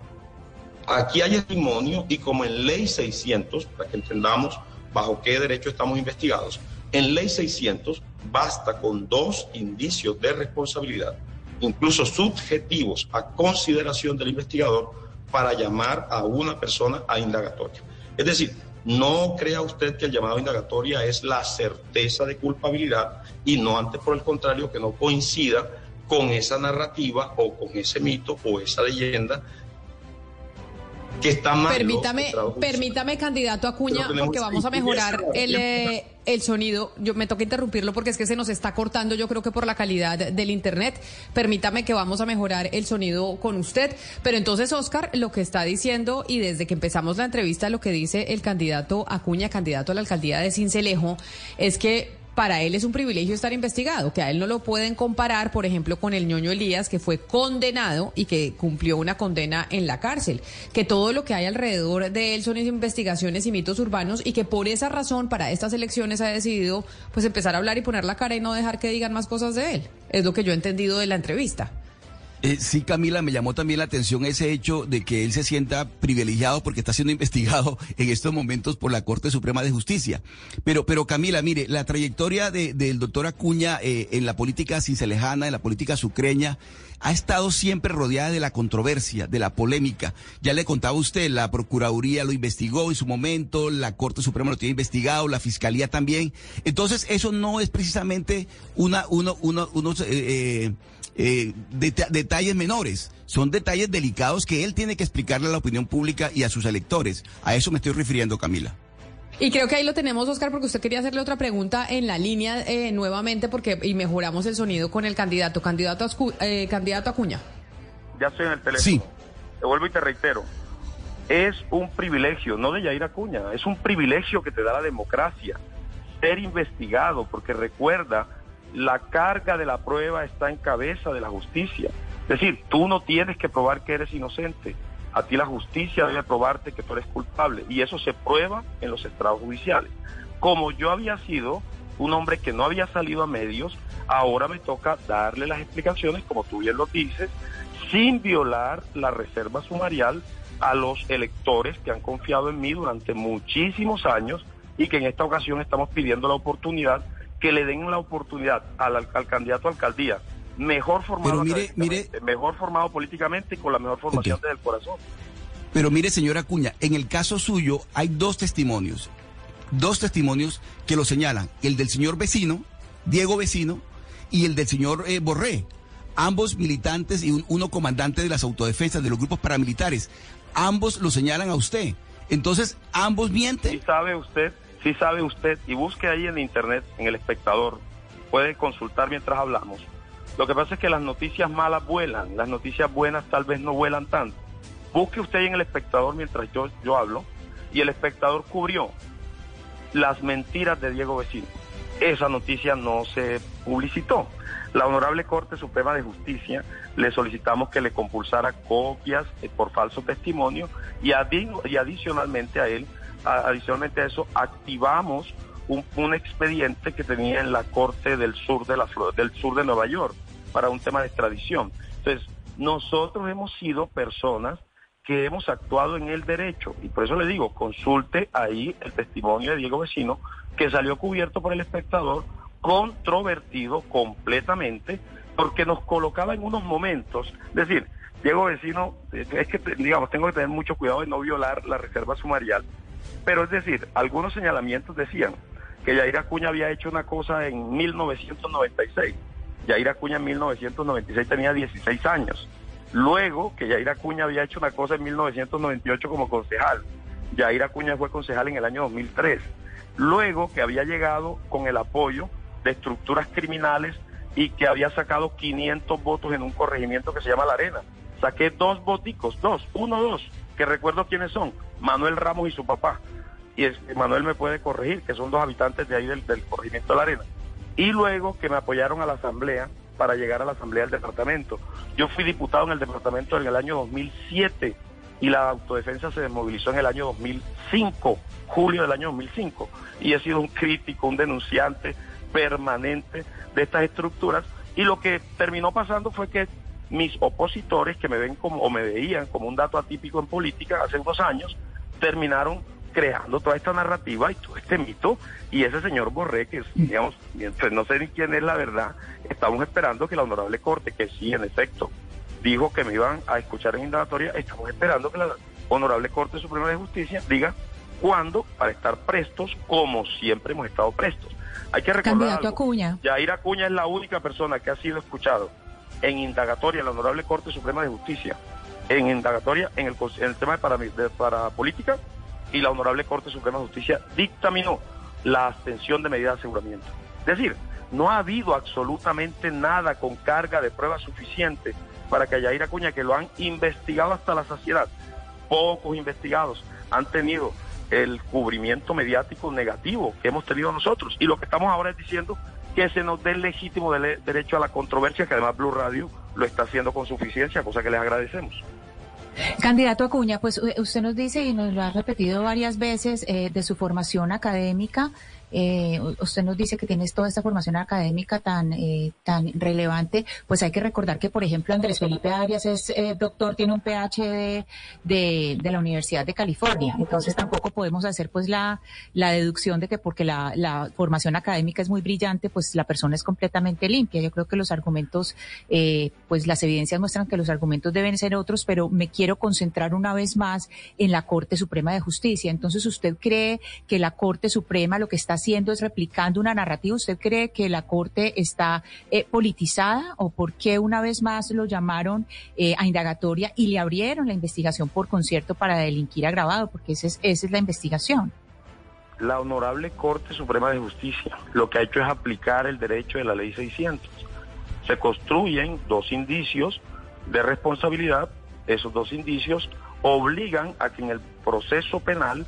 Aquí hay testimonio y como en ley 600, para que entendamos bajo qué derecho estamos investigados, en ley 600 basta con dos indicios de responsabilidad, incluso subjetivos a consideración del investigador, para llamar a una persona a indagatoria. Es decir, no crea usted que el llamado a indagatoria es la certeza de culpabilidad y no antes por el contrario que no coincida con esa narrativa o con ese mito o esa leyenda que está mal. Permítame, permítame, candidato Acuña, porque vamos a mejorar el, eh, el sonido. Yo me toca interrumpirlo porque es que se nos está cortando, yo creo que por la calidad del internet. Permítame que vamos a mejorar el sonido con usted. Pero entonces, Oscar, lo que está diciendo, y desde que empezamos la entrevista, lo que dice el candidato Acuña, candidato a la alcaldía de Cincelejo, es que para él es un privilegio estar investigado, que a él no lo pueden comparar, por ejemplo, con el ñoño Elías, que fue condenado y que cumplió una condena en la cárcel, que todo lo que hay alrededor de él son investigaciones y mitos urbanos y que por esa razón para estas elecciones ha decidido pues empezar a hablar y poner la cara y no dejar que digan más cosas de él. Es lo que yo he entendido de la entrevista. Eh, sí, Camila, me llamó también la atención ese hecho de que él se sienta privilegiado porque está siendo *laughs* investigado en estos momentos por la Corte Suprema de Justicia. Pero, pero Camila, mire, la trayectoria del doctor Acuña eh, en la política cincelejana, en la política sucreña, ha estado siempre rodeada de la controversia, de la polémica. Ya le contaba usted, la Procuraduría lo investigó en su momento, la Corte Suprema lo tiene investigado, la Fiscalía también. Entonces, eso no es precisamente una, uno, uno, unos, eh, eh, detalles menores, son detalles delicados que él tiene que explicarle a la opinión pública y a sus electores. A eso me estoy refiriendo, Camila. Y creo que ahí lo tenemos, Oscar, porque usted quería hacerle otra pregunta en la línea eh, nuevamente porque y mejoramos el sonido con el candidato, candidato, eh, candidato Acuña. Ya estoy en el teléfono. Sí. Te vuelvo y te reitero. Es un privilegio, no de Yair Acuña, es un privilegio que te da la democracia ser investigado, porque recuerda, la carga de la prueba está en cabeza de la justicia. Es decir, tú no tienes que probar que eres inocente a ti la justicia debe probarte que tú eres culpable y eso se prueba en los estrados judiciales. Como yo había sido un hombre que no había salido a medios, ahora me toca darle las explicaciones, como tú bien lo dices, sin violar la reserva sumarial a los electores que han confiado en mí durante muchísimos años y que en esta ocasión estamos pidiendo la oportunidad, que le den la oportunidad al, al candidato a alcaldía mejor formado, mire, mire, mejor formado políticamente y con la mejor formación del corazón. Pero mire, señora Acuña, en el caso suyo hay dos testimonios, dos testimonios que lo señalan, el del señor vecino, Diego Vecino, y el del señor eh, Borré, ambos militantes y uno comandante de las autodefensas, de los grupos paramilitares, ambos lo señalan a usted. Entonces, ambos mienten. Sí sabe usted, sí sabe usted, y busque ahí en internet, en el espectador, puede consultar mientras hablamos lo que pasa es que las noticias malas vuelan, las noticias buenas tal vez no vuelan tanto. Busque usted en el espectador mientras yo, yo hablo, y el espectador cubrió las mentiras de Diego Vecino. Esa noticia no se publicitó. La Honorable Corte Suprema de Justicia le solicitamos que le compulsara copias eh, por falso testimonio y, y adicionalmente a él, adicionalmente a eso, activamos un, expediente que tenía en la Corte del Sur de la del Sur de Nueva York para un tema de extradición. Entonces, nosotros hemos sido personas que hemos actuado en el derecho y por eso le digo, consulte ahí el testimonio de Diego Vecino que salió cubierto por el espectador, controvertido completamente, porque nos colocaba en unos momentos, es decir, Diego Vecino, es que digamos, tengo que tener mucho cuidado de no violar la reserva sumarial, pero es decir, algunos señalamientos decían que Yair Acuña había hecho una cosa en 1996 Yair Acuña en 1996 tenía 16 años. Luego que Yair Acuña había hecho una cosa en 1998 como concejal. Yair Acuña fue concejal en el año 2003. Luego que había llegado con el apoyo de estructuras criminales y que había sacado 500 votos en un corregimiento que se llama La Arena. Saqué dos voticos, dos, uno, dos, que recuerdo quiénes son, Manuel Ramos y su papá. Y es, Manuel me puede corregir, que son dos habitantes de ahí del, del corregimiento de La Arena y luego que me apoyaron a la asamblea para llegar a la asamblea del departamento. Yo fui diputado en el departamento en el año 2007 y la autodefensa se desmovilizó en el año 2005, julio del año 2005, y he sido un crítico, un denunciante permanente de estas estructuras y lo que terminó pasando fue que mis opositores que me ven como o me veían como un dato atípico en política hace unos años terminaron creando toda esta narrativa y todo este mito. Y ese señor Borré, que digamos, pues, no sé ni quién es la verdad, estamos esperando que la honorable corte, que sí, en efecto, dijo que me iban a escuchar en indagatoria, estamos esperando que la honorable corte suprema de justicia diga cuándo para estar prestos, como siempre hemos estado prestos. Hay que recordar Candidato Acuña. Yair Acuña es la única persona que ha sido escuchado en indagatoria en la honorable corte suprema de justicia, en indagatoria en el, tema de, para política y la Honorable Corte Suprema de Justicia dictaminó la abstención de medida de aseguramiento. Es decir, no ha habido absolutamente nada con carga de prueba suficiente para que Yair Acuña, que lo han investigado hasta la saciedad, pocos investigados han tenido el cubrimiento mediático negativo que hemos tenido nosotros. Y lo que estamos ahora es diciendo que se nos dé el legítimo derecho a la controversia, que además Blue Radio lo está haciendo con suficiencia, cosa que les agradecemos. Candidato Acuña, pues usted nos dice y nos lo ha repetido varias veces eh, de su formación académica eh, usted nos dice que tienes toda esta formación académica tan, eh, tan relevante, pues hay que recordar que, por ejemplo, Andrés Felipe Arias es eh, doctor, tiene un PhD de, de, la Universidad de California, entonces tampoco podemos hacer pues la, la deducción de que porque la, la formación académica es muy brillante, pues la persona es completamente limpia. Yo creo que los argumentos, eh, pues las evidencias muestran que los argumentos deben ser otros, pero me quiero concentrar una vez más en la Corte Suprema de Justicia. Entonces, ¿usted cree que la Corte Suprema lo que está haciendo es replicando una narrativa. ¿Usted cree que la Corte está eh, politizada o por qué una vez más lo llamaron eh, a indagatoria y le abrieron la investigación por concierto para delinquir agravado? Porque esa es, esa es la investigación. La Honorable Corte Suprema de Justicia lo que ha hecho es aplicar el derecho de la Ley 600. Se construyen dos indicios de responsabilidad. Esos dos indicios obligan a que en el proceso penal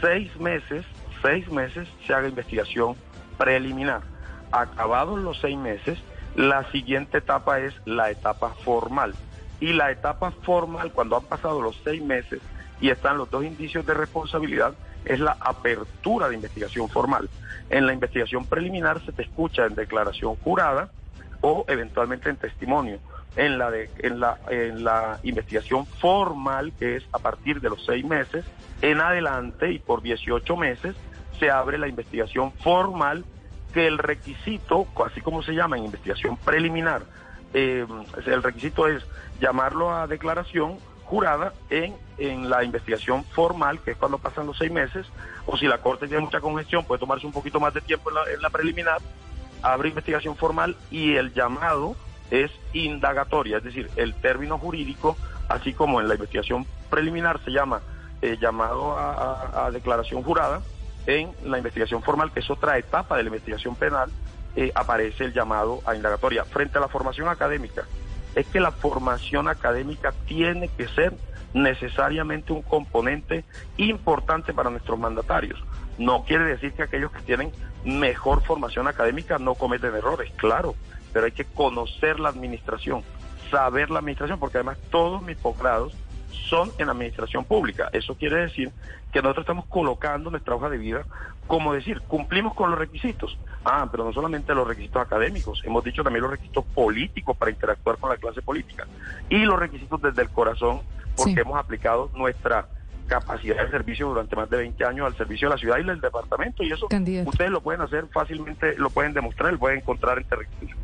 seis meses, seis meses se haga investigación preliminar. Acabados los seis meses, la siguiente etapa es la etapa formal. Y la etapa formal, cuando han pasado los seis meses y están los dos indicios de responsabilidad, es la apertura de investigación formal. En la investigación preliminar se te escucha en declaración jurada o eventualmente en testimonio. En la, de, en la, en la investigación formal, que es a partir de los seis meses, en adelante y por 18 meses, se abre la investigación formal, que el requisito, así como se llama en investigación preliminar, eh, el requisito es llamarlo a declaración jurada en, en la investigación formal, que es cuando pasan los seis meses, o si la Corte tiene mucha congestión, puede tomarse un poquito más de tiempo en la, en la preliminar, abre investigación formal y el llamado es indagatoria, es decir, el término jurídico, así como en la investigación preliminar se llama eh, llamado a, a, declaración jurada, en la investigación formal, que es otra etapa de la investigación penal, eh, aparece el llamado a indagatoria. Frente a la formación académica, es que la formación académica tiene que ser necesariamente un componente importante para nuestros mandatarios. No quiere decir que aquellos que tienen mejor formación académica no cometen errores, claro, pero hay que conocer la administración, saber la administración, porque además todos mis posgrados son en administración pública. Eso quiere decir que nosotros estamos colocando nuestra hoja de vida, como decir, cumplimos con los requisitos. Ah, pero no solamente los requisitos académicos, hemos dicho también los requisitos políticos para interactuar con la clase política y los requisitos desde el corazón, porque hemos aplicado nuestra capacidad de servicio durante más de 20 años al servicio de la ciudad y del departamento y eso ustedes lo pueden hacer fácilmente, lo pueden demostrar, lo pueden encontrar en territorio.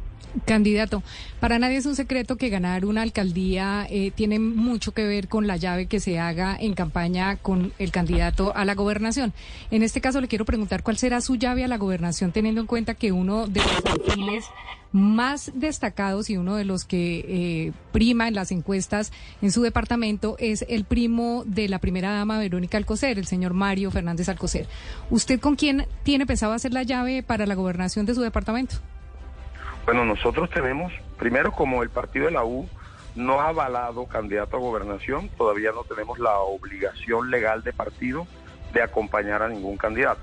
Candidato, para nadie es un secreto que ganar una alcaldía eh, tiene mucho que ver con la llave que se haga en campaña con el candidato a la gobernación. En este caso le quiero preguntar cuál será su llave a la gobernación, teniendo en cuenta que uno de los perfiles más destacados y uno de los que eh, prima en las encuestas en su departamento es el primo de la primera dama Verónica Alcocer, el señor Mario Fernández Alcocer. ¿Usted con quién tiene pensado hacer la llave para la gobernación de su departamento? Bueno, nosotros tenemos, primero como el partido de la U no ha avalado candidato a gobernación, todavía no tenemos la obligación legal de partido de acompañar a ningún candidato.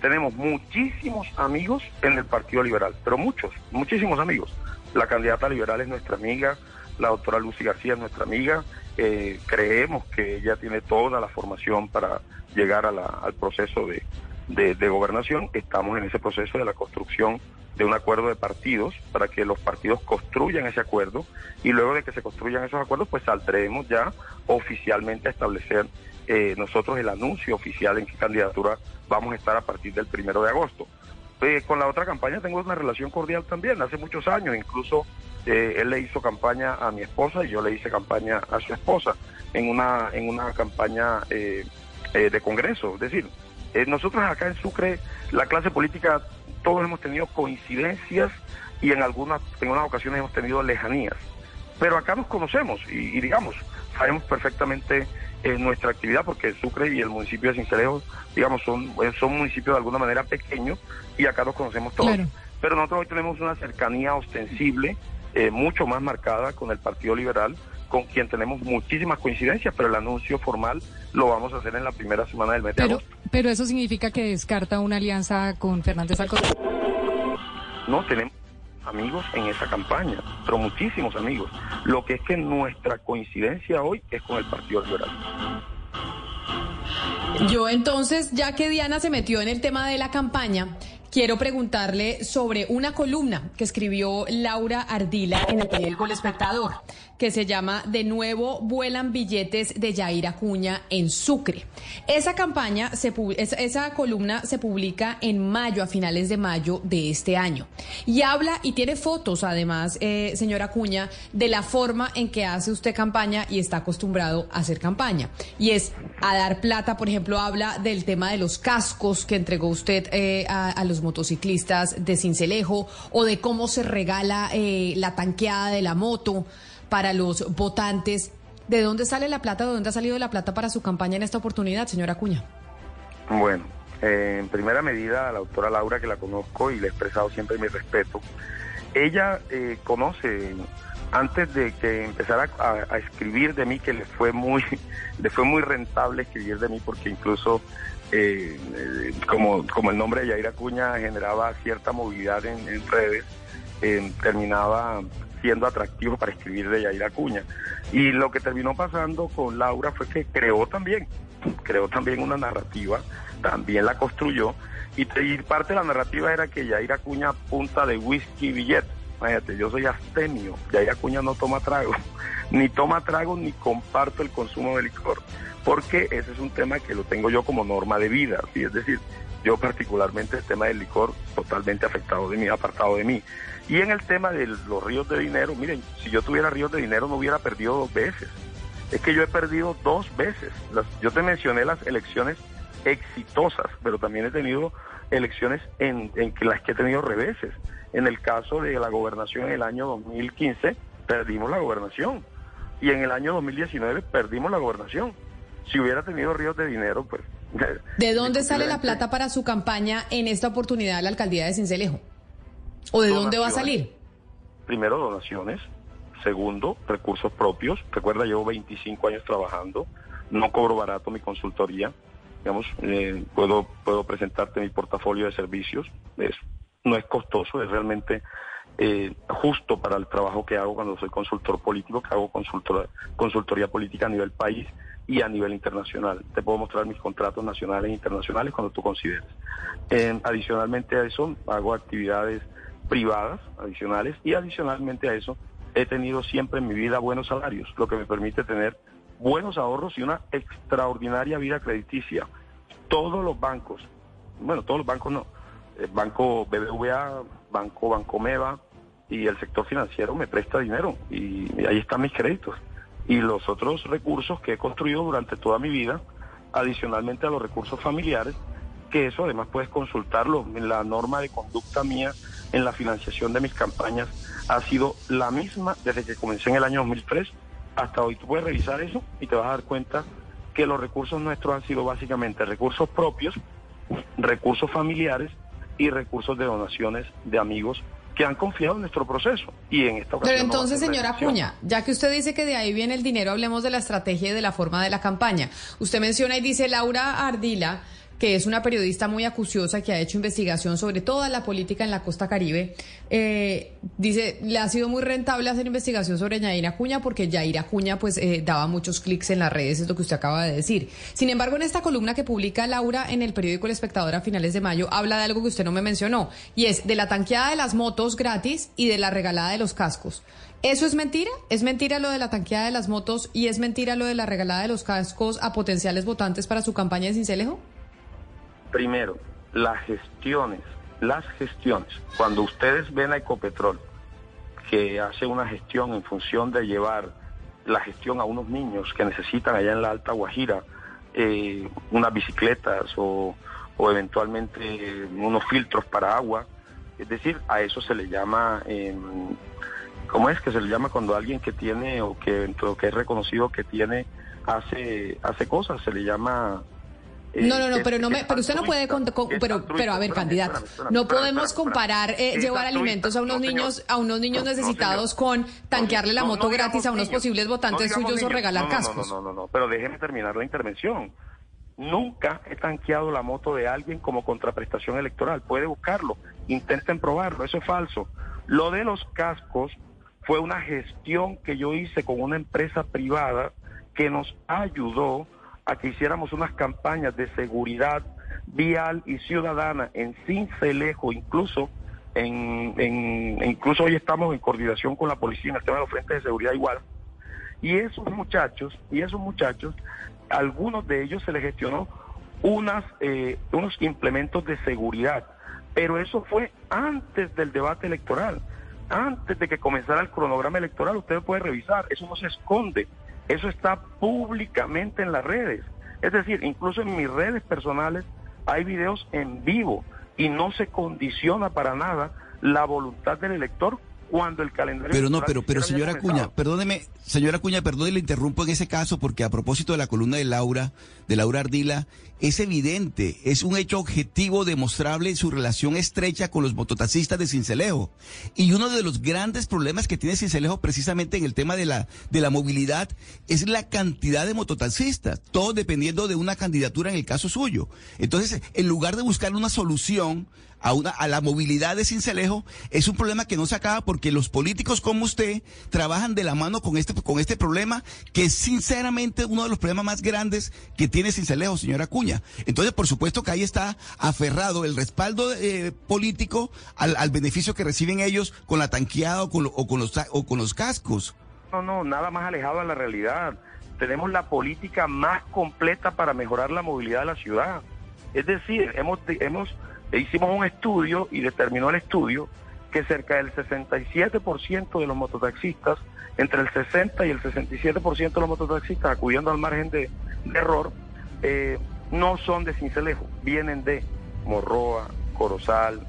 Tenemos muchísimos amigos en el Partido Liberal, pero muchos, muchísimos amigos. La candidata liberal es nuestra amiga, la doctora Lucy García es nuestra amiga, eh, creemos que ella tiene toda la formación para llegar al proceso de, de gobernación, estamos en ese proceso de la construcción de un acuerdo de partidos para que los partidos construyan ese acuerdo y luego de que se construyan esos acuerdos pues saldremos ya oficialmente a establecer eh, nosotros el anuncio oficial en qué candidatura vamos a estar a partir del primero de agosto. Eh, con la otra campaña tengo una relación cordial también, hace muchos años, incluso eh, él le hizo campaña a mi esposa y yo le hice campaña a su esposa en una, en una campaña de Congreso. Es decir, nosotros acá en Sucre, la clase política todos hemos tenido coincidencias y en algunas, en unas ocasiones hemos tenido lejanías. Pero acá nos conocemos y, digamos, sabemos perfectamente eh, nuestra actividad porque Sucre y el municipio de Cincelejo, digamos, son, eh, son municipios de alguna manera pequeños y acá nos conocemos todos. Pero nosotros hoy tenemos una cercanía ostensible, eh, mucho más marcada con el Partido Liberal, con quien tenemos muchísimas coincidencias, pero el anuncio formal lo vamos a hacer en la primera semana del mes de agosto. Pero eso significa que descarta una alianza con Fernández Alcocer. No, tenemos amigos en esa campaña, pero muchísimos amigos. Lo que es que nuestra coincidencia hoy es con el Partido Liberal. Yo entonces, ya que Diana se metió en el tema de la campaña, quiero preguntarle sobre una columna que escribió Laura Ardila en el periódico El Espectador, que se llama De nuevo vuelan billetes de Yair Acuña en Sucre. Esa campaña, se, esa columna se publica en mayo, a finales de mayo de este año. Y habla y tiene fotos, además, eh, señora Acuña, de la forma en que hace usted campaña y está acostumbrado a hacer campaña. Y es a dar plata, por ejemplo, habla del tema de los cascos que entregó usted eh, a los motociclistas de Cincelejo o de cómo se regala eh, la tanqueada de la moto para los votantes. ¿De dónde sale la plata? ¿De dónde ha salido la plata para su campaña en esta oportunidad, señora Cuña? Bueno, eh, en primera medida a la doctora Laura, que la conozco y le he expresado siempre mi respeto, ella eh, conoce antes de que empezara a, a, escribir de mí, que le fue muy, *laughs* le fue muy rentable escribir de mí, porque incluso eh, como, como el nombre de Yair Acuña generaba cierta movilidad en, redes, eh, terminaba siendo atractivo para escribir de Yair Acuña. Y lo que terminó pasando con Laura fue que creó también, creó también una narrativa, también la construyó, y, parte de la narrativa era que Yair Acuña punta de whisky y billete. Fíjate, yo soy astemio, Yair Acuña no toma trago, *laughs* ni toma trago ni comparto el consumo de licor porque ese es un tema que lo tengo yo como norma de vida, es decir, yo particularmente el tema del licor totalmente afectado de mí, apartado de mí. Y en el tema de los ríos de dinero, miren, si yo tuviera ríos de dinero no hubiera perdido dos veces. Es que yo he perdido dos veces. yo te mencioné las elecciones exitosas, pero también he tenido elecciones en, en las que he tenido reveses. En el caso de la gobernación en el año 2015, perdimos la gobernación. Y en el año 2019 perdimos la gobernación si hubiera tenido ríos de dinero, pues... *laughs* ¿De dónde sale la plata para su campaña en esta oportunidad de la alcaldía de Cincelejo? ¿O de dónde va a salir? Primero, donaciones. Segundo, recursos propios. Recuerda, llevo 25 años trabajando. No cobro barato mi consultoría. Digamos, eh, puedo, puedo presentarte mi portafolio de servicios. Es, no es costoso, es realmente eh, justo para el trabajo que hago cuando soy consultor político, que hago consultoría política a nivel país y a nivel internacional. Te puedo mostrar mis contratos nacionales e internacionales cuando tú consideres. Eh, adicionalmente a eso, hago actividades privadas adicionales y adicionalmente a eso, he tenido siempre en mi vida buenos salarios, lo que me permite tener buenos ahorros y una extraordinaria vida crediticia. Todos los bancos, bueno, todos los bancos no, Banco BBVA, Banco Bancomeva y el sector financiero me presta dinero y ahí están mis créditos y los otros recursos que he construido durante toda mi vida, adicionalmente a los recursos familiares, que eso además puedes consultarlo en la norma de conducta mía en la financiación de mis campañas, ha sido la misma desde que comencé en el año 2003 hasta hoy. Tú puedes revisar eso y te vas a dar cuenta que los recursos nuestros han sido básicamente recursos propios, recursos familiares y recursos de donaciones de amigos que han confiado en nuestro proceso. Y en esta ocasión. Pero entonces, señora Acuña, ya que usted dice que de ahí viene el dinero, hablemos de la estrategia y de la forma de la campaña. Usted menciona y dice Laura Ardila que es una periodista muy acuciosa que ha hecho investigación sobre toda la política en la costa caribe, eh, dice, le ha sido muy rentable hacer investigación sobre Yair Acuña porque Yair Acuña pues eh, daba muchos clics en las redes, es lo que usted acaba de decir. Sin embargo, en esta columna que publica Laura en el periódico El Espectador a finales de mayo, habla de algo que usted no me mencionó, y es de la tanqueada de las motos gratis y de la regalada de los cascos. ¿Eso es mentira? ¿Es mentira lo de la tanqueada de las motos y es mentira lo de la regalada de los cascos a potenciales votantes para su campaña de Cincelejo? Primero, las gestiones, las gestiones. Cuando ustedes ven a Ecopetrol, que hace una gestión en función de llevar la gestión a unos niños que necesitan allá en la Alta Guajira eh, unas bicicletas o, eventualmente unos filtros para agua. Es decir, a eso se le llama, eh, ¿cómo es que se le llama cuando alguien que tiene o que, que es reconocido que tiene, hace, hace cosas? Se le llama no, no, no, pero no me, pero usted no puede, pero, pero a ver, candidato, no podemos comparar eh, llevar alimentos a unos niños, a unos niños necesitados con tanquearle la moto gratis a unos posibles votantes suyos o regalar cascos. No, no, no, pero déjeme terminar la intervención. Nunca he tanqueado la moto de alguien como contraprestación electoral. Puede buscarlo, intenten probarlo, eso es falso. Lo de los cascos fue una gestión que yo hice con una empresa privada que nos ayudó a que hiciéramos unas campañas de seguridad vial y ciudadana en Cincelejo, incluso en, en, incluso hoy estamos en coordinación con la policía en el tema de los frentes de seguridad igual. Y esos muchachos, y esos muchachos, algunos de ellos se les gestionó unas, eh, unos implementos de seguridad, pero eso fue antes del debate electoral, antes de que comenzara el cronograma electoral, usted puede revisar, eso no se esconde, eso está públicamente en las redes. Es decir, incluso en mis redes personales hay videos en vivo y no se condiciona para nada la voluntad del elector cuando el calendario. Pero no, pero, pero señora Acuña, perdóneme, señora Acuña, perdóneme, le interrumpo en ese caso porque a propósito de la columna de Laura, de Laura Ardila, es evidente, es un hecho objetivo demostrable su relación estrecha con los mototaxistas de Cincelejo. Y uno de los grandes problemas que tiene Cincelejo precisamente en el tema de la, de la movilidad es la cantidad de mototaxistas, todo dependiendo de una candidatura en el caso suyo. Entonces, en lugar de buscar una solución, a, una, a la movilidad de Cincelejo es un problema que no se acaba porque los políticos como usted trabajan de la mano con este, con este problema que es sinceramente uno de los problemas más grandes que tiene Cincelejo, señora Cuña. Entonces, por supuesto que ahí está aferrado el respaldo eh, político al, al, beneficio que reciben ellos con la tanqueada o con, o con, los, o con los cascos. No, no, nada más alejado de la realidad. Tenemos la política más completa para mejorar la movilidad de la ciudad. Es decir, hemos, hemos e hicimos un estudio y determinó el estudio que cerca del 67% de los mototaxistas, entre el 60 y el 67% de los mototaxistas acudiendo al margen de, error, eh, no son de Cincelejo, vienen de Morroa, Corozal,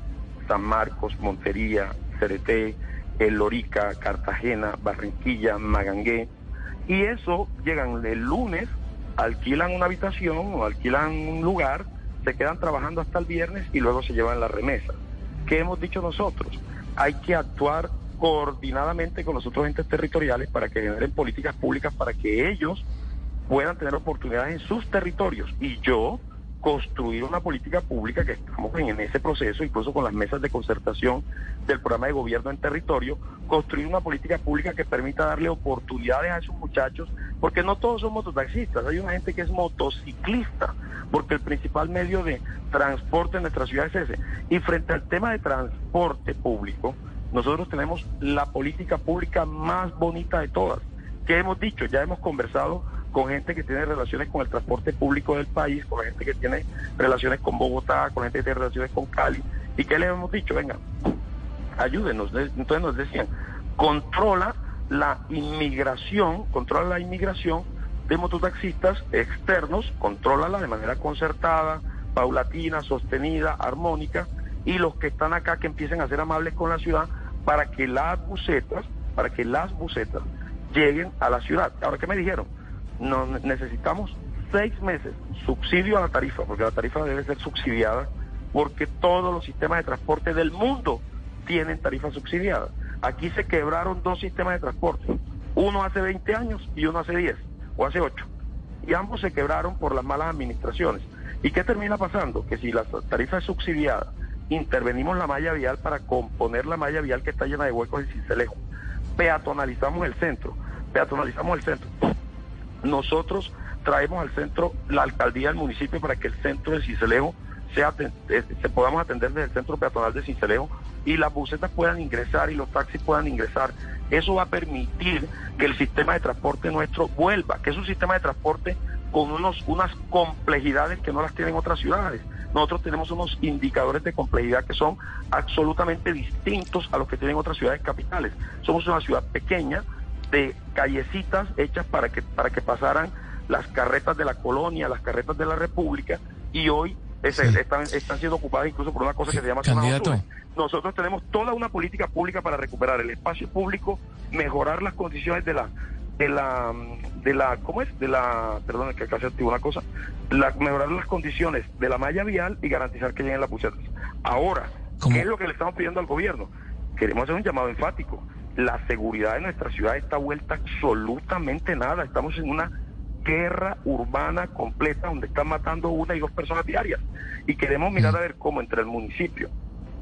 San Marcos, Montería, Cereté, Lorica, Cartagena, Barranquilla, Magangué. Y eso llegan el lunes, alquilan una habitación o alquilan un lugar se quedan trabajando hasta el viernes y luego se llevan la remesa. ¿Qué hemos dicho nosotros? Hay que actuar coordinadamente con los otros entes territoriales para que generen políticas públicas para que ellos puedan tener oportunidades en sus territorios. Y yo construir una política pública que estamos en ese proceso, incluso con las mesas de concertación del programa de gobierno en territorio, construir una política pública que permita darle oportunidades a esos muchachos, porque no todos son mototaxistas, hay una gente que es motociclista, porque el principal medio de transporte en nuestra ciudad es ese. Y frente al tema de transporte público, nosotros tenemos la política pública más bonita de todas. ¿Qué hemos dicho? Ya hemos conversado con gente que tiene relaciones con el transporte público del país, con gente que tiene relaciones con Bogotá, con gente que tiene relaciones con Cali. ¿Y qué le hemos dicho? Venga, ayúdenos. Entonces nos decían, controla la inmigración, controla la inmigración de mototaxistas externos, contrólala de manera concertada, paulatina, sostenida, armónica, y los que están acá que empiecen a ser amables con la ciudad para que las bucetas, para que las bucetas lleguen a la ciudad. Ahora, ¿qué me dijeron? No, necesitamos seis meses subsidio a la tarifa, porque la tarifa debe ser subsidiada, porque todos los sistemas de transporte del mundo tienen tarifa subsidiada. Aquí se quebraron dos sistemas de transporte, uno hace 20 años y uno hace 10 o hace 8. Y ambos se quebraron por las malas administraciones. ¿Y qué termina pasando? Que si la tarifa es subsidiada, intervenimos la malla vial para componer la malla vial que está llena de huecos y cincelejo. Peatonalizamos el centro, peatonalizamos el centro nosotros traemos al centro la alcaldía del municipio para que el centro de Cincelejo sea, eh, se podamos atender desde el centro peatonal de Cincelejo y las busetas puedan ingresar y los taxis puedan ingresar. Eso va a permitir que el sistema de transporte nuestro vuelva, que es un sistema de transporte con unos, unas complejidades que no las tienen otras ciudades. Nosotros tenemos unos indicadores de complejidad que son absolutamente distintos a los que tienen otras ciudades capitales. Somos una ciudad pequeña, de callecitas hechas para que, para que pasaran las carretas de la colonia, las carretas de la República, y hoy están, están, siendo ocupadas incluso por una cosa que se llama Candidato. Nosotros tenemos toda una política pública para recuperar el espacio público, mejorar las condiciones de la de la de la ¿cómo es? de la perdón que casi activo una cosa, la, mejorar las condiciones de la malla vial y garantizar que lleguen las bucetas. Ahora, ¿qué es lo que le estamos pidiendo al gobierno? Queremos hacer un llamado enfático la seguridad de nuestra ciudad está vuelta absolutamente nada. Estamos en una guerra urbana completa donde están matando una y dos personas diarias. Y queremos mirar a ver cómo entre el municipio,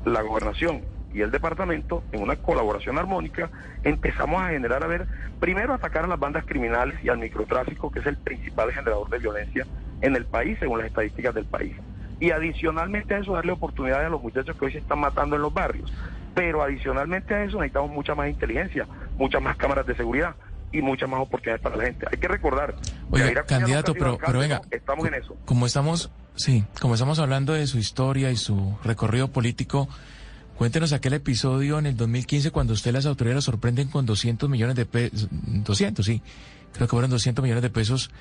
la gobernación y el departamento, en una colaboración armónica, empezamos a generar, a ver, primero atacar a las bandas criminales y al microtráfico, que es el principal generador de violencia en el país, según las estadísticas del país. Y adicionalmente a eso, darle oportunidades a los muchachos que hoy se están matando en los barrios. Pero adicionalmente a eso necesitamos mucha más inteligencia, muchas más cámaras de seguridad y muchas más oportunidades para la gente. Hay que recordar. Oiga, candidato, pero, pero venga, estamos en eso. Como estamos, sí, como estamos hablando de su historia y su recorrido político, cuéntenos aquel episodio en el 2015 cuando usted las autoridades sorprenden con 200 millones de pesos, 200, sí, creo que fueron 200 millones de pesos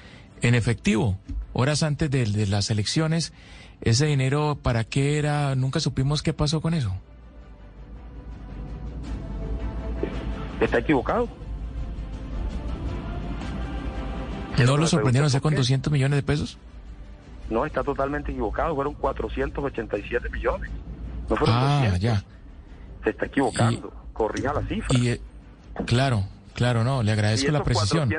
en efectivo, horas antes de, de las elecciones. ¿Ese dinero para qué era? Nunca supimos qué pasó con eso. Está equivocado. ¿No lo sorprendieron con 200 millones de pesos? No, está totalmente equivocado. Fueron 487 millones. No fueron ah, ya. Se está equivocando. Corrija la cifra. Y, eh, claro, claro, no. Le agradezco la precisión.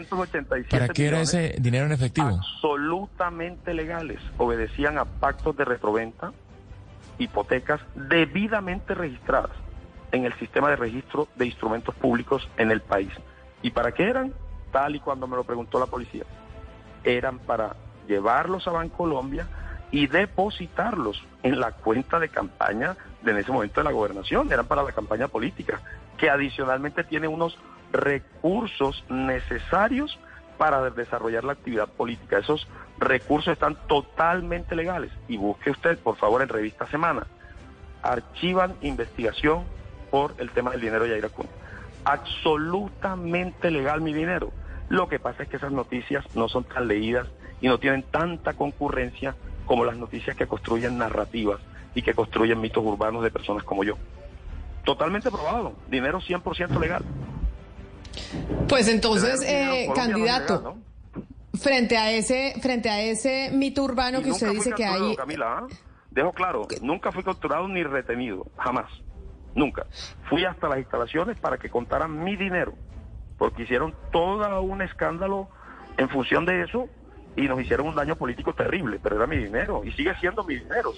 ¿Para qué era ese dinero en efectivo? Absolutamente legales. Obedecían a pactos de retroventa, hipotecas debidamente registradas en el sistema de registro de instrumentos públicos en el país. ¿Y para qué eran? tal y cuando me lo preguntó la policía, eran para llevarlos a Bancolombia y depositarlos en la cuenta de campaña de en ese momento de la gobernación, eran para la campaña política, que adicionalmente tiene unos recursos necesarios para desarrollar la actividad política. Esos recursos están totalmente legales. Y busque usted, por favor, en Revista Semana, archivan investigación por el tema del dinero de Yair Acuña absolutamente legal mi dinero. Lo que pasa es que esas noticias no son tan leídas y no tienen tanta concurrencia como las noticias que construyen narrativas y que construyen mitos urbanos de personas como yo. Totalmente probado, dinero 100% legal. Pues entonces, eh, candidato, frente a ese frente a ese mito urbano que usted dice que hay... Camila, ¿ah? dejo claro, nunca fui capturado ni retenido, jamás. Nunca. Fui hasta las instalaciones para que contaran mi dinero, porque hicieron todo un escándalo en función de eso y nos hicieron un daño político terrible, pero era mi dinero y sigue siendo mi dinero.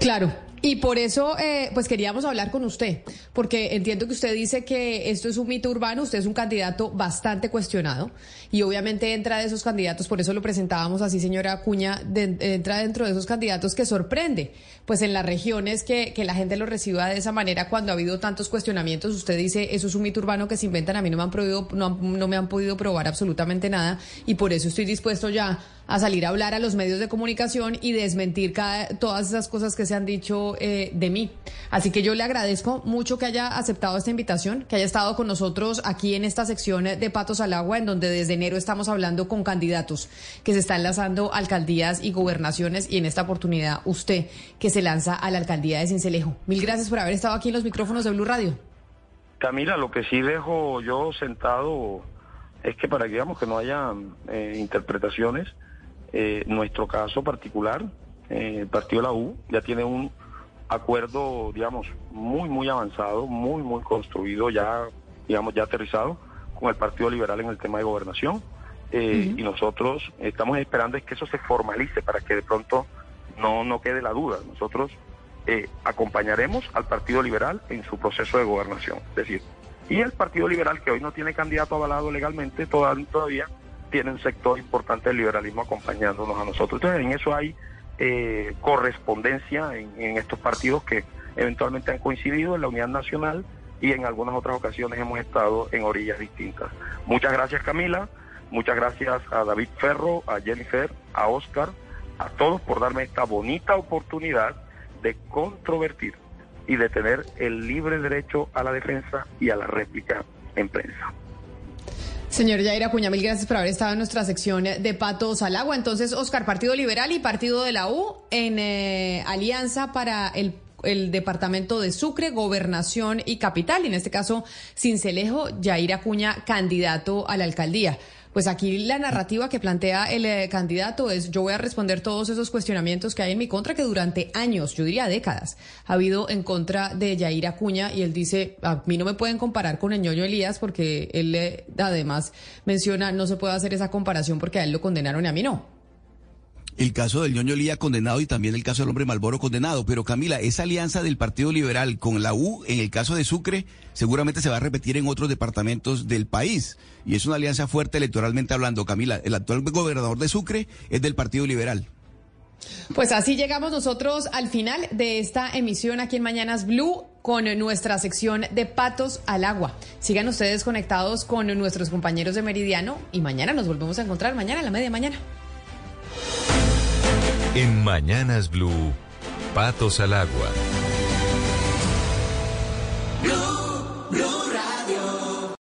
Claro, y por eso, eh, pues queríamos hablar con usted, porque entiendo que usted dice que esto es un mito urbano, usted es un candidato bastante cuestionado y obviamente entra de esos candidatos, por eso lo presentábamos así, señora Acuña, entra dentro de esos candidatos que sorprende, pues en las regiones que, que la gente lo reciba de esa manera cuando ha habido tantos cuestionamientos, usted dice, eso es un mito urbano que se inventan, a mí no me han, prohibido, no, no me han podido probar absolutamente nada y por eso estoy dispuesto ya a salir a hablar a los medios de comunicación y desmentir cada, todas esas cosas que se han dicho eh, de mí. Así que yo le agradezco mucho que haya aceptado esta invitación, que haya estado con nosotros aquí en esta sección de Patos al Agua, en donde desde enero estamos hablando con candidatos que se están lanzando alcaldías y gobernaciones y en esta oportunidad usted que se lanza a la alcaldía de Cincelejo. Mil gracias por haber estado aquí en los micrófonos de Blue Radio. Camila, lo que sí dejo yo sentado es que para que digamos que no haya eh, interpretaciones, eh, nuestro caso particular, eh, el partido de la U ya tiene un acuerdo, digamos, muy, muy avanzado, muy, muy construido, ya, digamos, ya aterrizado con el Partido Liberal en el tema de gobernación. Eh, y nosotros estamos esperando es que eso se formalice para que de pronto no, no quede la duda. Nosotros eh, acompañaremos al Partido Liberal en su proceso de gobernación. Es decir, y el Partido Liberal, que hoy no tiene candidato avalado legalmente todavía tiene un sector importante del liberalismo acompañándonos a nosotros. Entonces, en eso hay eh, correspondencia en, estos partidos que eventualmente han coincidido en la unidad nacional y en algunas otras ocasiones hemos estado en orillas distintas. Muchas gracias Camila, muchas gracias a David Ferro, a Jennifer, a Oscar, a todos por darme esta bonita oportunidad de controvertir y de tener el libre derecho a la defensa y a la réplica en prensa. Señor Yair Acuña, mil gracias por haber estado en nuestra sección de Patos al Agua. Entonces, Oscar, Partido Liberal y Partido de la U en eh, alianza para el departamento de Sucre, Gobernación y Capital, y en este caso Cincelejo, Yair Acuña, candidato a la alcaldía. Pues aquí la narrativa que plantea el eh, candidato es yo voy a responder todos esos cuestionamientos que hay en mi contra que durante años, yo diría décadas, ha habido en contra de Yair Acuña y él dice, a mí no me pueden comparar con el ñoño Elías porque él eh, además menciona no se puede hacer esa comparación porque a él lo condenaron y a mí no el caso del ñoño Lía condenado y también el caso del hombre Malboro condenado. Pero Camila, esa alianza del Partido Liberal con la U, en el caso de Sucre, seguramente se va a repetir en otros departamentos del país. Y es una alianza fuerte electoralmente hablando. Camila, el actual gobernador de Sucre es del Partido Liberal. Pues así llegamos nosotros al final de esta emisión aquí en Mañanas Blue con nuestra sección de Patos al Agua. Sigan ustedes conectados con nuestros compañeros de Meridiano y mañana nos volvemos a encontrar, mañana a la media mañana. En Mañanas Blue, Patos al Agua. Blue, Blue.